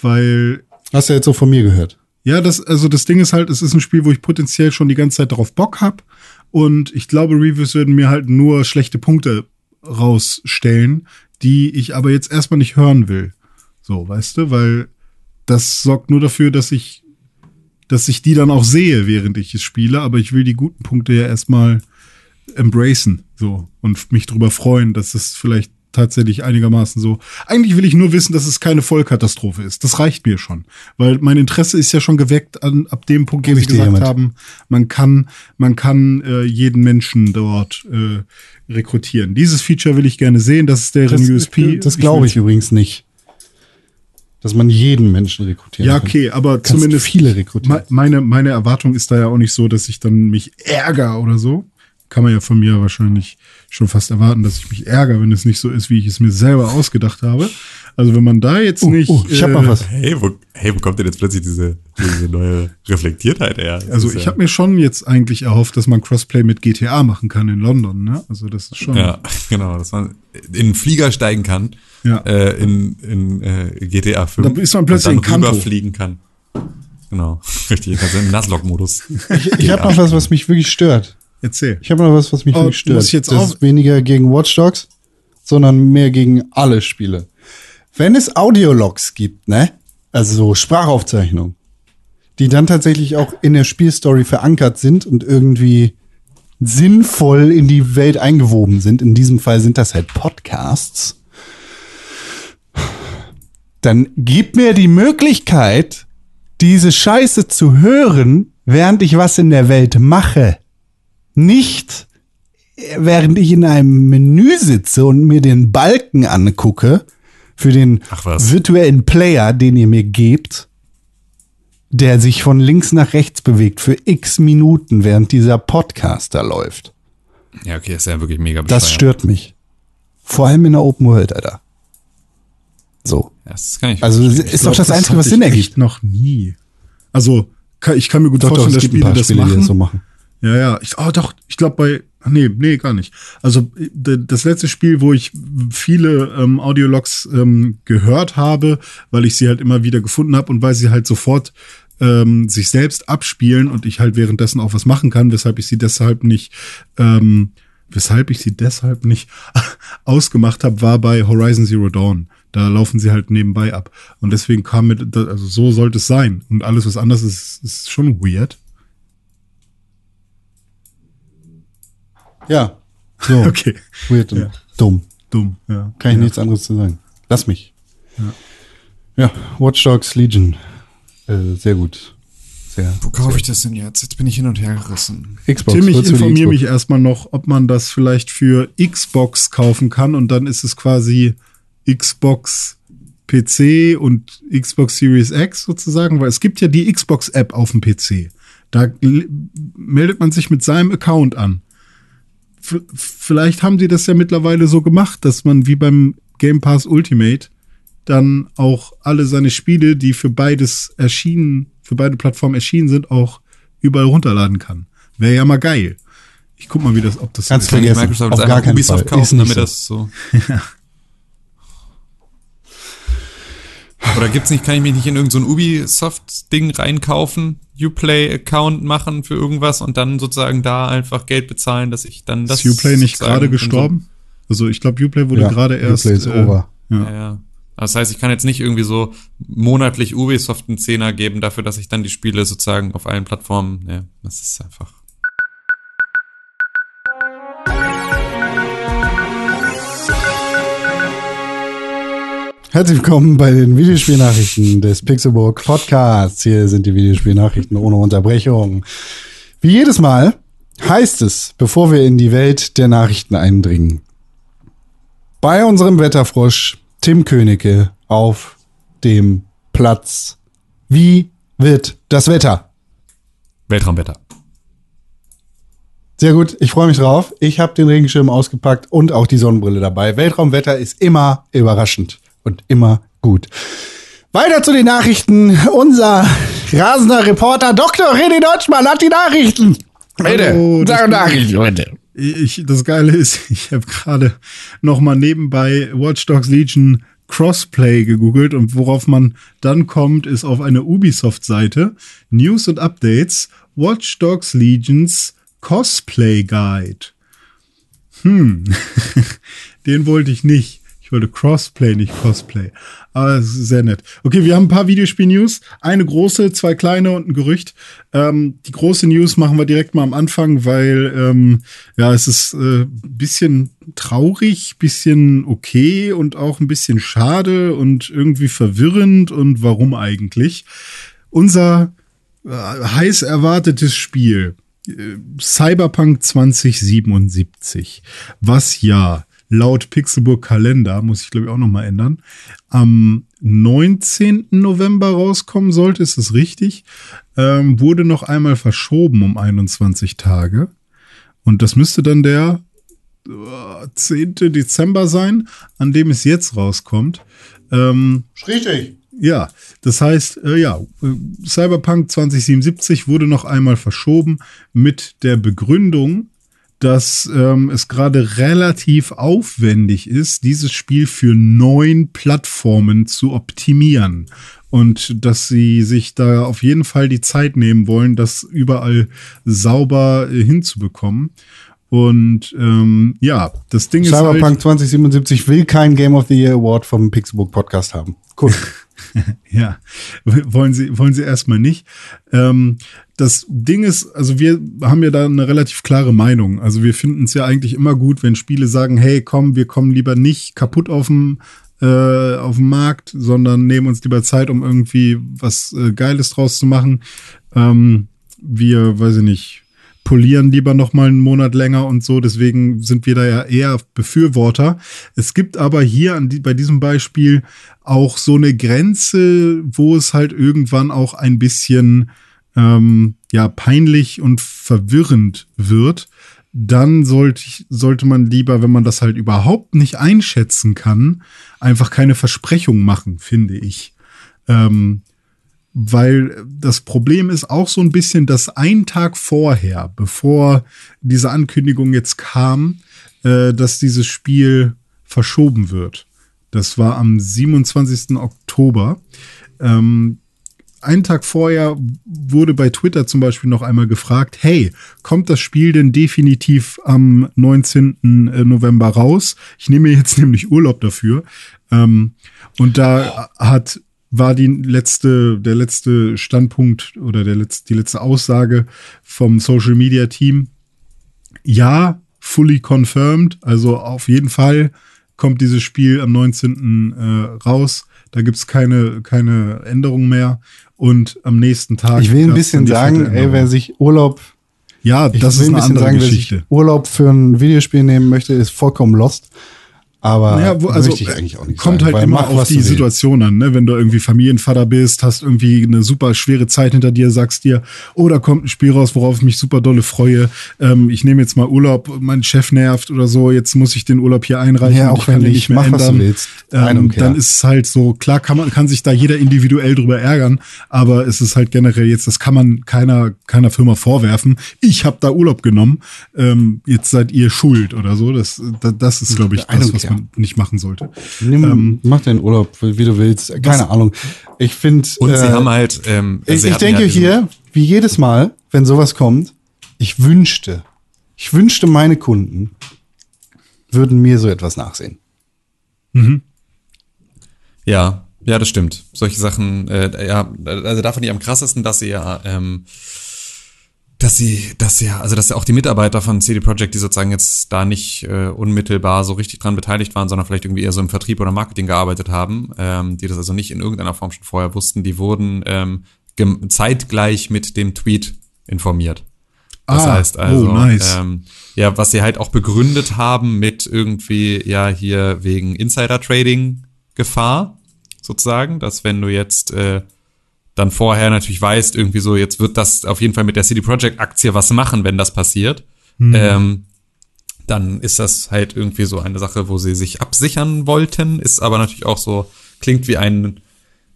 weil Hast du jetzt so von mir gehört. Ja, das, also das Ding ist halt, es ist ein Spiel, wo ich potenziell schon die ganze Zeit darauf Bock hab. Und ich glaube, Reviews würden mir halt nur schlechte Punkte rausstellen, die ich aber jetzt erstmal nicht hören will. So, weißt du, weil das sorgt nur dafür, dass ich, dass ich die dann auch sehe, während ich es spiele, aber ich will die guten Punkte ja erstmal embracen, so, und mich drüber freuen, dass es vielleicht tatsächlich einigermaßen so. Eigentlich will ich nur wissen, dass es keine Vollkatastrophe ist. Das reicht mir schon. Weil mein Interesse ist ja schon geweckt an, ab dem Punkt, wo sie ich gesagt hiermit. haben, man kann, man kann äh, jeden Menschen dort äh, rekrutieren. Dieses Feature will ich gerne sehen, das ist deren Das, USP. das glaube ich übrigens nicht. Dass man jeden Menschen rekrutieren Ja, kann. okay, aber Kannst zumindest viele rekrutieren. Me- Meine, meine Erwartung ist da ja auch nicht so, dass ich dann mich ärgere oder so. Kann man ja von mir wahrscheinlich schon fast erwarten, dass ich mich ärgere, wenn es nicht so ist, wie ich es mir selber ausgedacht habe. Also wenn man da jetzt Oh, nicht. oh, ich hab noch äh, was. Hey, wo, hey, wo kommt denn jetzt plötzlich diese, diese neue Reflektiertheit her? Das Also ich ja, habe mir schon jetzt eigentlich erhofft, dass man Crossplay mit GTA machen kann in London. Ne? Also das ist schon. Ja, genau, dass man in einen Flieger steigen kann, Ja. äh, in, in äh, GTA 5. Dann ist man plötzlich und in dann Kanto. rüberfliegen kann. Genau, richtig, also im Nuzlocke-Modus. Ich, ich habe noch was, was mich wirklich stört. Erzähl. Ich habe noch was, was mich Oh, stört. muss ich jetzt das auch- ist weniger gegen Watch Dogs, sondern mehr gegen alle Spiele. Wenn es Audiologs gibt, ne? Also so Sprachaufzeichnungen, die dann tatsächlich auch in der Spielstory verankert sind und irgendwie sinnvoll in die Welt eingewoben sind. In diesem Fall sind das halt Podcasts. Dann gib mir die Möglichkeit, diese Scheiße zu hören, während ich was in der Welt mache. Nicht während ich in einem Menü sitze und mir den Balken angucke für den virtuellen Player, den ihr mir gebt, der sich von links nach rechts bewegt für x Minuten, während dieser Podcast da läuft. Ja, okay, ist ja wirklich mega Das bescheuert. stört mich. Vor allem in der Open World, Alter. So. Ja, das kann ich Also das ist doch das Einzige, was ich Sinn ergibt. noch nie. Also kann, ich kann mir gut Doch, vorstellen, dass Spiele paar das Spiele, die machen. das so machen. Ja, ja. Ich, oh, doch, ich glaube bei. Nee, nee, gar nicht. Also das letzte Spiel, wo ich viele ähm, Audiologs ähm, gehört habe, weil ich sie halt immer wieder gefunden habe und weil sie halt sofort ähm, sich selbst abspielen und ich halt währenddessen auch was machen kann, weshalb ich sie deshalb nicht, ähm, weshalb ich sie deshalb nicht ausgemacht habe, war bei Horizon Zero Dawn. Da laufen sie halt nebenbei ab. Und deswegen kam da- also so sollte es sein. Und alles, was anders ist, ist schon weird. Ja. So. Okay. Weird und Ja. dumm. Dumm, ja. Kann ich ja. nichts anderes zu sagen. Lass mich. Ja, Watch Dogs Legion. Äh, sehr gut. Sehr. Wo kaufe ich das denn jetzt? Jetzt bin ich hin und her gerissen. Xbox. Tim, ich informiere Xbox? mich erstmal noch, ob man das vielleicht für Xbox kaufen kann und dann ist es quasi Xbox PC und Xbox Series X sozusagen, weil es gibt ja die Xbox-App auf dem PC. Da meldet man sich mit seinem Account an. Vielleicht haben sie das ja mittlerweile so gemacht, dass man wie beim Game Pass Ultimate dann auch alle seine Spiele, die für beides erschienen, für beide Plattformen erschienen sind, auch überall runterladen kann. Wäre ja mal geil. Ich guck mal, wie das, ob das Kannst so Vergessen. Microsoft Auf gar keinen Ubisoft Fall. Ist kaufen, nicht damit so. das so. Oder gibt's nicht, kann ich mich nicht in irgendein so ein Ubisoft-Ding reinkaufen, Uplay-Account machen für irgendwas und dann sozusagen da einfach Geld bezahlen, dass ich dann das. Ist Uplay nicht gerade in so- gestorben? Also ich glaube, Uplay wurde Ja, gerade erst. Uplay ist äh, over. Ja, ja. Das heißt, ich kann jetzt nicht irgendwie so monatlich Ubisoft einen Zehner geben dafür, dass ich dann die Spiele sozusagen auf allen Plattformen, ja, das ist einfach. Herzlich willkommen bei den Videospielnachrichten des Pixelburg Podcasts. Hier sind die Videospielnachrichten ohne Unterbrechung. Wie jedes Mal heißt es, bevor wir in die Welt der Nachrichten eindringen, bei unserem Wetterfrosch Tim Königke auf dem Platz. Wie wird das Wetter? Weltraumwetter. Sehr gut, ich freue mich drauf. Ich habe den Regenschirm ausgepackt und auch die Sonnenbrille dabei. Weltraumwetter ist immer überraschend und immer gut. Weiter zu den Nachrichten. Unser rasender Reporter Dr. René Deutschmann hat die Nachrichten. Bitte, Hallo, das sag Nachrichten, bitte. Ich, das Geile ist, ich habe gerade noch mal nebenbei Watch Dogs Legion Crossplay gegoogelt und worauf man dann kommt, ist auf eine Ubisoft-Seite News und Updates Watch Dogs Legions Cosplay Guide. Hm, den wollte ich nicht. Ich wollte Crossplay, nicht Cosplay. Aber es ist sehr nett. Okay, wir haben ein paar Videospiel-News. Eine große, zwei kleine und ein Gerücht. Ähm, die große News machen wir direkt mal am Anfang, weil ähm, ja, es ist äh, bisschen traurig, bisschen okay und auch ein bisschen schade und irgendwie verwirrend. Und warum eigentlich? Unser äh, heiß erwartetes Spiel, äh, Cyberpunk 2077, was ja laut Pixelburg Kalender, muss ich glaube ich auch noch mal ändern, am 19. November rauskommen sollte, ist das richtig, ähm, wurde noch einmal verschoben um 21 Tage. Und das müsste dann der äh, 10. Dezember sein, an dem es jetzt rauskommt. Ähm, Richtig. ja, das heißt, äh, ja, äh, Cyberpunk 2077 wurde noch einmal verschoben mit der Begründung, dass ähm, es gerade relativ aufwendig ist, dieses Spiel für neun Plattformen zu optimieren. Und dass sie sich da auf jeden Fall die Zeit nehmen wollen, das überall sauber äh, hinzubekommen. Und ähm, ja, das Ding ist halt, Cyberpunk 2077 will kein Game of the Year Award vom Pixelbook Podcast haben. Cool. Ja, wollen sie, wollen sie erstmal nicht. Ähm, das Ding ist, also wir haben ja da eine relativ klare Meinung. Also wir finden es ja eigentlich immer gut, wenn Spiele sagen, hey, komm, wir kommen lieber nicht kaputt auf dem äh, auf dem Markt, sondern nehmen uns lieber Zeit, um irgendwie was äh, Geiles draus zu machen. Ähm, wir, weiß ich nicht, polieren lieber noch mal einen Monat länger und so. Deswegen sind wir da ja eher Befürworter. Es gibt aber hier an die, bei diesem Beispiel auch so eine Grenze, wo es halt irgendwann auch ein bisschen ähm, ja peinlich und verwirrend wird. Dann sollte, ich, sollte man lieber, wenn man das halt überhaupt nicht einschätzen kann, einfach keine Versprechung machen, finde ich. Ähm, weil das Problem ist auch so ein bisschen, dass ein Tag vorher, bevor diese Ankündigung jetzt kam, äh, dass dieses Spiel verschoben wird. Das war am 27. Oktober. Ähm, einen Tag vorher wurde bei Twitter zum Beispiel noch einmal gefragt, hey, kommt das Spiel denn definitiv am 19. November raus? Ich nehme jetzt nämlich Urlaub dafür. Ähm, und da hat war die letzte, der letzte Standpunkt oder der letzte, die letzte Aussage vom Social Media Team. Ja, fully confirmed. Also auf jeden Fall kommt dieses Spiel am 19. Äh, raus. Da gibt's keine, keine Änderung mehr. Und am nächsten Tag. Ich will ein bisschen sagen, ey, wer sich Urlaub, Ja, ich das will ist ein eine bisschen andere sagen, wer Geschichte. sich Urlaub für ein Videospiel nehmen möchte, ist vollkommen lost. Aber Ja, wo, also möchte ich eigentlich auch nicht kommt sagen, halt immer auf die. Situation an, ne? Wenn du irgendwie Familienvater bist, hast irgendwie eine super schwere Zeit hinter dir, sagst dir, oh, da kommt ein Spiel raus, worauf ich mich super dolle freue. Ähm, ich nehme jetzt mal Urlaub, mein Chef nervt oder so, jetzt muss ich den Urlaub hier einreichen. Ja, auch ich wenn den nicht, mehr mach, was du ändern. willst. Ähm, dann ist es halt so, klar kann man, kann sich da jeder individuell drüber ärgern, aber es ist halt generell jetzt, das kann man keiner, keiner Firma vorwerfen. Ich habe da Urlaub genommen, ähm, jetzt seid ihr schuld oder so. Das, das, das ist, glaube ich, das, was care. Man nicht machen sollte. Nimm, mach den Urlaub, wie du willst. Keine Ahnung. Ich finde. Und sie haben halt, ähm, Ich, ich denke ja hier, wie jedes Mal, wenn sowas kommt, ich wünschte, ich wünschte, meine Kunden würden mir so etwas nachsehen. Ja, ja, das stimmt. Solche Sachen, äh, ja, also davon die am krassesten, dass sie ja, ähm, dass sie, dass ja, also dass ja auch die Mitarbeiter von CD Projekt, die sozusagen jetzt da nicht äh, unmittelbar so richtig dran beteiligt waren, sondern vielleicht irgendwie eher so im Vertrieb oder Marketing gearbeitet haben, ähm, die das also nicht in irgendeiner Form schon vorher wussten, die wurden ähm, zeitgleich mit dem Tweet informiert. Das Ah, heißt also, oh, nice. ähm, ja, was sie halt auch begründet haben mit irgendwie, ja, hier wegen Insider-Trading-Gefahr, sozusagen, dass wenn du jetzt äh, dann vorher natürlich weißt, irgendwie so, jetzt wird das auf jeden Fall mit der CD Projekt Aktie was machen, wenn das passiert. Ähm, dann ist das halt irgendwie so eine Sache, wo sie sich absichern wollten, ist aber natürlich auch so, klingt wie eine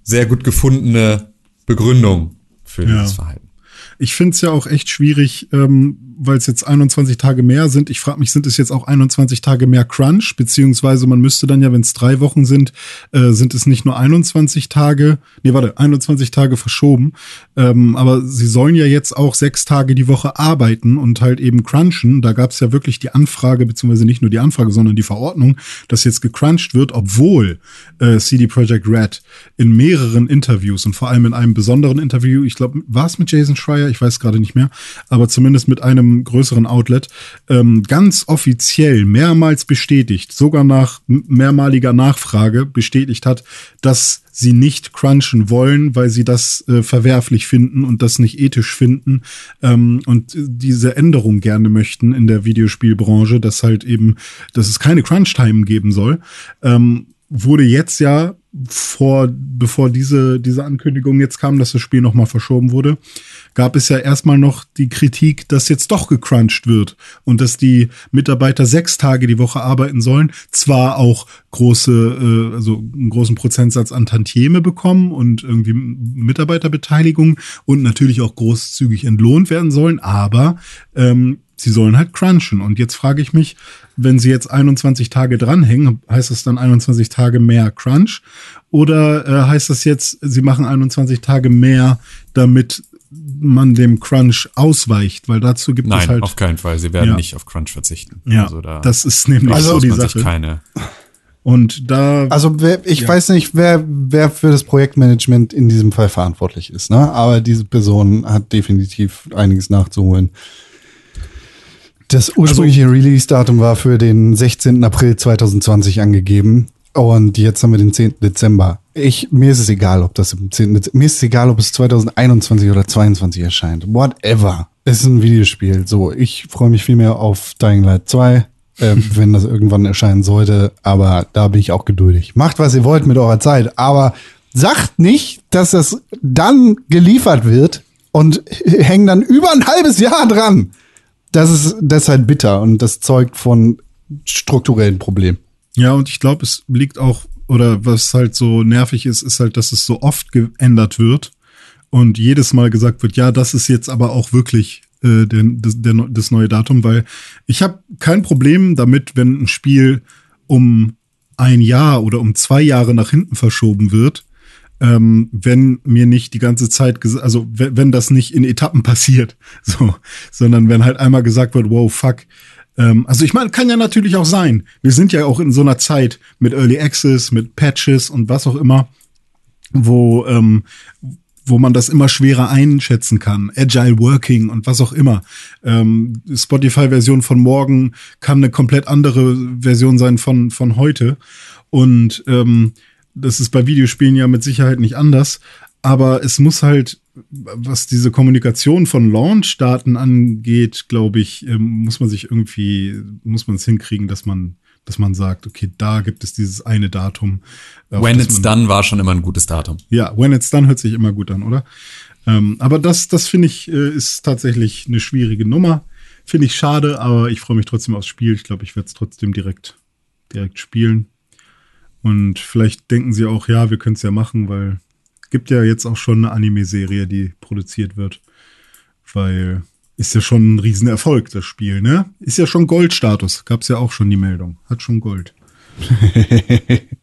sehr gut gefundene Begründung für Ja. dieses Verhalten. Ich finde es ja auch echt schwierig, ähm, weil es jetzt 21 Tage mehr sind. Ich frage mich, sind es jetzt auch 21 Tage mehr Crunch? Beziehungsweise man müsste dann ja, wenn es drei Wochen sind, äh, sind es nicht nur 21 Tage, nee, warte, 21 Tage verschoben. Ähm, aber sie sollen ja jetzt auch sechs Tage die Woche arbeiten und halt eben crunchen. Da gab es ja wirklich die Anfrage, beziehungsweise nicht nur die Anfrage, sondern die Verordnung, dass jetzt gecrunched wird, obwohl äh, CD Projekt Red in mehreren Interviews und vor allem in einem besonderen Interview, ich glaube, war es mit Jason Schreier, ich weiß gerade nicht mehr, aber zumindest mit einem größeren Outlet, ähm, ganz offiziell mehrmals bestätigt, sogar nach mehrmaliger Nachfrage bestätigt hat, dass sie nicht crunchen wollen, weil sie das äh, verwerflich finden und das nicht ethisch finden ähm, und diese Änderung gerne möchten in der Videospielbranche, dass halt eben, dass es keine Crunch-Time geben soll. Ähm, wurde jetzt ja vor, bevor diese, diese Ankündigung jetzt kam, dass das Spiel nochmal verschoben wurde, gab es ja erstmal noch die Kritik, dass jetzt doch gecrunched wird und dass die Mitarbeiter sechs Tage die Woche arbeiten sollen, zwar auch große, äh, also einen großen Prozentsatz an Tantieme bekommen und irgendwie Mitarbeiterbeteiligung und natürlich auch großzügig entlohnt werden sollen, aber ähm, sie sollen halt crunchen. Und jetzt frage ich mich, wenn sie jetzt 21 Tage dranhängen, heißt das dann 21 Tage mehr Crunch? Oder äh, heißt das jetzt, sie machen 21 Tage mehr, damit man dem Crunch ausweicht? Weil dazu gibt es Nein, halt. auf keinen Fall. Sie werden Ja. nicht auf Crunch verzichten. ja, also da das ist nämlich also so die man sich Sache. keine. Und da, Also wer, ich Ja. weiß nicht, wer, wer für das Projektmanagement in diesem Fall verantwortlich ist, ne? Aber diese Person hat definitiv einiges nachzuholen. Das ursprüngliche Release-Datum war für den 16. April 2020 angegeben. Und jetzt haben wir den 10. Dezember. Ich, mir ist es egal, ob das im 10. Dezember, mir ist es egal, ob es 2021 oder 2022 erscheint. Whatever. Es ist ein Videospiel. So, ich freue mich viel mehr auf Dying Light 2, äh, wenn das irgendwann erscheinen sollte. Aber da bin ich auch geduldig. Macht, was ihr wollt mit eurer Zeit. Aber sagt nicht, dass das dann geliefert wird und hängen dann über ein halbes Jahr dran. Das ist, halt bitter und das zeugt von strukturellen Problemen. ja, und ich glaube, es liegt auch, oder was halt so nervig ist, ist halt, dass es so oft geändert wird und jedes Mal gesagt wird, ja, das ist jetzt aber auch wirklich äh, der, der, das neue Datum, weil ich habe kein Problem damit, wenn ein Spiel um ein Jahr oder um zwei Jahre nach hinten verschoben wird, ähm, wenn mir nicht die ganze Zeit, also wenn, wenn das nicht in Etappen passiert, so, sondern wenn halt einmal gesagt wird, wow, fuck. Ähm, also ich meine, kann ja natürlich auch sein. Wir sind ja auch in so einer Zeit mit Early Access, mit Patches und was auch immer, wo ähm, wo man das immer schwerer einschätzen kann. Agile Working und was auch immer. Ähm, Spotify-Version von morgen kann eine komplett andere Version sein von, von heute. Und ähm, das ist bei Videospielen ja mit Sicherheit nicht anders. Aber es muss halt, was diese Kommunikation von Launch-Daten angeht, glaube ich, ähm, muss man sich irgendwie, muss man es hinkriegen, dass man, dass man sagt, okay, da gibt es dieses eine Datum. When it's done war schon immer ein gutes Datum. ja, when it's done hört sich immer gut an, oder? Ähm, aber das, das finde ich, äh, ist tatsächlich eine schwierige Nummer. Finde ich schade, aber ich freue mich trotzdem aufs Spiel. Ich glaube, ich werde es trotzdem direkt, direkt spielen. Und vielleicht denken sie auch, ja, wir können es ja machen, weil gibt ja jetzt auch schon eine Anime-Serie, die produziert wird. Weil ist ja schon ein Riesenerfolg, das Spiel, ne? Ist ja schon Goldstatus. Gab's ja auch schon die Meldung. Hat schon Gold.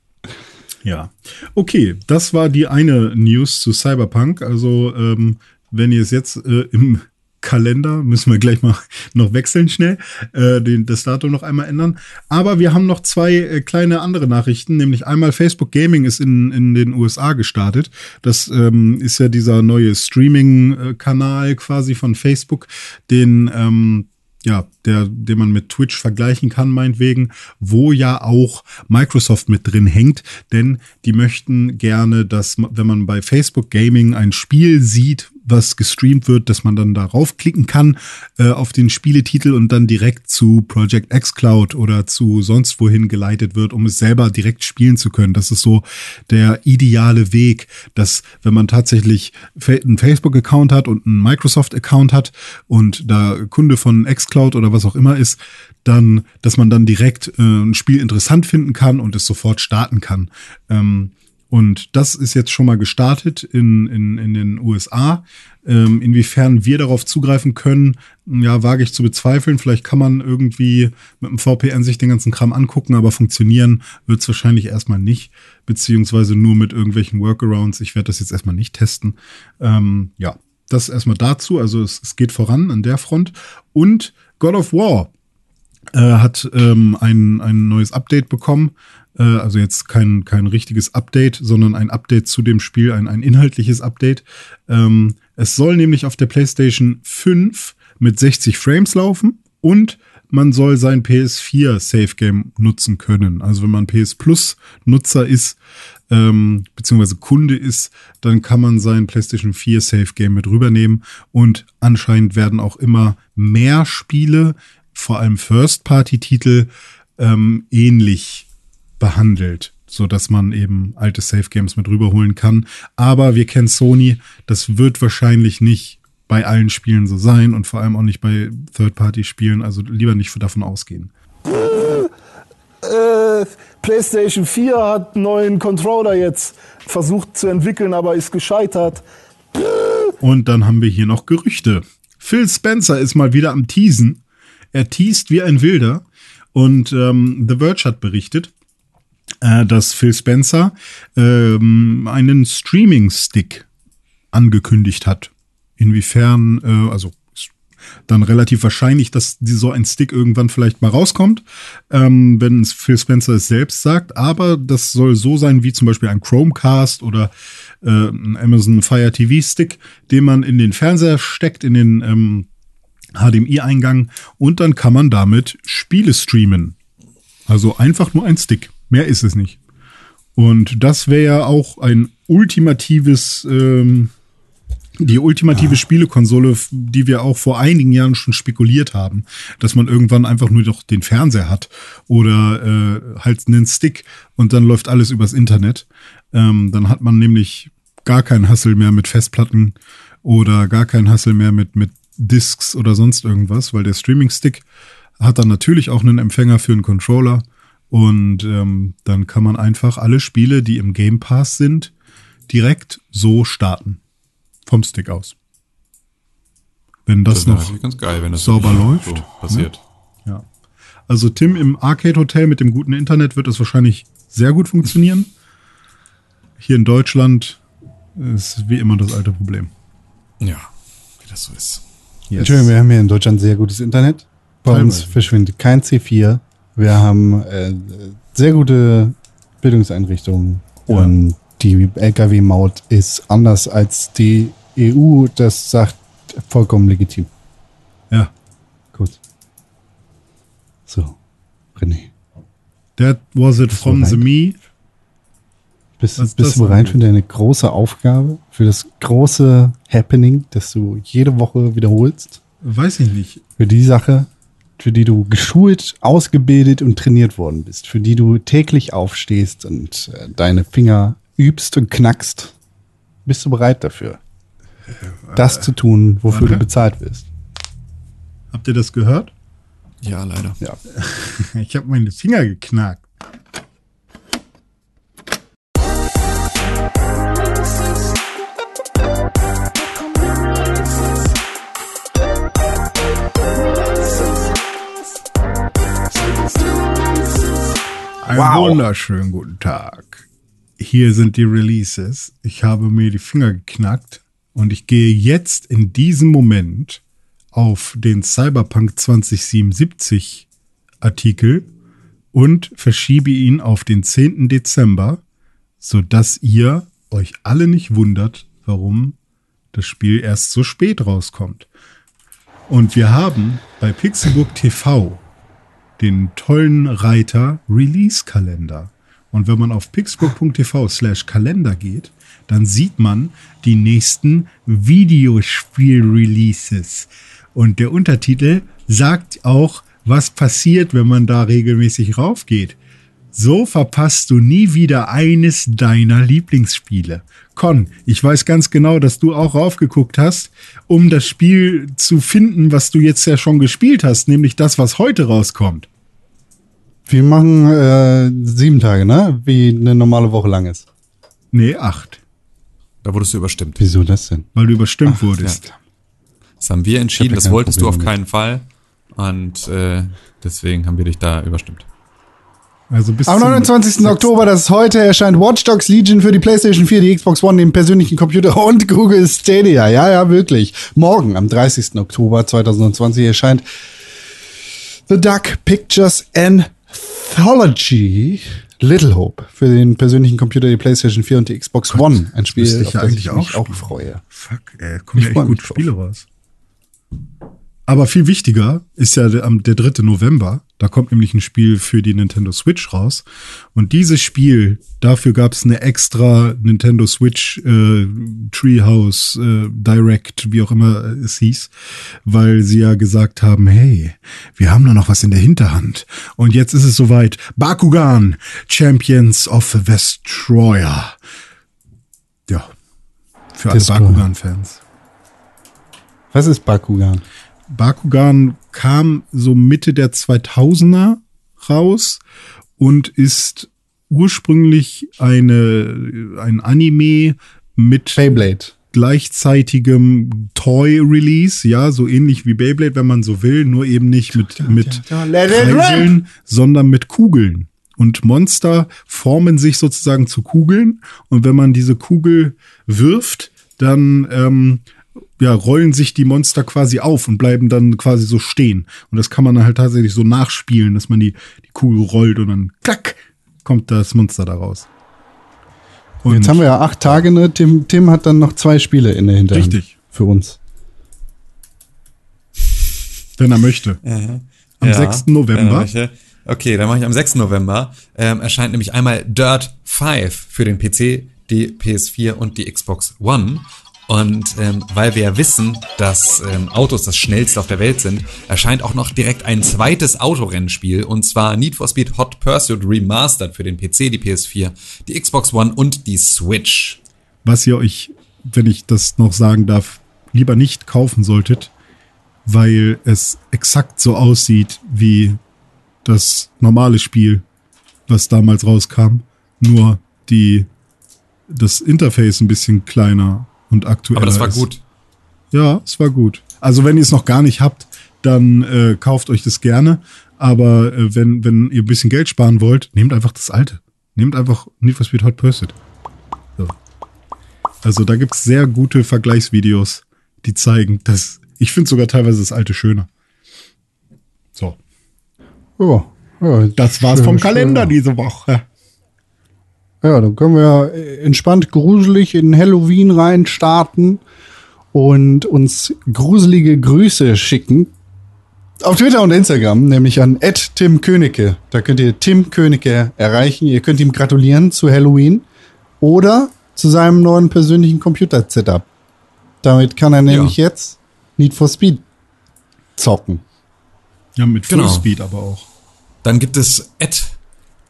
Ja. Okay, das war die eine News zu Cyberpunk. Also, ähm, wenn ihr es jetzt äh, im Kalender. Müssen wir gleich mal noch wechseln schnell, äh, den, das Datum noch einmal ändern. Aber wir haben noch zwei äh, kleine andere Nachrichten, nämlich einmal Facebook Gaming ist in, in den USA gestartet. Das ähm, ist ja dieser neue Streaming-Kanal quasi von Facebook, den ähm, ja, der, den man mit Twitch vergleichen kann, meinetwegen, wo ja auch Microsoft mit drin hängt, denn die möchten gerne, dass, wenn man bei Facebook Gaming ein Spiel sieht, was gestreamt wird, dass man dann darauf klicken kann äh, auf den Spieletitel und dann direkt zu Project X Cloud oder zu sonst wohin geleitet wird, um es selber direkt spielen zu können. Das ist so der ideale Weg, dass wenn man tatsächlich einen Facebook-Account hat und einen Microsoft-Account hat und da Kunde von Xcloud oder was auch immer ist, dann, dass man dann direkt äh, ein Spiel interessant finden kann und es sofort starten kann. Ähm, und das ist jetzt schon mal gestartet in, in, in den USA. Ähm, inwiefern wir darauf zugreifen können, ja, wage ich zu bezweifeln. Vielleicht kann man irgendwie mit dem VPN sich den ganzen Kram angucken, aber funktionieren wird es wahrscheinlich erstmal nicht, beziehungsweise nur mit irgendwelchen Workarounds. Ich werde das jetzt erstmal nicht testen. Ähm, ja, das erstmal dazu. Also es, es geht voran an der Front. Und God of War äh, hat ähm, ein, ein neues Update bekommen. Äh, also jetzt kein, kein richtiges Update, sondern ein Update zu dem Spiel, ein, ein inhaltliches Update. Ähm, es soll nämlich auf der PlayStation 5 mit 60 Frames laufen und man soll sein PS4 Safe Game nutzen können. Also wenn man PS Plus Nutzer ist, ähm, beziehungsweise Kunde ist, dann kann man sein PlayStation 4 Safe Game mit rübernehmen und anscheinend werden auch immer mehr Spiele, vor allem First-Party-Titel, ähm, ähnlich behandelt, so dass man eben alte Safe Games mit rüberholen kann. Aber wir kennen Sony, das wird wahrscheinlich nicht bei allen Spielen so sein und vor allem auch nicht bei Third-Party-Spielen, also lieber nicht davon ausgehen. Äh, PlayStation 4 hat einen neuen Controller jetzt versucht zu entwickeln, aber ist gescheitert. Und dann haben wir hier noch Gerüchte. Phil Spencer ist mal wieder am Teasen. Er teast wie ein Wilder. Und ähm, The Verge hat berichtet, äh, dass Phil Spencer ähm, einen Streaming-Stick angekündigt hat. Inwiefern, äh, also dann relativ wahrscheinlich, dass so ein Stick irgendwann vielleicht mal rauskommt, ähm, wenn Phil Spencer es selbst sagt. Aber das soll so sein wie zum Beispiel ein Chromecast oder äh, ein Amazon Fire TV Stick, den man in den Fernseher steckt, in den ähm, HDMI-Eingang und dann kann man damit Spiele streamen. Also einfach nur ein Stick. Mehr ist es nicht. Und das wäre ja auch ein ultimatives, ähm, die ultimative Spielekonsole, die wir auch vor einigen Jahren schon spekuliert haben, dass man irgendwann einfach nur noch den Fernseher hat oder äh, halt einen Stick und dann läuft alles übers Internet. Ähm, dann hat man nämlich gar keinen Hassel mehr mit Festplatten oder gar keinen Hassel mehr mit, mit Discs oder sonst irgendwas, weil der Streaming-Stick hat dann natürlich auch einen Empfänger für einen Controller und ähm, dann kann man einfach alle Spiele, die im Game Pass sind, direkt so starten. Vom Stick aus. Wenn das, Das noch ganz geil, wenn das sauber läuft, So passiert. ja. Also Tim im Arcade Hotel mit dem guten Internet wird es wahrscheinlich sehr gut funktionieren. Hier in Deutschland ist wie immer das alte Problem. Ja, wie das so ist. Entschuldigung, wir haben hier in Deutschland sehr gutes Internet. Bei uns Teilweise. verschwindet kein C4. Wir haben äh, sehr gute Bildungseinrichtungen Ja. und die Lkw-Maut ist anders als die EU. Das sagt vollkommen legitim. Ja. Gut. So, René. That was it from the me. Bist, ist bist das du bereit für deine große Aufgabe? Für das große Happening, das du jede Woche wiederholst? Weiß ich nicht. Für die Sache, für die du geschult, ausgebildet und trainiert worden bist, für die du täglich aufstehst und äh, deine Finger übst und knackst. Bist du bereit dafür? Das zu tun, wofür warte. du bezahlt wirst. Habt ihr das gehört? Ja, leider. Ja. Ich habe meine Finger geknackt. Einen wunderschönen guten Tag. Hier sind die Releases. Ich habe mir die Finger geknackt und ich gehe jetzt in diesem Moment auf den Cyberpunk 2077 Artikel und verschiebe ihn auf den 10. Dezember, sodass ihr euch alle nicht wundert, warum das Spiel erst so spät rauskommt. Und wir haben bei Pixelburg TV den tollen Reiter Release-Kalender. Und wenn man auf pixburg.tv slash Kalender geht, dann sieht man die nächsten Videospiel-Releases. Und der Untertitel sagt auch, was passiert, wenn man da regelmäßig raufgeht. So verpasst du nie wieder eines deiner Lieblingsspiele. Con, ich weiß ganz genau, dass du auch raufgeguckt hast, um das Spiel zu finden, was du jetzt ja schon gespielt hast, nämlich das, was heute rauskommt. Wir machen äh, sieben Tage, ne? Wie eine normale Woche lang ist. Nee, acht. Da wurdest du überstimmt. Wieso das denn? Weil du überstimmt wurdest. Das haben wir entschieden, ja das wolltest du auf Problem keinen Fall. Und äh, deswegen haben wir dich da überstimmt. Also bis Am zum 29. sechsten- Oktober, das ist heute, erscheint Watch Dogs Legion für die PlayStation 4, die Xbox One, den persönlichen Computer und Google Stadia. Ja, ja, wirklich. Morgen, am 30. Oktober 2020, erscheint The Duck Pictures Anthology Little Hope für den persönlichen Computer, die PlayStation 4 und die Xbox One. Ein Spiel, ich auf das eigentlich ich mich auch auch freue. Fuck, ey, kommen ja Ich echt mich gute. Spiele raus. Aber viel wichtiger ist ja der, am- der 3. November. Da kommt nämlich ein Spiel für die Nintendo Switch raus. Und dieses Spiel, dafür gab es eine extra Nintendo Switch äh, Treehouse äh, Direct, wie auch immer es hieß, weil sie ja gesagt haben, hey, wir haben da noch was in der Hinterhand. Und jetzt ist es soweit. Bakugan, Champions of Vestroya. Ja, für alle. Bakugan-Fans. Was ist Bakugan? Bakugan kam so Mitte der 2000er raus und ist ursprünglich eine, ein Anime mit Beyblade. gleichzeitigem Toy-Release, ja, so ähnlich wie Beyblade, wenn man so will, nur eben nicht mit, mit! Kreiseln, sondern mit Kugeln. Und Monster formen sich sozusagen zu Kugeln. Und wenn man diese Kugel wirft, dann ähm, ja, rollen sich die Monster quasi auf und bleiben dann quasi so stehen. Und das kann man dann halt tatsächlich so nachspielen, dass man die, die Kugel rollt und dann klack, kommt das Monster da raus. Und Jetzt haben wir ja acht Tage, ne? Tim, Tim hat dann noch zwei Spiele in der Hinterhand. Richtig. Für uns. wenn er möchte. Am 6. November. Okay, dann mache ich am 6. November. Ähm, erscheint nämlich einmal Dirt 5 für den PC, die PS4 und die Xbox One. Und ähm, weil wir ja wissen, dass ähm, Autos das schnellste auf der Welt sind, erscheint auch noch direkt ein zweites Autorennspiel und zwar Need for Speed Hot Pursuit Remastered für den PC, die PS4, die Xbox One und die Switch. was ihr euch, wenn ich das noch sagen darf, lieber nicht kaufen solltet, weil es exakt so aussieht wie das normale Spiel, was damals rauskam. Nur die, das Interface ein bisschen kleiner und aktueller. Aber das war ist. gut. Ja, es war gut. Also wenn ihr es noch gar nicht habt, dann äh, kauft euch das gerne. Aber äh, wenn, wenn ihr ein bisschen Geld sparen wollt, nehmt einfach das alte. Nehmt einfach Need for Speed Hot Pursuit. So. Also da gibt's sehr gute Vergleichsvideos, die zeigen, dass ich finde sogar teilweise das alte schöner. So, Ja, ja, das war's schön, vom schön. Kalender diese Woche. Ja, dann können wir entspannt gruselig in Halloween rein starten und uns gruselige Grüße schicken. Auf Twitter und Instagram, nämlich an Tim Königke. Da könnt ihr Tim Königke erreichen. Ihr könnt ihm gratulieren zu Halloween oder zu seinem neuen persönlichen Computer-Setup. Damit kann er nämlich jetzt Need for Speed zocken. Ja, mit Genau. Fullspeed aber auch. Dann gibt es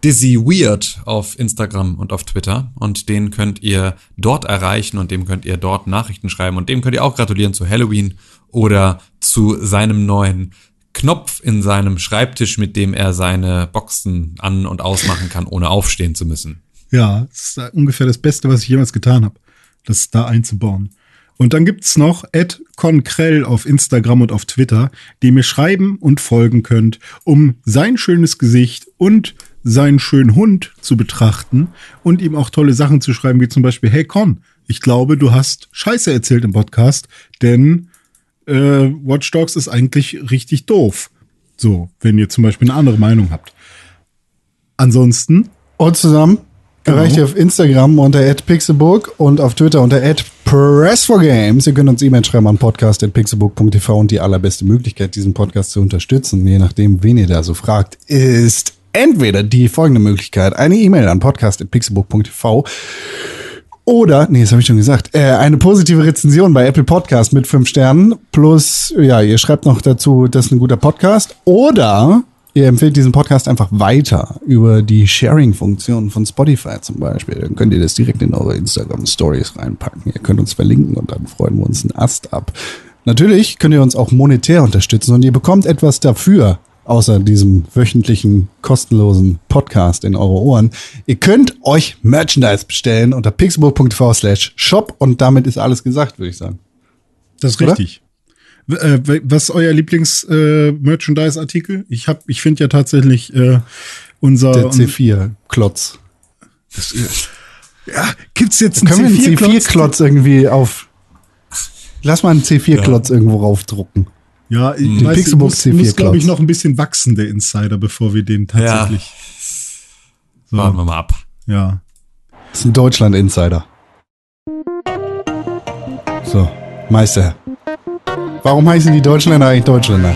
Dizzy Weird auf Instagram und auf Twitter und den könnt ihr dort erreichen und dem könnt ihr dort Nachrichten schreiben und dem könnt ihr auch gratulieren zu Halloween oder zu seinem neuen Knopf in seinem Schreibtisch, mit dem er seine Boxen an- und ausmachen kann, ohne aufstehen zu müssen. Ja, das ist ungefähr das Beste, was ich jemals getan habe, das da einzubauen. Und dann gibt's noch Ed Konkrell auf Instagram und auf Twitter, dem ihr schreiben und folgen könnt, um sein schönes Gesicht und seinen schönen Hund zu betrachten und ihm auch tolle Sachen zu schreiben, wie zum Beispiel, hey Con, ich glaube, du hast Scheiße erzählt im Podcast, denn äh, Watch Dogs ist eigentlich richtig doof. So, wenn ihr zum Beispiel eine andere Meinung habt. Ansonsten, Und zusammen. Erreicht ihr auf Instagram unter @pixelbook und auf Twitter unter @press4games. Ihr könnt uns E-Mail schreiben an podcast@pixelbook.tv und die allerbeste Möglichkeit, diesen Podcast zu unterstützen, je nachdem, wen ihr da so fragt, ist entweder die folgende Möglichkeit: eine E-Mail an podcast@pixelbook.tv oder, nee, das habe ich schon gesagt, äh, eine positive Rezension bei Apple Podcast mit fünf Sternen. Plus, ja, ihr schreibt noch dazu, das ist ein guter Podcast. Oder ihr empfehlt diesen Podcast einfach weiter über die Sharing-Funktion von Spotify zum Beispiel. Dann könnt ihr das direkt in eure Instagram-Stories reinpacken. Ihr könnt uns verlinken und dann freuen wir uns einen Ast ab. Natürlich könnt ihr uns auch monetär unterstützen und ihr bekommt etwas dafür, außer diesem wöchentlichen kostenlosen Podcast in eure Ohren. Ihr könnt euch Merchandise bestellen unter pixelbook.tv slash shop und damit ist alles gesagt, würde ich sagen. das ist Oder? richtig. Äh, was ist euer Lieblings-Merchandise-Artikel? ich hab, ich finde ja tatsächlich äh, unser. Der C4-Klotz. ja, gibt's jetzt einen Können wir einen C4-Klotz? C4-Klotz irgendwie auf. Lass mal einen C4-Klotz irgendwo raufdrucken. Ja, ich Den weiß, Pixelbook muss, muss C4-Klotz. glaube ich, noch ein bisschen wachsen, der Insider, bevor wir den tatsächlich. So, Warten wir mal ab. ja. Das ist ein Deutschland-Insider. So, Meister. Warum heißen die Deutschländer eigentlich Deutschländer?